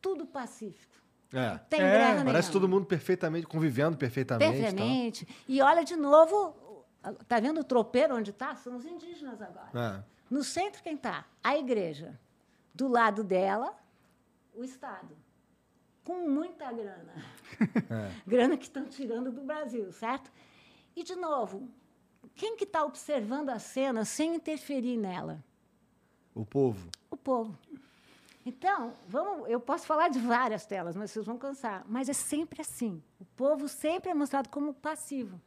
Tudo pacífico. É. Tem É, guerra Parece nenhuma. todo mundo perfeitamente, convivendo perfeitamente. tal. Perfeitamente. E olha de novo, tá vendo o tropeiro onde está? São os indígenas agora. É. No centro, quem está? A igreja. Do lado dela, o Estado. Com muita grana. Grana que estão tirando do Brasil, certo? E, de novo, quem que está observando a cena sem interferir nela? O povo. O povo. Então, vamos, eu posso falar de várias telas, mas vocês vão cansar. Mas é sempre assim. O povo sempre é mostrado como passivo,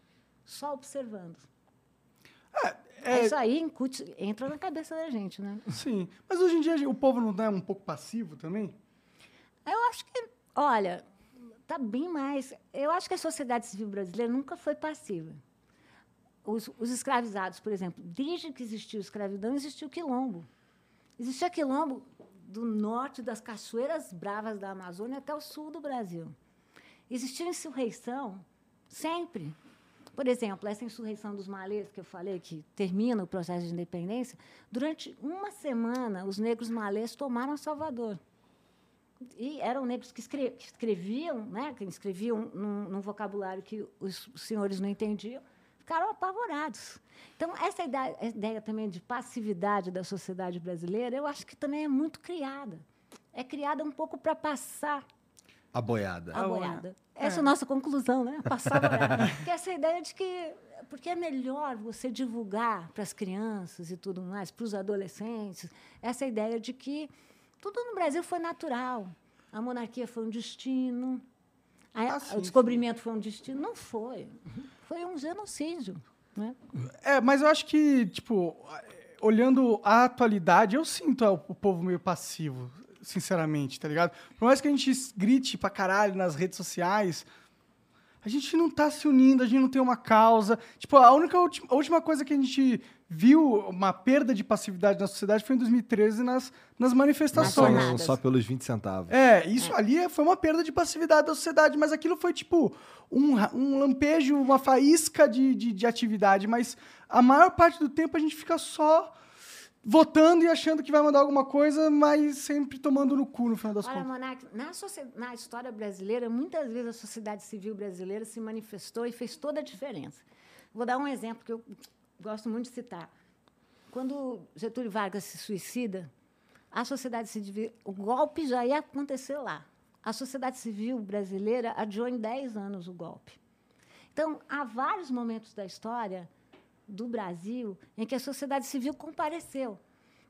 só observando. É, Isso aí incute- entra na cabeça da gente, né? sim. Mas hoje em dia o povo não é um pouco passivo também? Eu acho que, olha, tá bem mais. Eu acho que a sociedade civil brasileira nunca foi passiva. Os, os escravizados, por exemplo, desde que existiu escravidão, existiu quilombo. Existia quilombo do norte das cachoeiras bravas da Amazônia até o sul do Brasil. Existiu insurreição sempre. Por exemplo, essa insurreição dos malês que eu falei, que termina o processo de independência, durante uma semana, os negros malês tomaram Salvador. E eram negros que, escre- que escreviam, né, que escreviam num, num vocabulário que os senhores não entendiam, ficaram apavorados. Então, essa ideia, essa ideia também de passividade da sociedade brasileira, eu acho que também é muito criada. É criada um pouco para passar A boiada. a boiada. é. Essa é a nossa conclusão, né? Passar a boiada. que é essa ideia de que... Porque é melhor você divulgar para as crianças e tudo mais, para os adolescentes, essa ideia de que tudo no Brasil foi natural. A monarquia foi um destino, a- Ah, sim, o descobrimento foi um destino. Não foi. Foi um genocídio. Né? É, mas eu acho que, tipo, olhando a atualidade, eu sinto o povo meio passivo, sinceramente, tá ligado? Por mais que a gente grite pra caralho nas redes sociais, a gente não tá se unindo, a gente não tem uma causa. Tipo, a única a última coisa que a gente viu uma perda de passividade na sociedade foi em 2013 nas, nas manifestações. Nacionais. não- só pelos 20 centavos. É, isso ali foi uma perda de passividade da sociedade, mas aquilo foi tipo um, um lampejo, uma faísca de, de, de atividade, mas a maior parte do tempo a gente fica só votando e achando que vai mandar alguma coisa, mas sempre tomando no cu no final das Olha, contas. Monark, na, na história brasileira, muitas vezes a sociedade civil brasileira se manifestou e fez toda a diferença. Vou dar um exemplo que eu gosto muito de citar. Quando Getúlio Vargas se suicida, a sociedade civil, o golpe já ia acontecer lá. A sociedade civil brasileira adiou em 10 anos o golpe. Então, há vários momentos da história do Brasil em que a sociedade civil compareceu.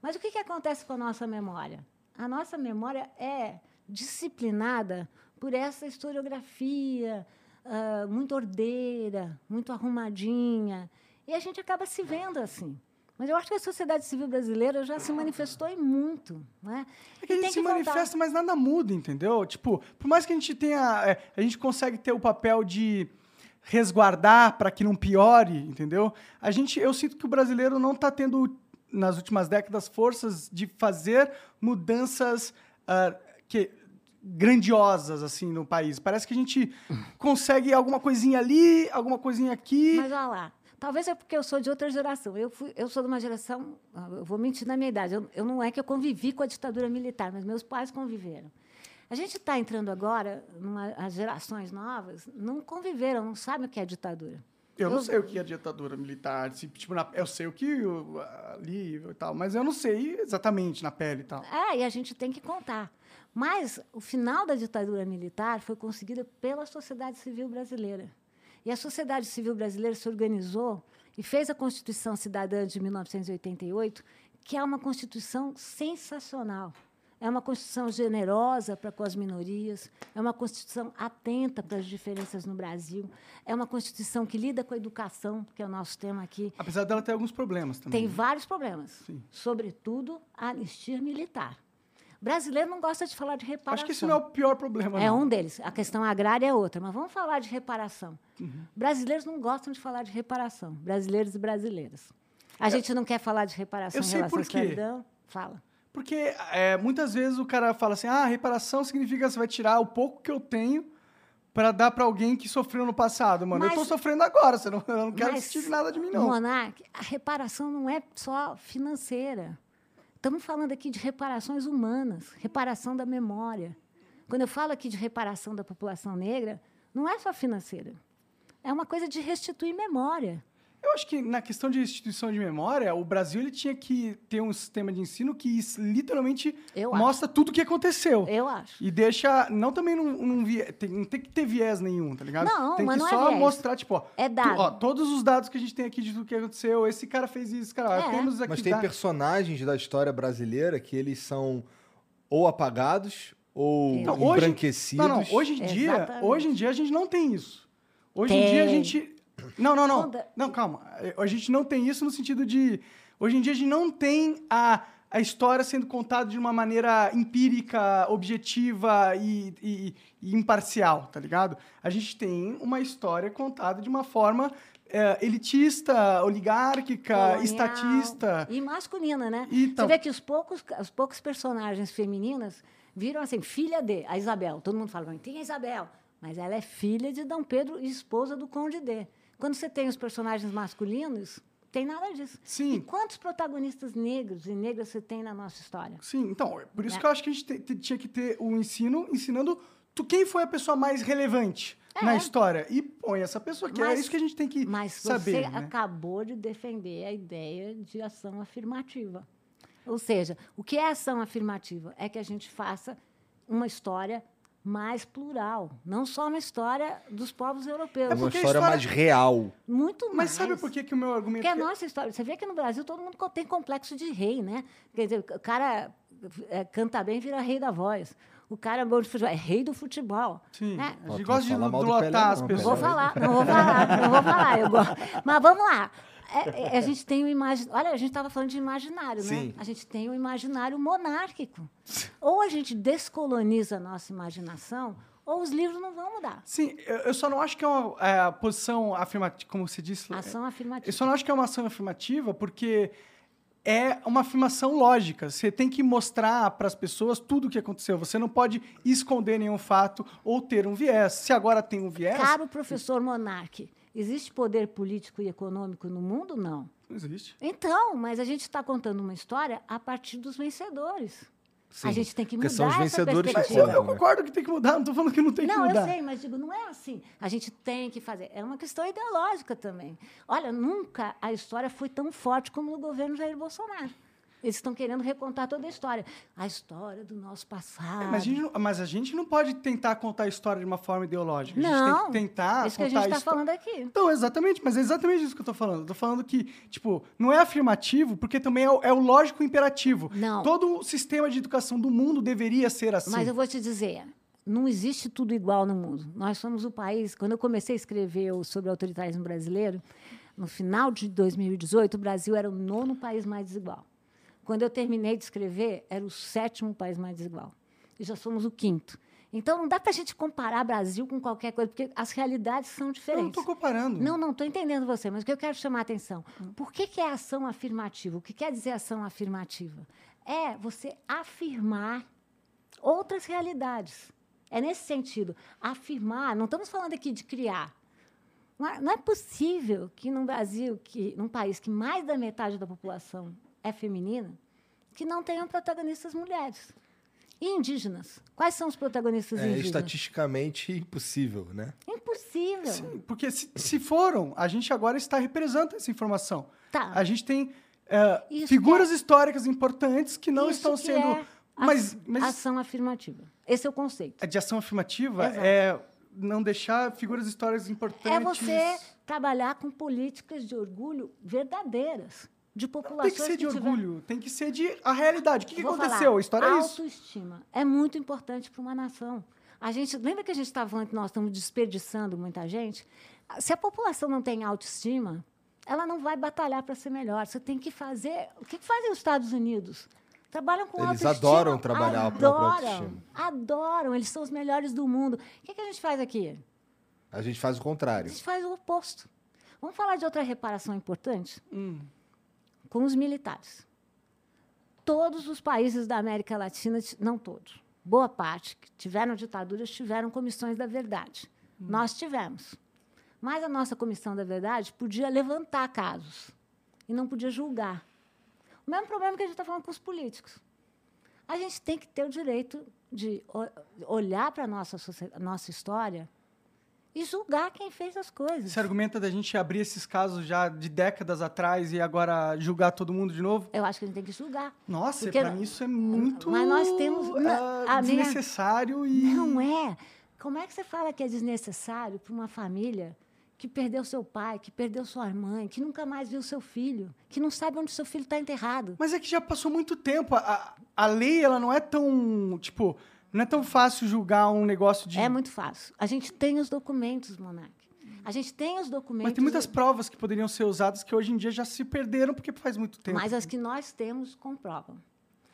Mas o que, que acontece com a nossa memória? A nossa memória é disciplinada por essa historiografia ah, muito ordeira, muito arrumadinha. E a gente acaba se vendo assim. Mas eu acho que a sociedade civil brasileira já se manifestou e muito. Né? É que a E gente tem se voltar. manifesta, mas nada muda, entendeu? Tipo, por mais que a gente tenha. é, a gente consegue ter o papel de resguardar para que não piore, entendeu? A gente, eu sinto que o brasileiro não está tendo, nas últimas décadas, forças de fazer mudanças ah, que grandiosas assim no país. Parece que a gente consegue alguma coisinha ali, alguma coisinha aqui. Mas olha lá, talvez é porque eu sou de outra geração. Eu, fui, eu sou de uma geração, ah, eu vou mentir na minha idade. Eu, eu não é que eu convivi com a ditadura militar, mas meus pais conviveram. A gente está entrando agora, numa, as gerações novas não conviveram, não sabem o que é ditadura. Eu não Eu- sei o que é ditadura militar. se, tipo, na- eu sei o que o- ali e tal, mas eu não sei exatamente na pele e tal. É, e a gente tem que contar. Mas o final da ditadura militar foi conseguida pela sociedade civil brasileira. E a sociedade civil brasileira se organizou e fez a Constituição Cidadã de 1988, que é uma Constituição sensacional. É uma Constituição generosa para com as minorias, é uma Constituição atenta para as diferenças no Brasil, é uma Constituição que lida com a educação, que é o nosso tema aqui, Apesar dela ter alguns problemas também. tem vários problemas, Sim. sobretudo a anistia militar. Brasileiro não gosta de falar de reparação. Acho que esse não é o pior problema. É não. um deles. A questão agrária é outra. Mas vamos falar de reparação. Uhum. Brasileiros não gostam de falar de reparação. Brasileiros e brasileiras. A gente não quer falar de reparação Eu em sei relação à por quê. escravidão? Fala. Porque é, muitas vezes o cara fala assim: ah, reparação significa que você vai tirar o pouco que eu tenho para dar para alguém que sofreu no passado, mano. eu Mas- tô sofrendo agora, você não, eu não quero Mas, que tire nada de mim, não. Monark, a reparação não é só financeira. Estamos falando aqui de reparações humanas, reparação da memória. Quando eu falo aqui de reparação da população negra, não é só financeira. É uma coisa de restituir memória. Eu acho que na questão de instituição de memória, o Brasil ele tinha que ter um sistema de ensino que isso literalmente Eu mostra tudo o que aconteceu. Eu acho. E deixa. Não também não, não, tem, não tem que ter viés nenhum, tá ligado? Não, tem mas que não é só viés. mostrar, tipo, ó. É tu- dado. ó, todos os dados que a gente tem aqui de tudo que aconteceu, esse cara fez isso, cara. É. Temos aqui Mas tem da- personagens da história brasileira que eles são ou apagados ou Não, hoje- embranquecidos. Não, não. Hoje em dia, Exatamente. hoje em dia a gente não tem isso. Hoje em Tem. dia a gente. Não, não, não. Não, calma. A gente não tem isso no sentido de. Hoje em dia a gente não tem a, a história sendo contada de uma maneira empírica, objetiva e, e- e imparcial, tá ligado? A gente tem uma história contada de uma forma é, elitista, oligárquica, colonial estatista. E masculina, né? Então- Você vê que os poucos, os poucos personagens femininas viram assim, filha de, a Isabel. Todo mundo fala, "Mas tem a Isabel. Mas ela é filha de Dom Pedro e esposa do Conde D. Quando você tem os personagens masculinos, tem nada disso. Sim. E quantos protagonistas negros e negras você tem na nossa história? Sim, então, é por isso Né? que eu acho que a gente te- te- tinha que ter o ensino ensinando tu, quem foi a pessoa mais relevante É. na história. E põe essa pessoa, que é Mas- isso que a gente tem que Mas saber. você né? acabou de defender a ideia de ação afirmativa. Ou seja, o que é ação afirmativa? É que a gente faça uma história mais plural, não só uma história dos povos europeus. É uma história, história- mais real. Muito Mas mais. sabe por que, que o meu argumento... Porque é a nossa história. Você vê que no Brasil todo mundo tem complexo de rei, né? Quer dizer, o cara é, canta bem, vira rei da voz. O cara é bom de futebol, é rei do futebol. Sim, né? a gente gosta de lotar as não, pessoas. Vou falar, não vou falar, não vou falar. Eu gosto. Mas vamos lá. É, é, a gente tem o imaginário. Olha, a gente estava falando de imaginário, Sim. né? A gente tem o imaginário monárquico. Ou a gente descoloniza a nossa imaginação, ou os livros não vão mudar. Sim, eu, eu só não acho que é uma é, posição afirmativa, como você disse. Ação Eu afirmativa. só não acho que é uma ação afirmativa porque é uma afirmação lógica. Você tem que mostrar para as pessoas tudo o que aconteceu. Você não pode esconder nenhum fato ou ter um viés. Se agora tem um viés, Caro professor Monarque, existe poder político e econômico no mundo? Não. não existe. Então, mas a gente está contando uma história a partir dos vencedores. Sim, a gente tem que porque mudar são os essa vencedores que Mas perspectiva. eu, eu né? concordo que tem que mudar, não estou falando que não tem que Não, mudar. eu sei, mas digo, não é assim. A gente tem que fazer. É uma questão ideológica também. Olha, nunca a história foi tão forte como no governo Jair Bolsonaro. Eles estão querendo recontar toda a história. A história do nosso passado. É, Mas a, gente, não- mas a gente não pode tentar contar a história de uma forma ideológica. A gente não, tem que tentar isso que a gente está falando aqui. Então, exatamente, mas é exatamente isso que eu tô falando. Eu tô falando que, tipo, não é afirmativo, porque também é o, é o lógico imperativo. Não. Todo o sistema de educação do mundo deveria ser assim. Mas eu vou te dizer, não existe tudo igual no mundo. Nós somos o país. Quando eu comecei a escrever sobre o autoritarismo brasileiro, no final de 2018, o Brasil era o nono país mais desigual. Quando eu terminei de escrever, era o sétimo país mais desigual. E já somos o quinto. Então, não dá para a gente comparar Brasil com qualquer coisa, porque as realidades são eu não diferentes. tô comparando. Não, não estou entendendo você, mas o que eu quero chamar a atenção. Por que, que é ação afirmativa? O que quer dizer ação afirmativa? É você afirmar outras realidades. É nesse sentido. Afirmar, não estamos falando aqui de criar. Não é, não é possível que num Brasil, que, num país que mais da metade da população é feminina, que não tenham protagonistas mulheres. E indígenas? Quais são os protagonistas É indígenas? estatisticamente impossível, né? possível. Sim, porque se, se foram, a gente agora está representando essa informação. Tá. A gente tem é, figuras que históricas importantes que não Isso estão que sendo. é mas, mas ação afirmativa. Esse é o conceito. a de ação afirmativa Exato. é não deixar figuras históricas importantes. É você trabalhar com políticas de orgulho verdadeiras, de Tem populações que ser de tiver- orgulho, tem que ser de a realidade. O que, que aconteceu? falar, a história é isso. Autoestima é muito importante para uma nação. A gente lembra que a gente estava falando que nós estamos desperdiçando muita gente. Se a população não tem autoestima, ela não vai batalhar para ser melhor. Você tem que fazer. O que que fazem os Estados Unidos? Trabalham com Eles autoestima. adoram trabalhar a própria adoram, autoestima. Adoram. Eles são os melhores do mundo. O que, que a gente faz aqui? A gente faz o A contrário. gente faz o oposto. Vamos falar de outra reparação importante? Hum. Com os militares. Todos os países da América Latina, ti- não todos, boa parte, que tiveram ditaduras, tiveram comissões da verdade. Nós tivemos. Mas a nossa comissão da verdade podia levantar casos e não podia julgar. O mesmo problema que a gente está falando com os políticos. A gente tem que ter o direito de olhar para a nossa, nossa história e julgar quem fez as coisas. Você argumenta da gente abrir esses casos já de décadas atrás e agora julgar todo mundo de novo? Eu acho que a gente tem que julgar. Nossa, pra mim isso é muito Mas nós temos- ah, a minha- desnecessário e Não é. Como é que você fala que é desnecessário para uma família que perdeu seu pai, que perdeu sua mãe, que nunca mais viu seu filho, que não sabe onde seu filho está enterrado? Mas é que já passou muito tempo. A, a- a lei, ela não é tão, tipo, não é tão fácil julgar um negócio de... É muito fácil. A gente tem os documentos, Monark. A gente tem os documentos. Mas tem muitas provas que poderiam ser usadas que hoje em dia já se perderam porque faz muito tempo. Mas as que nós temos comprovam.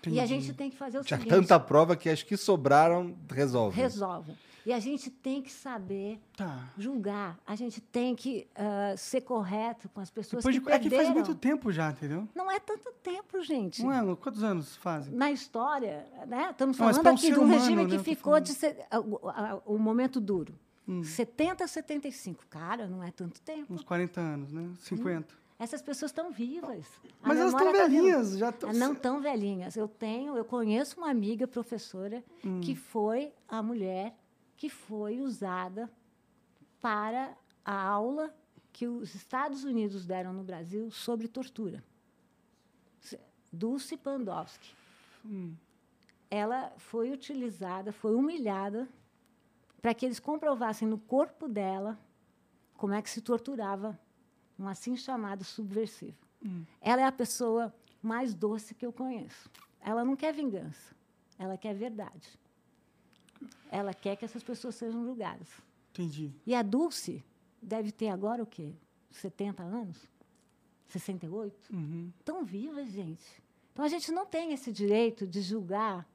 E a gente tem que fazer o Tinha seguinte: tanta prova que as que sobraram resolvem. resolve. E a gente tem que saber Tá. julgar. A gente tem que ah, ser correto com as pessoas Depois que de... É que perderam. faz muito tempo já, entendeu? Não é tanto tempo, gente. Um ano, quantos anos fazem? Na história, né? estamos Não, falando pra um aqui ser de um regime né, que ficou de se- a- o- a- o momento duro. Hum. 70 a 75. Cara, não é tanto tempo. Uns 40 anos, né? 50. Essas pessoas estão vivas. A Mas elas estão tá velhinhas, já estão... Não tão velhinhas. Eu tenho, eu conheço uma amiga professora Hum. que foi a mulher que foi usada para a aula que os Estados Unidos deram no Brasil sobre tortura. Dulce Pandowski. Hum. Ela foi utilizada, foi humilhada para que eles comprovassem no corpo dela como é que se torturava um assim chamado subversivo. Ela é a pessoa mais doce que eu conheço. Ela não quer vingança, ela quer verdade. Ela quer que essas pessoas sejam julgadas. Entendi. E a Dulce deve ter agora o quê? 70 anos? 68? Uhum. Tão viva, gente. Então a gente não tem esse direito de julgar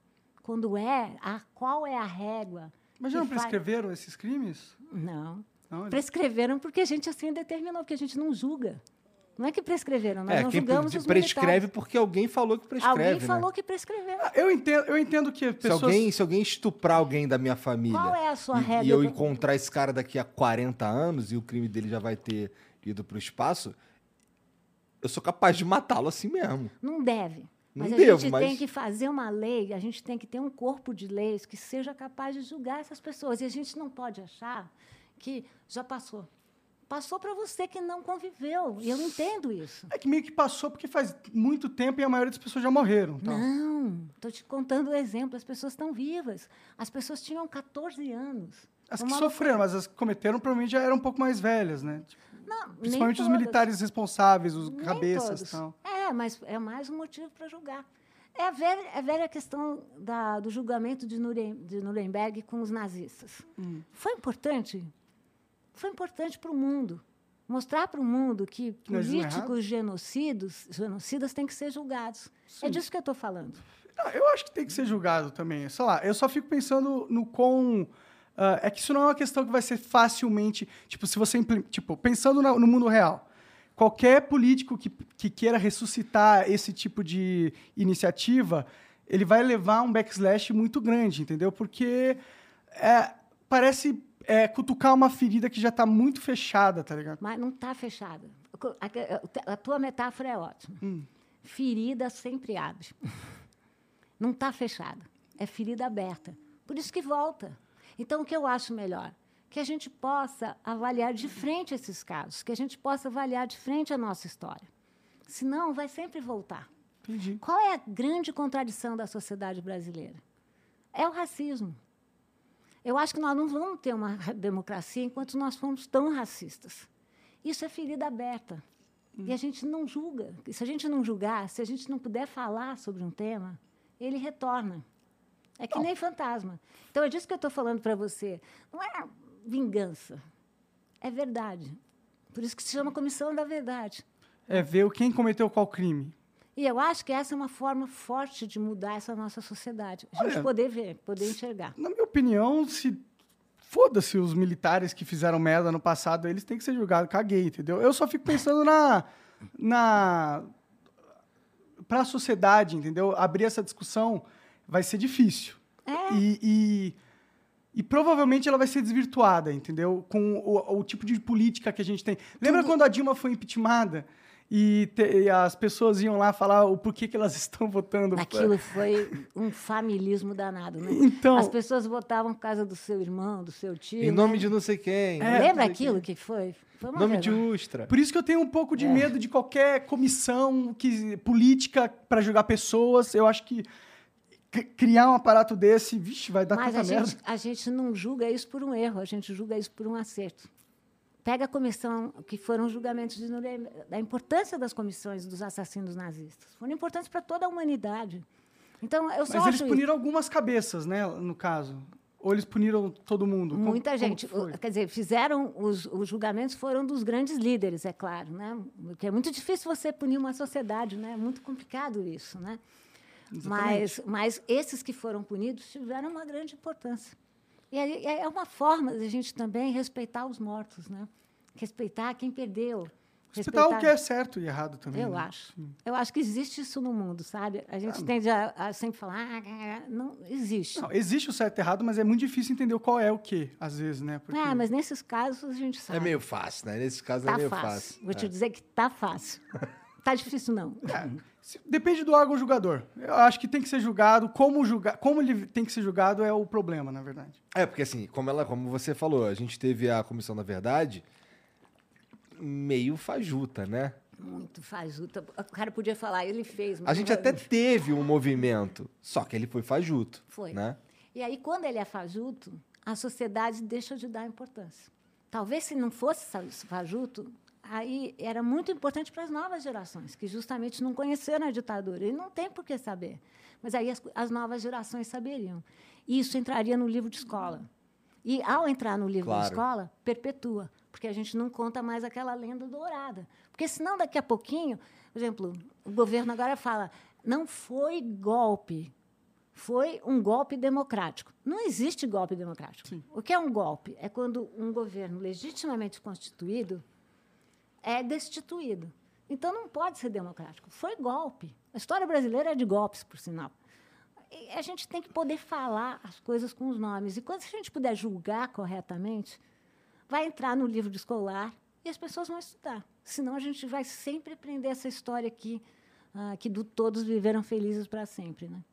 quando é, a, qual é a régua. Mas já não faz- prescreveram esses crimes? Não. Não, Prescreveram porque a gente assim determinou, porque a gente não julga. Não é que prescreveram, nós É, não julgamos os prescreve militares. porque alguém falou que prescreve, Alguém né? falou que prescreveu. Ah, Eu entendo, eu entendo que Se pessoas... alguém, se alguém estuprar alguém da minha família Qual é a sua e, regra e eu do- encontrar esse cara daqui a 40 anos e o crime dele já vai ter ido pro espaço, eu sou capaz de matá-lo assim mesmo. Não deve. Não Mas a devo, gente mas- tem que fazer uma lei, a gente tem que ter um corpo de leis que seja capaz de julgar essas pessoas. E a gente não pode achar que já passou. Passou para você que não conviveu. E eu entendo isso. É que meio que passou porque faz muito tempo e a maioria das pessoas já morreram. Então. Não, estou te contando o exemplo. As pessoas estão vivas. As pessoas tinham 14 anos. As que sofreram, mas as que cometeram provavelmente já eram um pouco mais velhas, né? Tipo, Não, principalmente os militares responsáveis, os Nem cabeças e tal. É, mas é mais um motivo para julgar. É a velha, é a velha questão da- do julgamento de Nuremberg com os nazistas. Hum. Foi importante? Foi importante para o mundo. Mostrar para o mundo que estamos políticos genocidas, genocidas têm que ser julgados. É disso que eu estou falando. Não, eu acho que tem que ser julgado também. Sei lá, eu só fico pensando no quão. ah, é que isso não é uma questão que vai ser facilmente. Tipo, se você. Tipo, pensando no mundo real. Qualquer político que, que queira ressuscitar esse tipo de iniciativa, ele vai levar um backslash muito grande, entendeu? Porque é, parece é, cutucar uma ferida que já está muito fechada, tá ligado? Mas não está fechada. A, tua metáfora é ótima. Hum. Ferida sempre abre. Não está fechada. É ferida aberta. Por isso que volta. Então, o que eu acho melhor? que a gente possa avaliar de frente esses casos, que a gente possa avaliar de frente a nossa história. Senão, vai sempre voltar. Entendi. Qual é a grande contradição da sociedade brasileira? É o racismo. Eu acho que nós não vamos ter uma ra- democracia enquanto nós formos tão racistas. Isso é ferida aberta. E a gente não julga. E se a gente não julgar, se a gente não puder falar sobre um tema, ele retorna. É que nem fantasma. Então é disso que eu estou falando para você. Não é vingança. É verdade. Por isso que se chama Comissão da Verdade. É ver quem cometeu qual crime. E eu acho que essa é uma forma forte de mudar essa nossa sociedade. A gente Olha, poder ver, poder enxergar. Na minha opinião, se. Foda-se os militares que fizeram merda no passado, eles têm que ser julgados. Caguei, entendeu? Eu só fico pensando na. na pra sociedade, entendeu? Abrir essa discussão vai ser difícil. É. E, e, e provavelmente ela vai ser desvirtuada, entendeu? Com o, o tipo de política que a gente tem. Lembra quando a Dilma foi impeachmentada? E, te- e as pessoas iam lá falar o porquê que elas estão votando. Aquilo foi um familismo danado, né? Então- As pessoas votavam por causa do seu irmão, do seu tio. Em nome né? de não sei quem. É, Lembra não sei aquilo que foi? Foi quem. uma Nome de. Ustra. Por isso que eu tenho um pouco É. de medo de qualquer comissão que, política para julgar pessoas. Eu acho que criar um aparato desse, vixe, vai dar Mas tanta a merda. gente, a gente não julga isso por um erro, a gente julga isso por um acerto. Pega a comissão, que foram os julgamentos de Nuremberg, da importância das comissões dos assassinos nazistas. Foram importantes para toda a humanidade. Então, eu só Mas eles puniram algumas cabeças, né, no caso. Ou eles puniram todo mundo? Como- Muita como gente. que foi? O- Quer dizer, fizeram os, os julgamentos foram dos grandes líderes, é claro, né? Porque é muito difícil você punir uma sociedade, né? É muito complicado isso, né? Mas, mas esses que foram punidos tiveram uma grande importância. E é uma forma de a gente também respeitar os mortos, né? Respeitar quem perdeu. Respeitar o que é certo e errado também. Eu né? acho. Eu acho que existe isso no mundo, sabe? A Ah, gente tende a, a sempre falar, ah, não existe. Não, existe o certo e errado, mas é muito difícil entender qual é o que, às vezes, né? Porque... Ah, mas nesses casos a gente sabe. É meio fácil, né? Nesse caso Tá é meio fácil. fácil. Vou te É. dizer que tá fácil. tá difícil, não. É, se- depende do órgão julgador. Eu acho que tem que ser julgado. Como, julgar, como ele tem que ser julgado é o problema, na verdade. É, porque assim, como, ela, como você falou, a gente teve a Comissão da Verdade meio fajuta, né? Muito fajuta. O cara podia falar, ele fez. A gente até teve um movimento, só que ele foi fajuto. Foi. Né? E aí, quando ele é fajuto, a sociedade deixa de dar importância. Talvez se não fosse fajuto, aí era muito importante para as novas gerações, que justamente não conheceram a ditadura. E não tem por que saber. Mas aí as, as novas gerações saberiam. E isso entraria no livro de escola. E, ao entrar no livro Claro. de escola, perpetua. Porque a gente não conta mais aquela lenda dourada. Porque senão, daqui a pouquinho, por exemplo, o governo agora fala, não foi golpe, foi um golpe democrático. Não existe golpe democrático. O que é um golpe? É quando um governo legitimamente constituído é destituído. Então não pode ser democrático. Foi golpe. A história brasileira é de golpes, por sinal. E a gente tem que poder falar as coisas com os nomes. E quando a gente puder julgar corretamente, vai entrar no livro escolar e as pessoas vão estudar. Senão a gente vai sempre aprender essa história aqui, ah, que do todos viveram felizes para sempre, né?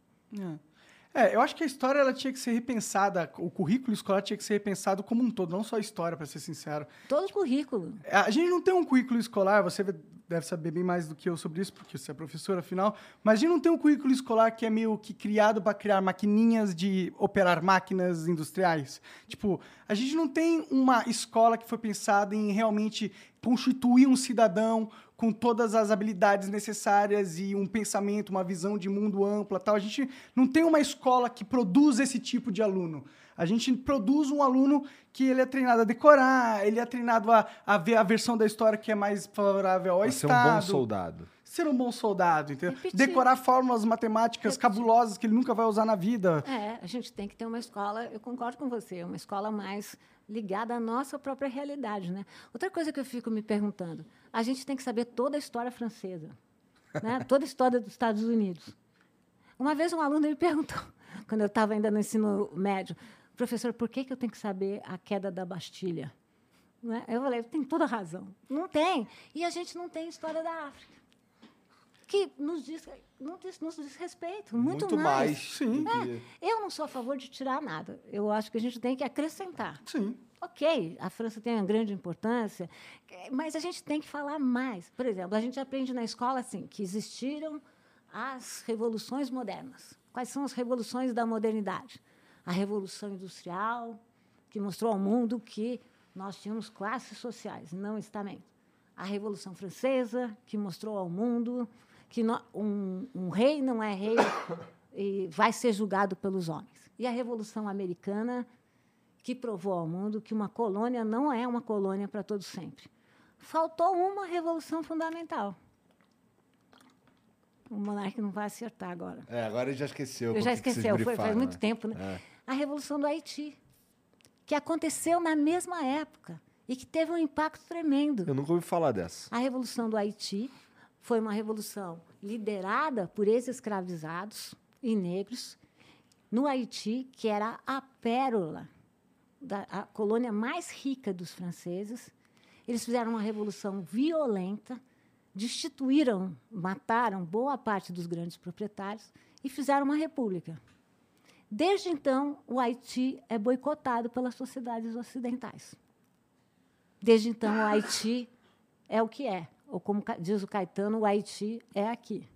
É. É, eu acho que a história ela tinha que ser repensada, o currículo escolar tinha que ser repensado como um todo, não só a história, para ser sincero. Todo o currículo. A gente não tem um currículo escolar, você deve saber bem mais do que eu sobre isso, porque você é professor, afinal, mas a gente não tem um currículo escolar que é meio que criado para criar maquininhas de operar máquinas industriais. Tipo, a gente não tem uma escola que foi pensada em realmente constituir um cidadão com todas as habilidades necessárias e um pensamento, uma visão de mundo ampla, tal. A gente não tem uma escola que produz esse tipo de aluno. A gente produz um aluno que ele é treinado a decorar, ele é treinado a, a ver a versão da história que é mais favorável ao Pra ser um Estado. bom soldado. Ser um bom soldado, entendeu? Repetir. Decorar fórmulas matemáticas cabulosas que ele nunca vai usar na vida. É, a gente tem que ter uma escola, eu concordo com você, uma escola mais ligada à nossa própria realidade, né? Outra coisa que eu fico me perguntando, a gente tem que saber toda a história francesa, né? Toda a história dos Estados Unidos. Uma vez um aluno me perguntou, quando eu estava ainda no ensino médio, professor, por que, que eu tenho que saber a queda da Bastilha? Né? Eu falei, tem toda razão. Não tem. E a gente não tem história da África. Que nos diz, não diz, nos diz respeito, muito, mais. Sim. do que- eu não sou a favor de tirar nada. Eu acho que a gente tem que acrescentar. Sim. Ok, a França tem uma grande importância, mas a gente tem que falar mais. Por exemplo, a gente aprende na escola assim que existiram as revoluções modernas. Quais são as revoluções da modernidade? A revolução industrial, que mostrou ao mundo que nós tínhamos classes sociais, não estamento. A revolução francesa, que mostrou ao mundo que no, um, um rei não é rei e vai ser julgado pelos homens. E a revolução americana, que provou ao mundo que uma colônia não é uma colônia para todo sempre. Faltou uma revolução fundamental. O monarca não vai acertar agora. É, agora ele já esqueceu. Eu já esqueceu, foi, faz muito né? tempo, né? A Revolução do Haiti, que aconteceu na mesma época e que teve um impacto tremendo. Eu nunca ouvi falar dessa. A Revolução do Haiti foi uma revolução liderada por ex-escravizados e negros no Haiti, que era a pérola, da, a colônia mais rica dos franceses. Eles fizeram uma revolução violenta, destituíram, mataram boa parte dos grandes proprietários e fizeram uma república. Desde então, o Haiti é boicotado pelas sociedades ocidentais. Desde então, o Haiti é o que é. Ou como diz o Caetano, o Haiti é aqui.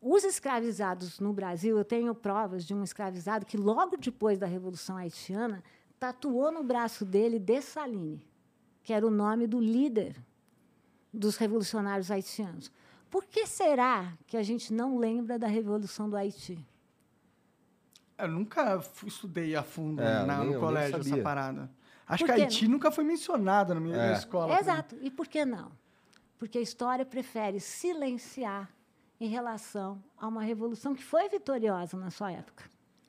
Os escravizados no Brasil, eu tenho provas de um escravizado que, logo depois da Revolução Haitiana, tatuou no braço dele Dessalines, que era o nome do líder dos revolucionários haitianos. Por que será que a gente não lembra da Revolução do Haiti? Eu nunca fu- estudei a fundo É, na- eu no colégio essa parada. Acho que? Haiti nunca foi mencionada na minha É. escola. Exato. E por que não? Porque a história prefere silenciar em relação a uma revolução que foi vitoriosa na sua época.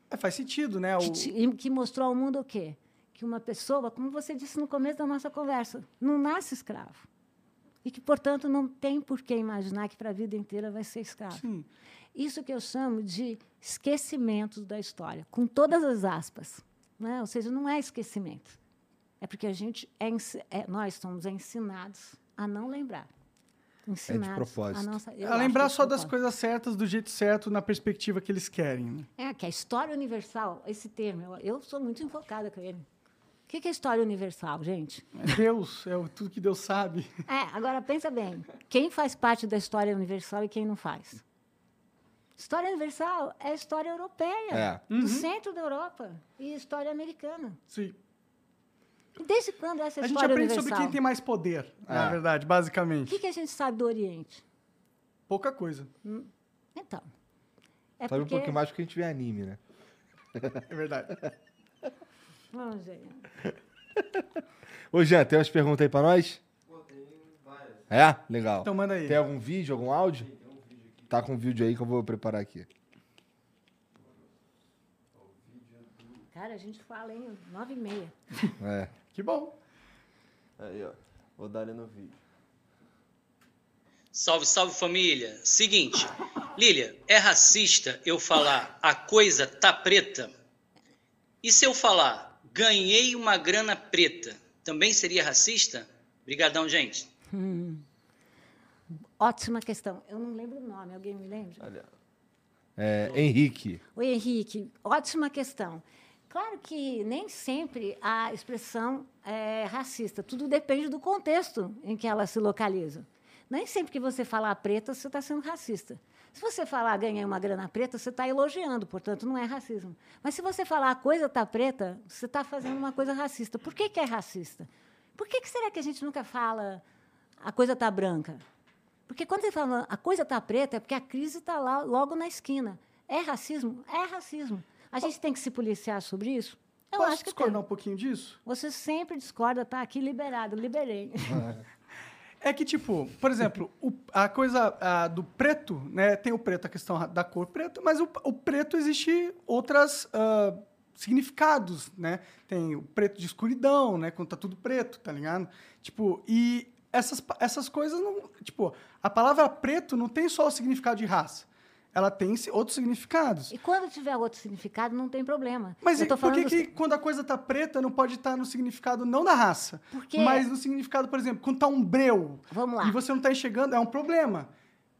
É, faz sentido, né? Que, O- ti- e que mostrou ao mundo o quê? Que uma pessoa, como você disse no começo da nossa conversa, não nasce escravo. E que, portanto, não tem por que imaginar que para a vida inteira vai ser escravo. Sim. Isso que eu chamo de esquecimento da história, com todas as aspas. Né? Ou seja, não é esquecimento. É porque a gente é, é- nós somos ensinados a não lembrar. Ensinados propósito. a não sa- eu a lembrar é de só das propósito. coisas certas, do jeito certo, na perspectiva que eles querem. Né? É, que a história universal, esse termo, eu, eu sou muito enfocada com ele. O que que é história universal, gente? É Deus, é o- tudo que Deus sabe. É, agora pensa bem, quem faz parte da história universal e quem não faz? História universal é a história europeia, É. do centro da Europa, e história americana. Sim. Desde quando essa A gente história aprende universal? sobre quem tem mais poder, na É. verdade, O basicamente. que, que a gente sabe do Oriente? Pouca coisa. Então, é Sabe um porque... pouquinho mais porque a gente vê anime, né? É verdade. Vamos ver. Ô, Jean, tem umas perguntas aí pra nós? É? Legal. Então manda aí. Tem algum vídeo, algum áudio? Tá com um vídeo aí que eu vou preparar aqui. Cara, a gente fala em nove e meia. É. Que bom. Aí, ó. Vou dar ali no vídeo. Salve, salve família. Seguinte, Lília, é racista eu falar a coisa tá preta? E se eu falar ganhei uma grana preta, também seria racista? Obrigadão, gente. Ótima questão. Eu não lembro o nome, alguém me lembra? Ó. É, Henrique. Oi, Henrique, ótima questão. Claro que nem sempre a expressão é racista, tudo depende do contexto em que ela se localiza. Nem sempre que você falar preta, você está sendo racista. Se você falar ganhei uma grana preta, você está elogiando, portanto, não é racismo. Mas se você falar a coisa está preta, você está fazendo uma coisa racista. Por que, que é racista? Por que, que será que a gente nunca fala a coisa está branca? Porque quando você fala a coisa está preta, é porque a crise está lá logo na esquina. É racismo? É racismo. A gente tem que se policiar sobre isso? Eu Posso acho que discordar tem. um pouquinho disso? Você sempre discorda, tá aqui liberado, liberei. É que, tipo, por exemplo, o- a coisa ah, do preto, né? Tem o preto, a questão da cor preta, mas o, o preto existe outras ah, significados, né? Tem o preto de escuridão, né? Quando tá tudo preto, tá ligado? Tipo, e essas, essas coisas não. Tipo, a palavra preto não tem só o significado de raça. Ela tem outros significados. E quando tiver outro significado, não tem problema. Mas Eu e por que, que quando a coisa tá preta não pode estar no significado não da raça? Porque- Mas no significado, por exemplo, quando tá um breu Vamos lá. e você não tá enxergando, é um problema.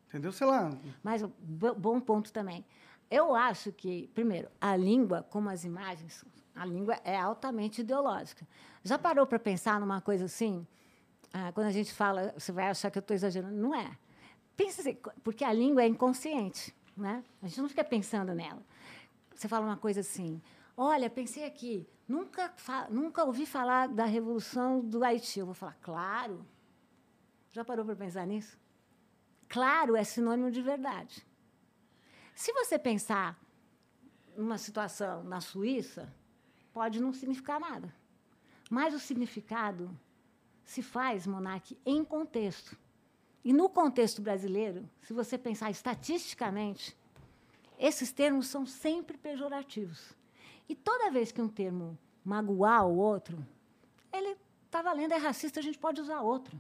Entendeu? Sei lá. Mas bo- bom ponto também. Eu acho que, primeiro, a língua, como as imagens, A língua é altamente ideológica. Já parou para pensar numa coisa assim? Ah, quando a gente fala, você vai achar que eu estou exagerando. Não é. Pensa assim, porque a língua é inconsciente. Né? A gente não fica pensando nela. Você fala uma coisa assim: olha, pensei aqui, nunca, nunca ouvi falar da Revolução do Haiti. Eu vou falar, claro. Já parou para pensar nisso? Claro é sinônimo de verdade. Se você pensar numa situação na Suíça, pode não significar nada. Mas o significado se faz, Monarque, em contexto. E no contexto brasileiro, se você pensar estatisticamente, esses termos são sempre pejorativos. E toda vez que um termo magoar o outro, ele está valendo, é racista, a gente pode usar outro.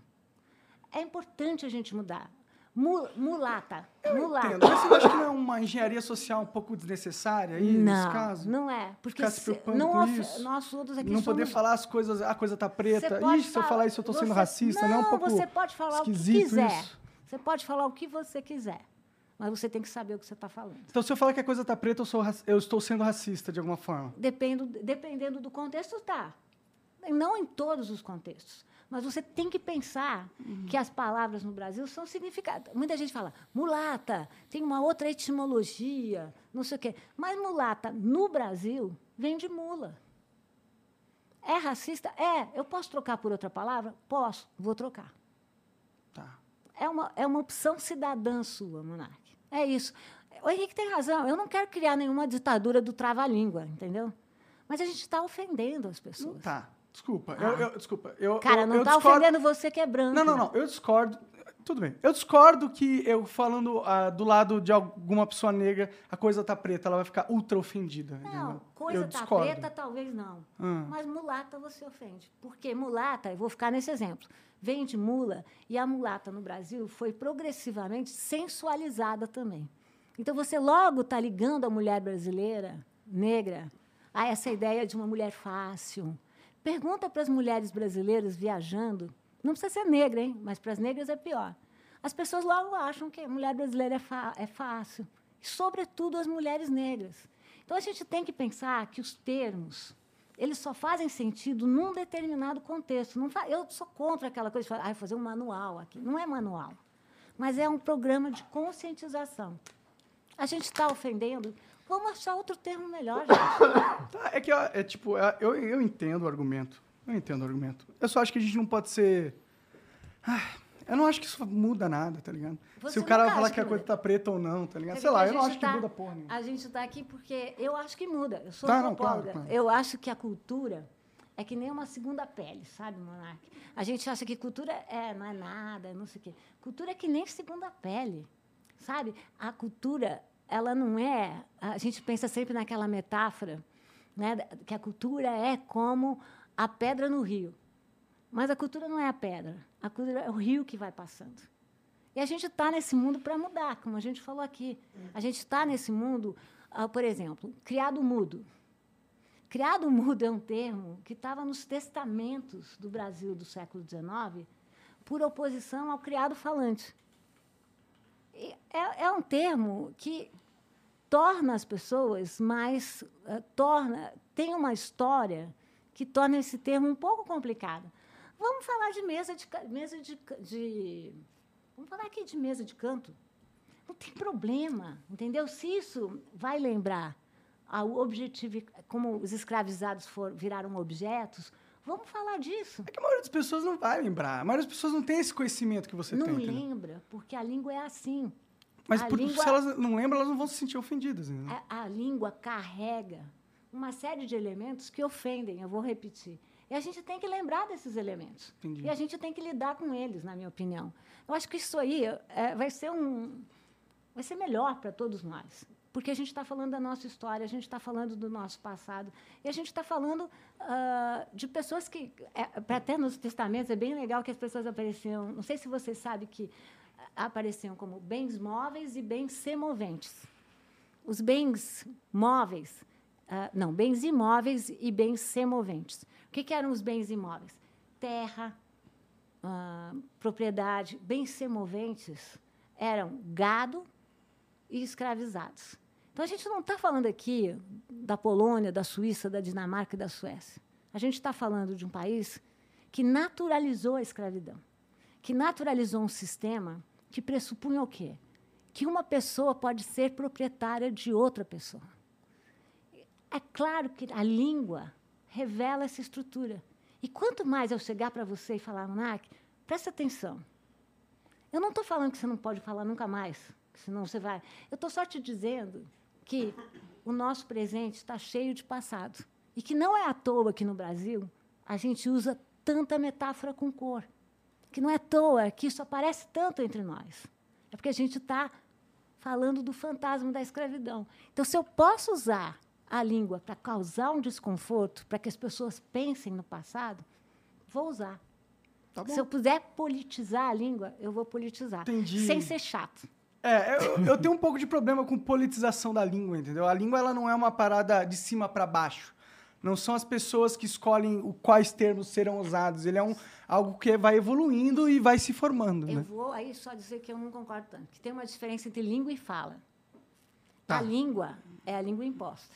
É importante a gente mudar. Mulata. Eu mulata. Entendo. Mas você acha que não é uma engenharia social um pouco desnecessária aí, não, nesse caso? Não é. Porque se, não isso, nós todos aqui Não somos... poder falar as coisas, a coisa tá preta. Ixi, se eu falar isso, eu estou sendo você, racista, não, não é um pouco você pode falar o que quiser. Isso. Você pode falar o que você quiser. Mas você tem que saber o que você está falando. Então, se eu falar que a coisa tá preta, eu, sou, eu estou sendo racista de alguma forma. Dependo, dependendo do contexto, tá. Não em todos os contextos. Mas você tem que pensar uhum. que as palavras no Brasil são significadas. Muita gente fala mulata, tem uma outra etimologia, não sei o quê. Mas mulata no Brasil vem de mula. É racista? É. Eu posso trocar por outra palavra? Posso. Vou trocar. Tá. É uma, é uma opção cidadã sua, Monarque. É isso. O Henrique tem razão. Eu não quero criar nenhuma ditadura do trava-língua, entendeu? Mas a gente está ofendendo as pessoas. Não tá. Desculpa, ah. eu, eu, desculpa. Eu, Cara, eu, não eu tá discordo... ofendendo você que é branco. Não, não, não. Eu discordo. Tudo bem. Eu discordo que eu falando uh, do lado de alguma pessoa negra, a coisa tá preta, ela vai ficar ultra ofendida. Não, coisa eu tá discordo. preta, talvez não. Hum. Mas mulata você ofende. Porque mulata, eu vou ficar nesse exemplo, vem de mula, e a mulata no Brasil foi progressivamente sensualizada também. Então você logo está ligando a mulher brasileira, negra, a essa ideia de uma mulher fácil, Pergunta para as mulheres brasileiras viajando, não precisa ser negra, hein? mas para as negras é pior. As pessoas logo acham que a mulher brasileira é, é fácil, sobretudo as mulheres negras. Então a gente tem que pensar que os termos eles só fazem sentido num determinado contexto. Eu sou contra aquela coisa de falar, ah, fazer um manual aqui. Não é manual, mas é um programa de conscientização. A gente está ofendendo Vamos achar outro termo melhor, gente. Tá, é que, é, tipo, é, eu, eu entendo o argumento. Eu entendo o argumento. Eu só acho que a gente não pode ser... Ah, eu não acho que isso muda nada, tá ligado? Você Se o cara falar que, que a coisa tá preta ou não, tá ligado? Sei lá, eu não acho tá, que muda porra nenhuma. A gente tá aqui porque eu acho que muda. Eu sou tá. Não, claro, claro. Eu acho que a cultura é que nem uma segunda pele, sabe, Monark? A gente acha que cultura é, não é nada, não sei o quê. Cultura é que nem segunda pele, sabe? A cultura ela não é. A gente pensa sempre naquela metáfora, né, que a cultura é como a pedra no rio. Mas a cultura não é a pedra, a cultura é o rio que vai passando. E a gente está nesse mundo para mudar, como a gente falou aqui. A gente está nesse mundo, uh, por exemplo, criado mudo. Criado mudo é um termo que estava nos testamentos do Brasil do século XIX, por oposição ao criado falante. É, é, um termo que torna as pessoas mais. Uh, torna, tem uma história que torna esse termo um pouco complicado. Vamos falar de mesa de, mesa de, de Vamos falar aqui de mesa de canto. Não tem problema, entendeu? Se isso vai lembrar o objetivo, como os escravizados for, viraram objetos, vamos falar disso. É que a maioria das pessoas não vai lembrar. A maioria das pessoas não tem esse conhecimento que você não tem. Não lembra, porque a língua é assim. Mas por, língua, se elas não lembram, elas não vão se sentir ofendidas. Né? A, a, língua carrega uma série de elementos que ofendem, eu vou repetir. E a gente tem que lembrar desses elementos. Entendi. E a gente tem que lidar com eles, na minha opinião. Eu acho que isso aí é, vai ser um. Vai ser melhor para todos nós. Porque a gente está falando da nossa história, a gente está falando do nosso passado, e a gente está falando uh, de pessoas que. É, até nos testamentos é bem legal que as pessoas apareciam. Não sei se você sabe que apareciam como bens móveis e bens semoventes. Os bens móveis, uh, não, bens imóveis e bens semoventes. O que, que eram os bens imóveis? Terra, uh, propriedade, bens semoventes eram gado e escravizados. Então a gente não está falando aqui da Polônia, da Suíça, da Dinamarca e da Suécia. A gente está falando de um país que naturalizou a escravidão, que naturalizou um sistema que pressupunha o quê? Que uma pessoa pode ser proprietária de outra pessoa. É claro que a língua revela essa estrutura. E quanto mais eu chegar para você e falar, Mac, presta atenção. Eu não estou falando que você não pode falar nunca mais, senão você vai. Eu estou só te dizendo que o nosso presente está cheio de passado. E que não é à toa que no Brasil a gente usa tanta metáfora com cor. Que não é à toa que isso aparece tanto entre nós. É porque a gente está falando do fantasma da escravidão. Então, se eu posso usar a língua para causar um desconforto, para que as pessoas pensem no passado, vou usar. Tá Se eu puder politizar a língua, eu vou politizar. Entendi. Sem ser chato. É, eu, eu tenho um pouco de problema com politização da língua, entendeu? A língua ela não é uma parada de cima para baixo. Não são as pessoas que escolhem o, quais termos serão usados. Ele é um, algo que vai evoluindo e vai se formando. Eu Né? vou aí só dizer que eu não concordo tanto. Que tem uma diferença entre língua e fala. Tá. A língua é a língua imposta.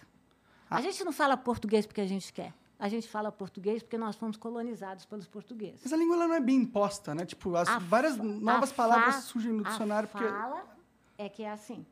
Ah. A gente não fala português porque a gente quer. A gente fala português porque nós fomos colonizados pelos portugueses. Mas a língua ela não é bem imposta, né? Tipo, as várias novas palavras surgem no dicionário A porque fala é que é assim.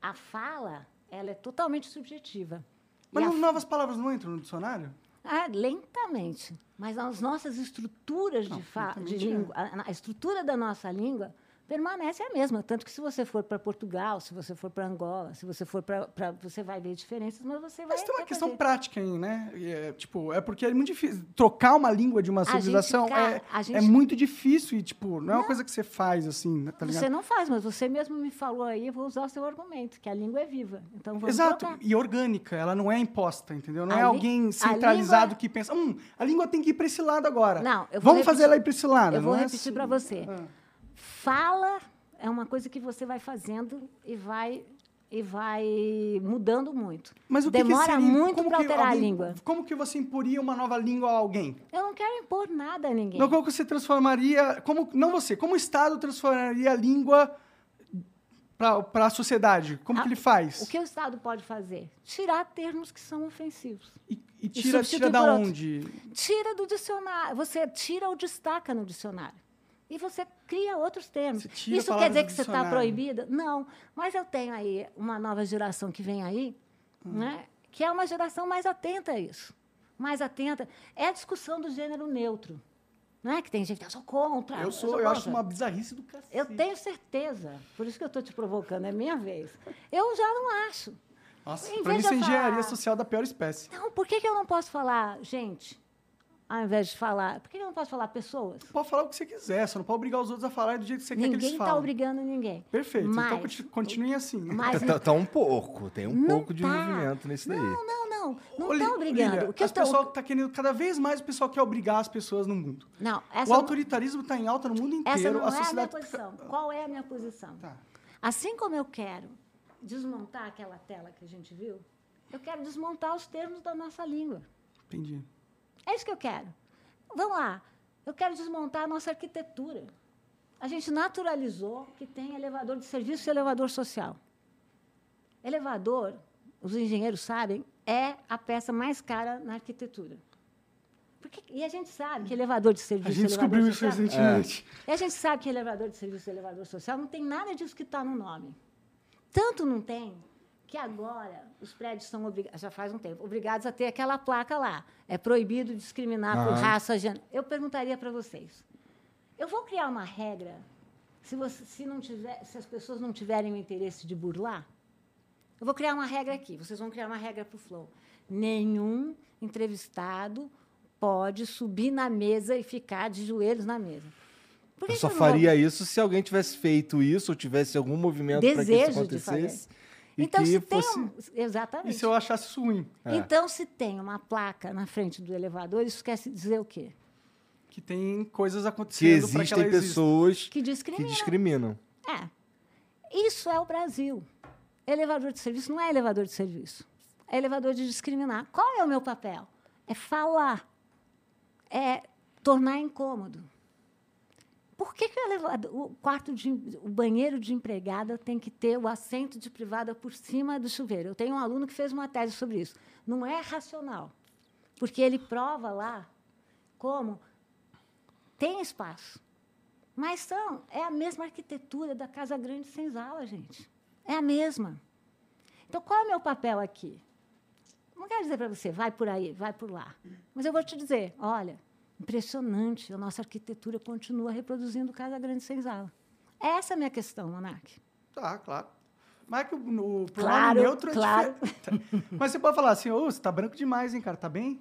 A fala, ela é totalmente subjetiva. Mas a as novas palavras não entram no dicionário? Ah, lentamente. Mas as nossas estruturas de, fa de é. língua, a, a estrutura da nossa língua permanece a mesma. Tanto que se você for para Portugal, se você for para Angola, se você for para. Você vai ver diferenças, mas você vai. Mas tem uma questão fazer. prática aí, né? É, tipo, é porque é muito difícil. Trocar uma língua de uma civilização ca- é, a gente- é muito difícil e, tipo, não é uma coisa que você faz assim, né, tá ligado? Você não faz, mas você mesmo me falou aí, eu vou usar o seu argumento, que a língua é viva. Então vamos Exato, trocar. e orgânica, ela não é imposta, entendeu? Não A é alguém centralizado língua- que pensa, hum, a língua tem que ir para esse lado agora. Não, eu vou Vamos fazer repetir- ela ir para esse lado. Eu vou não é repetir assim. para você. Ah. Fala é uma coisa que você vai fazendo e vai e vai mudando muito. Mas o que que Demora seria- muito para alterar alguém- a língua. Como que você imporia uma nova língua a alguém? Eu não quero impor nada a ninguém. Não, como que você transformaria, como não você, como o Estado transformaria a língua para a sociedade? Como Ah, que ele faz? O que o Estado pode fazer? Tirar termos que são ofensivos. E, e tira, substitui tira da onde? Tira do dicionário. Você tira ou destaca no dicionário. E você cria outros termos. Isso quer dizer que você está proibida? Não. Mas eu tenho aí uma nova geração que vem aí, Hum. né, que é uma geração mais atenta a isso. Mais atenta. É a discussão do gênero neutro. Não é que tem gente que eu sou contra. Eu sou, sou eu acho uma bizarrice do cacete. Eu tenho certeza. Por isso que eu estou te provocando, é minha vez. Eu já não acho. Nossa, pra mim isso é eu engenharia social da pior espécie. Não, por que, que eu não posso falar gente, ao invés de falar? Por que, eu não posso falar pessoas? Pode falar o que você quiser, só não pode obrigar os outros a falar do jeito que você quer que Ninguém eles está falem. obrigando ninguém. Perfeito, então Mas- conti- continue assim. Mas Tá, tá um pouco, tem um pouco de tá. movimento nisso daí. Não, não, não. Não está obrigando. O que as tô- pessoal tá querendo, cada vez mais o pessoal quer obrigar as pessoas no mundo. Não, o autoritarismo está em alta no mundo inteiro. essa não a é a minha sociedade posição. Qual é a minha posição? Tá. Assim como eu quero desmontar aquela tela que a gente viu, eu quero desmontar os termos da nossa língua. Entendi. É isso que eu quero. Vamos lá. Eu quero desmontar a nossa arquitetura. A gente naturalizou que tem elevador de serviço e elevador social. Elevador, os engenheiros sabem, é a peça mais cara na arquitetura. Porque- e a gente sabe que elevador de serviço A gente descobriu isso social... recentemente. E a gente sabe que elevador de serviço e elevador social não tem nada disso que está no nome. Tanto não tem que agora os prédios são obrigados, já faz um tempo, obrigados a ter aquela placa lá. É proibido discriminar por Aham. raça, gênero. Eu perguntaria para vocês: eu vou criar uma regra se, você- se não tiver, se as pessoas não tiverem o interesse de burlar? Eu vou criar uma regra aqui. Vocês vão criar uma regra para o Flow. Nenhum entrevistado pode subir na mesa e ficar de joelhos na mesa. Por Eu só não vou- faria isso se alguém tivesse feito isso ou tivesse algum movimento para que isso Desejo de fazer. acontecesse. E Então, que se tem fosse. um- E Exatamente. se eu achasse ruim? É. Então, se tem uma placa na frente do elevador, isso quer dizer o quê? Que tem coisas Que acontecendo para que existem exista. pessoas Que que discrimina. discriminam. É. Isso é o Brasil. Elevador de serviço não é elevador de serviço. É elevador de discriminar. Qual é o meu papel? É falar. É tornar incômodo. Por que, que o, elevador- o quarto de o banheiro de empregada tem que ter o assento de privada por cima do chuveiro? Eu tenho um aluno que fez uma tese sobre isso. Não é racional, porque ele prova lá como tem espaço, mas são é a mesma arquitetura da casa grande sem sala, gente. É a mesma. Então, qual é o meu papel aqui? Não quero dizer para você, vai por aí, vai por lá. Mas eu vou te dizer, olha, impressionante, a nossa arquitetura continua reproduzindo Casa Grande sem sala. Essa é a minha questão, Monark. Tá, claro. Mas é que o, o Claro, neutro é claro. diferente. Mas você pode falar assim, ô, você tá branco demais, hein, cara? Tá bem?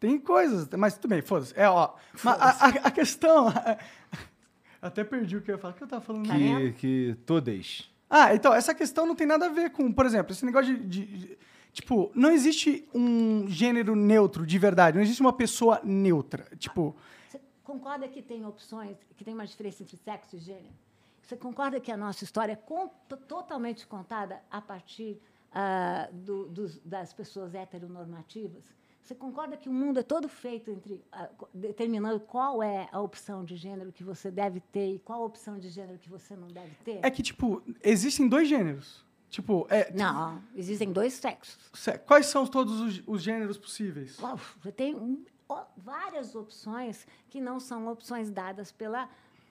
Tem coisas, mas tudo bem, foda-se. É, ó. Mas a, a- a questão. Até perdi o que eu ia falar. O que eu tava falando? Que, que todas. Ah, então, essa questão não tem nada a ver com, por exemplo, esse negócio de, de- de- Tipo, não existe um gênero neutro de verdade, não existe uma pessoa neutra. Tipo, Você concorda que tem opções, que tem uma diferença entre sexo e gênero? Você concorda que a nossa história é totalmente contada a partir ah, do- dos- das pessoas heteronormativas? Você concorda que o mundo é todo feito entre co- determinando qual é a opção de gênero que você deve ter e qual a opção de gênero que você não deve ter? é que, tipo, existem dois gêneros. Tipo, é, Não, existem dois sexos. se- quais são todos os, os gêneros possíveis? Uau, Você tem um- várias opções que não são opções dadas pela,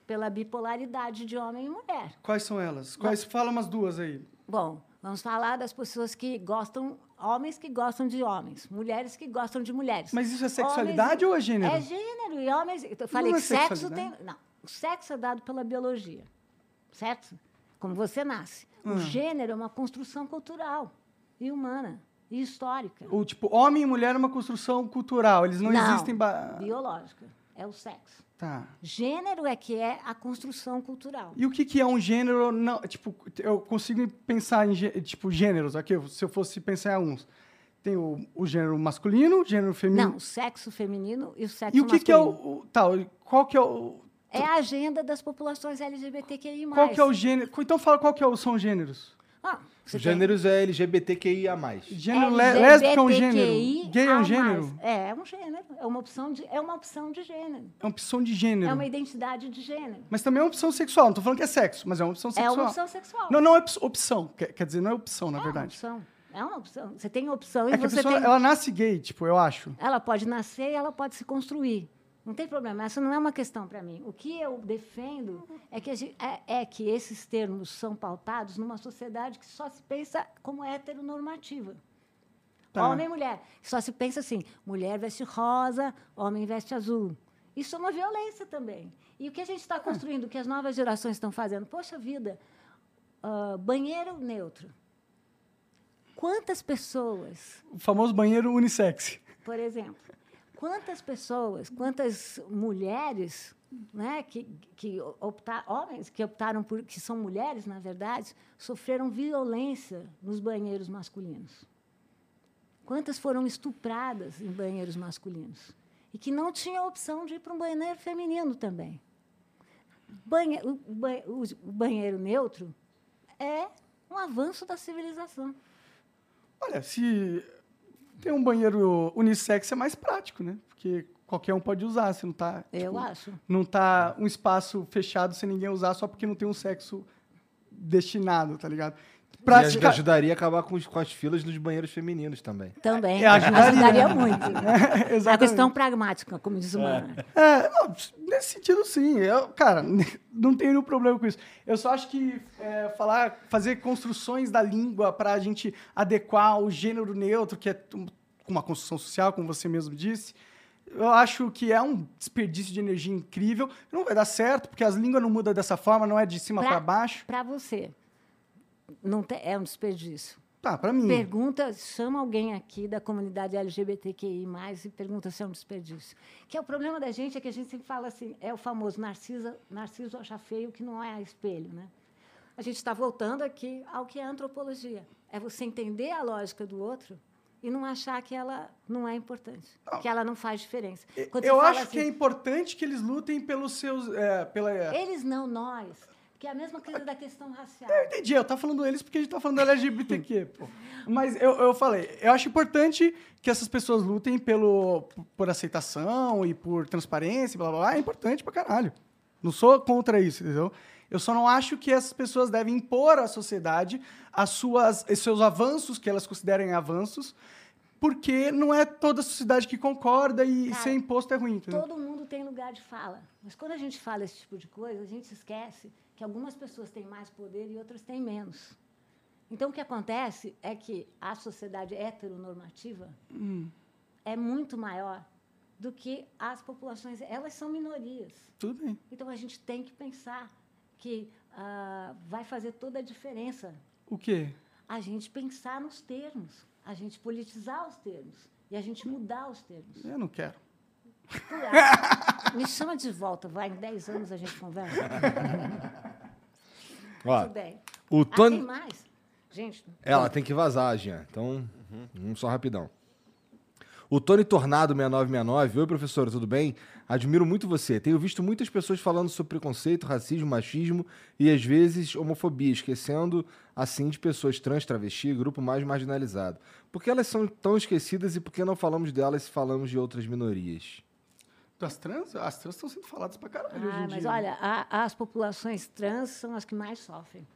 pela bipolaridade de homem e mulher. Quais são elas? Quais? Fala umas duas aí. Bom, vamos falar das pessoas que gostam, homens que gostam de homens, mulheres que gostam de mulheres. Mas isso é sexualidade ou é gênero? É gênero. E homens. Eu falei Não é que sexo sexualidade? tem. Não, o sexo é dado pela biologia, certo? Como você nasce. Hum. O gênero é uma construção cultural e humana e histórica. O tipo, homem e mulher é uma construção cultural, eles não, existem. Ba... biológica. É o sexo. Tá. Gênero é que é a construção cultural. E o que, que é um gênero? Não, tipo, eu consigo pensar em tipo gêneros aqui. Se eu fosse pensar em alguns, tem o, o gênero masculino, o gênero feminino. Não, o sexo feminino e o sexo e o que, que é masculino. o, o tal? Qual que é o É a agenda das populações LGBTQI+. qual que é o gênero? Então fala qual que é o- são os gêneros. Ah, você Os tem gêneros é LGBTQIA. Gênero lésbico é um gênero, gay é um gênero, É, é um gênero. É uma opção de, é uma opção de gênero. é uma opção de gênero. É uma identidade de gênero. Mas também é uma opção sexual. Não tô falando que é sexo, mas é uma opção É sexual. uma opção sexual. Não, não é op- opção. Quer, quer dizer, não é opção, na é verdade. uma opção. É uma opção. Você tem opção e É que a você pessoa, tem... ela nasce gay, tipo, eu acho. Ela pode nascer e ela pode se construir. Não tem problema, essa não é uma questão para mim. O que eu defendo é que, a gen- é, é que esses termos são pautados numa sociedade que só se pensa como heteronormativa. Tá. Homem e mulher. Só se pensa assim: mulher veste rosa, homem veste azul. Isso é uma violência também. E o que a gente está construindo, o que as novas gerações estão fazendo? Poxa vida, ah, banheiro neutro. Quantas pessoas O famoso banheiro unissex. por exemplo, quantas pessoas, quantas mulheres, né, que, que optar, homens que optaram por, que são mulheres, na verdade, sofreram violência nos banheiros masculinos? Quantas foram estupradas em banheiros masculinos? E que não tinham opção de ir para um banheiro feminino também. Banhe- o, ba- o- o banheiro neutro é um avanço da civilização. Olha, se tem um banheiro unissex é mais prático, né? Porque qualquer um pode usar, você não tá. Eu tipo, acho. Não tá um espaço fechado sem ninguém usar só porque não tem um sexo destinado, tá ligado? E Prática. ajudaria a acabar com, os- com as filas dos banheiros femininos também. Também. É, ajudaria. ajudaria muito. É a questão pragmática, como diz o Mano. É, não, nesse sentido, sim. Eu, cara, não tenho nenhum problema com isso. Eu só acho que é, falar, fazer construções da língua para a gente adequar o gênero neutro, que é um- uma construção social, como você mesmo disse, eu acho que é um desperdício de energia incrível. Não vai dar certo, porque as línguas não mudam dessa forma, não é de cima Pra- para baixo. Para você, não te- é um desperdício. Tá, para mim. Pergunta, chama alguém aqui da comunidade LGBTQI+, e pergunta se é um desperdício. Que é o problema da gente, é que a gente sempre fala assim, é o famoso Narciso, Narciso acha feio que não é espelho, né? A gente está voltando aqui ao que é antropologia. É você entender a lógica do outro e não achar que ela não é importante, que ela não faz diferença. Quando Eu acho assim, que é importante que eles lutem pelos seus. é, pela, Eles não, nós. Que é a mesma coisa da questão racial. Eu entendi, eu tava falando eles porque a gente tá falando LGBTQ, pô. Mas eu, eu falei, eu acho importante que essas pessoas lutem pelo, por aceitação e por transparência, blá blá blá. É importante pra caralho. Não sou contra isso, entendeu? Eu só não acho que essas pessoas devem impor à sociedade as suas, os seus avanços, que elas considerem avanços, porque não é toda a sociedade que concorda e Cara, ser imposto é ruim. Entendeu? Todo mundo tem lugar de fala. Mas quando a gente fala esse tipo de coisa, a gente esquece que algumas pessoas têm mais poder e outras têm menos. Então, o que acontece é que a sociedade heteronormativa é muito maior do que as populações. Elas são minorias. Tudo bem. Então, a gente tem que pensar que ah, vai fazer toda a diferença O quê? a gente pensar nos termos, a gente politizar os termos e a gente mudar os termos. Eu não quero. Me chama de volta, vai, em 10 anos a gente conversa. Ó, Tudo bem. o Ah, tem Tony. mais? Gente, Ela tem que vazar, Jean. Então, um só rapidão. O Tony Tornado 6969. Oi, professor, tudo bem? Admiro muito você. Tenho visto muitas pessoas falando sobre preconceito, racismo, machismo e às vezes homofobia, esquecendo assim de pessoas trans, travesti, grupo mais marginalizado. Por que elas são tão esquecidas e por que não falamos delas se falamos de outras minorias? Das trans? As trans estão sendo faladas pra caralho hoje ah, mas dia. olha, a- as populações trans são as que mais sofrem.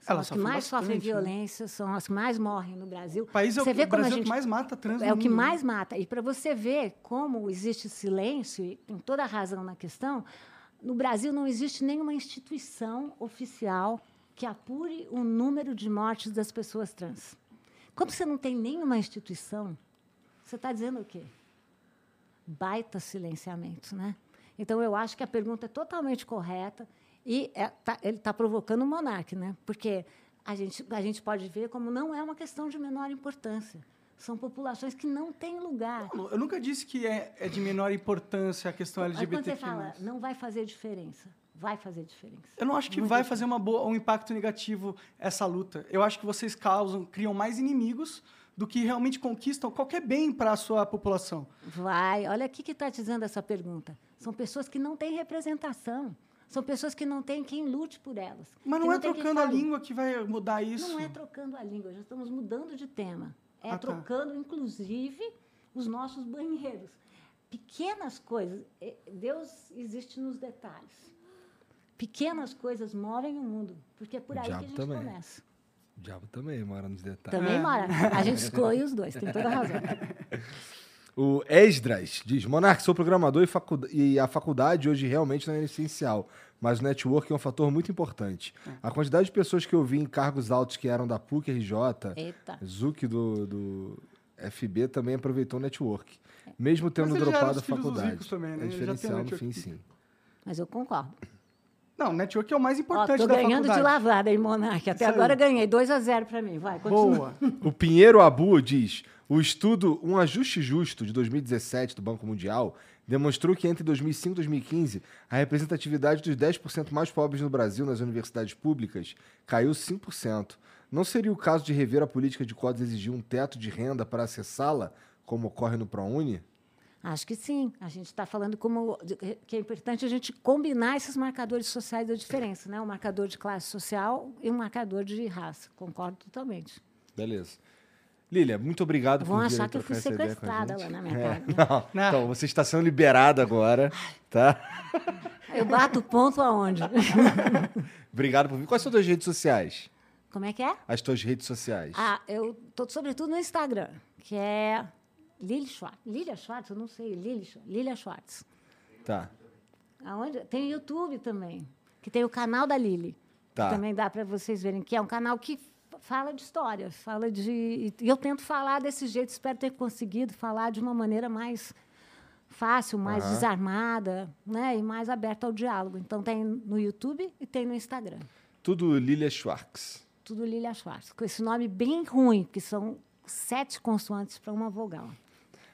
São Elas as que sofrem mais sofrem bastante, né? violência, são as que mais morrem no Brasil. O país é o, você que- vê o como Brasil a é o gente que mais mata trans É o que mais mata. E para você ver como existe silêncio, e tem toda a razão na questão, no Brasil não existe nenhuma instituição oficial que apure o número de mortes das pessoas trans. Como você não tem nenhuma instituição, você está dizendo o quê? Baita silenciamento, né? Então, eu acho que a pergunta é totalmente correta e é- tá- ele está provocando o monarca, né? Porque a gente, a gente pode ver como não é uma questão de menor importância. São populações que não têm lugar. Não, Eu nunca disse que é, é de menor importância a questão Aí quando você LGBT. fala, não vai fazer diferença, vai fazer diferença. Eu não acho que Muita vai fazer uma boa, um impacto negativo essa luta. Eu acho que vocês causam, criam mais inimigos do que realmente conquistam qualquer bem para a sua população. Vai. Olha o que está dizendo essa pergunta. São pessoas que não têm representação. São pessoas que não têm quem lute por elas. Mas que não é trocando a língua que vai mudar isso. Não é trocando a língua, já estamos mudando de tema. É Ah, tá. trocando, inclusive, os nossos banheiros. Pequenas coisas. eh, Deus existe nos detalhes. Pequenas coisas movem o mundo, porque é por O aí que a gente também. começa. O diabo também mora nos detalhes. Também É. mora. A gente exclui os dois, tem toda a razão. O Esdras diz: Monark, sou programador e, facu- e a faculdade hoje realmente não é essencial, mas o network é um fator muito importante. A quantidade de pessoas que eu vi em cargos altos que eram da PUC RJ, Eita. Zuc do, do FB também aproveitou o network. Mesmo tendo dropado a faculdade. ricos também, né? É diferencial no fim, sim. Mas eu concordo. Não, network é o mais Ó, importante tô da ganhando faculdade. de lavada, hein, Monark? Até Isso agora eu ganhei 2 a 0 para mim. Vai, continua. Boa. O Pinheiro Abu diz: o estudo Um Ajuste Justo de 2017 do Banco Mundial demonstrou que entre 2005 e 2015 a representatividade dos 10% mais pobres no Brasil nas universidades públicas caiu 5%. Não seria o caso de rever a política de cotas e exigir um teto de renda para acessá-la, como ocorre no ProUni? Acho que sim. A gente está falando como que é importante a gente combinar esses marcadores sociais da diferença, né? Um marcador de classe social e um marcador de raça. Concordo totalmente. Beleza. Lília, muito obrigado Vão por vir achar que eu fui sequestrada lá na minha É, casa. Não, Né? então você está sendo liberada agora, tá? Eu bato ponto aonde? Obrigado por vir. Quais são as tuas redes sociais? Como é que é? As tuas redes sociais. Ah, eu estou sobretudo no Instagram, que é Lili Schwartz. Lilia Schwartz? Eu não sei. Lili, Lilia Schwartz. Tá. Aonde? Tem o YouTube também, que tem o canal da Lili. Tá. Também dá para vocês verem, que é um canal que fala de história, fala de. E eu tento falar desse jeito, espero ter conseguido falar de uma maneira mais fácil, mais Aham. desarmada, né? E mais aberta ao diálogo. Então tem no YouTube e tem no Instagram. Tudo Lilia Schwartz. Tudo Lilia Schwartz. Com esse nome bem ruim, que são sete consoantes para uma vogal.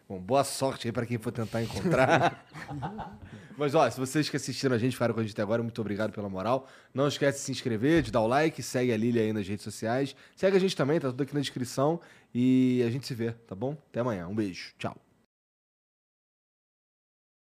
Bom, boa sorte aí para quem for tentar encontrar. Mas, ó, se vocês que assistiram a gente, ficaram com a gente até agora, muito obrigado pela moral. Não esquece de se inscrever, de dar o like, segue a Lilia aí nas redes sociais. Segue a gente também, tá tudo aqui na descrição. E a gente se vê, tá bom? Até amanhã. Um beijo. Tchau.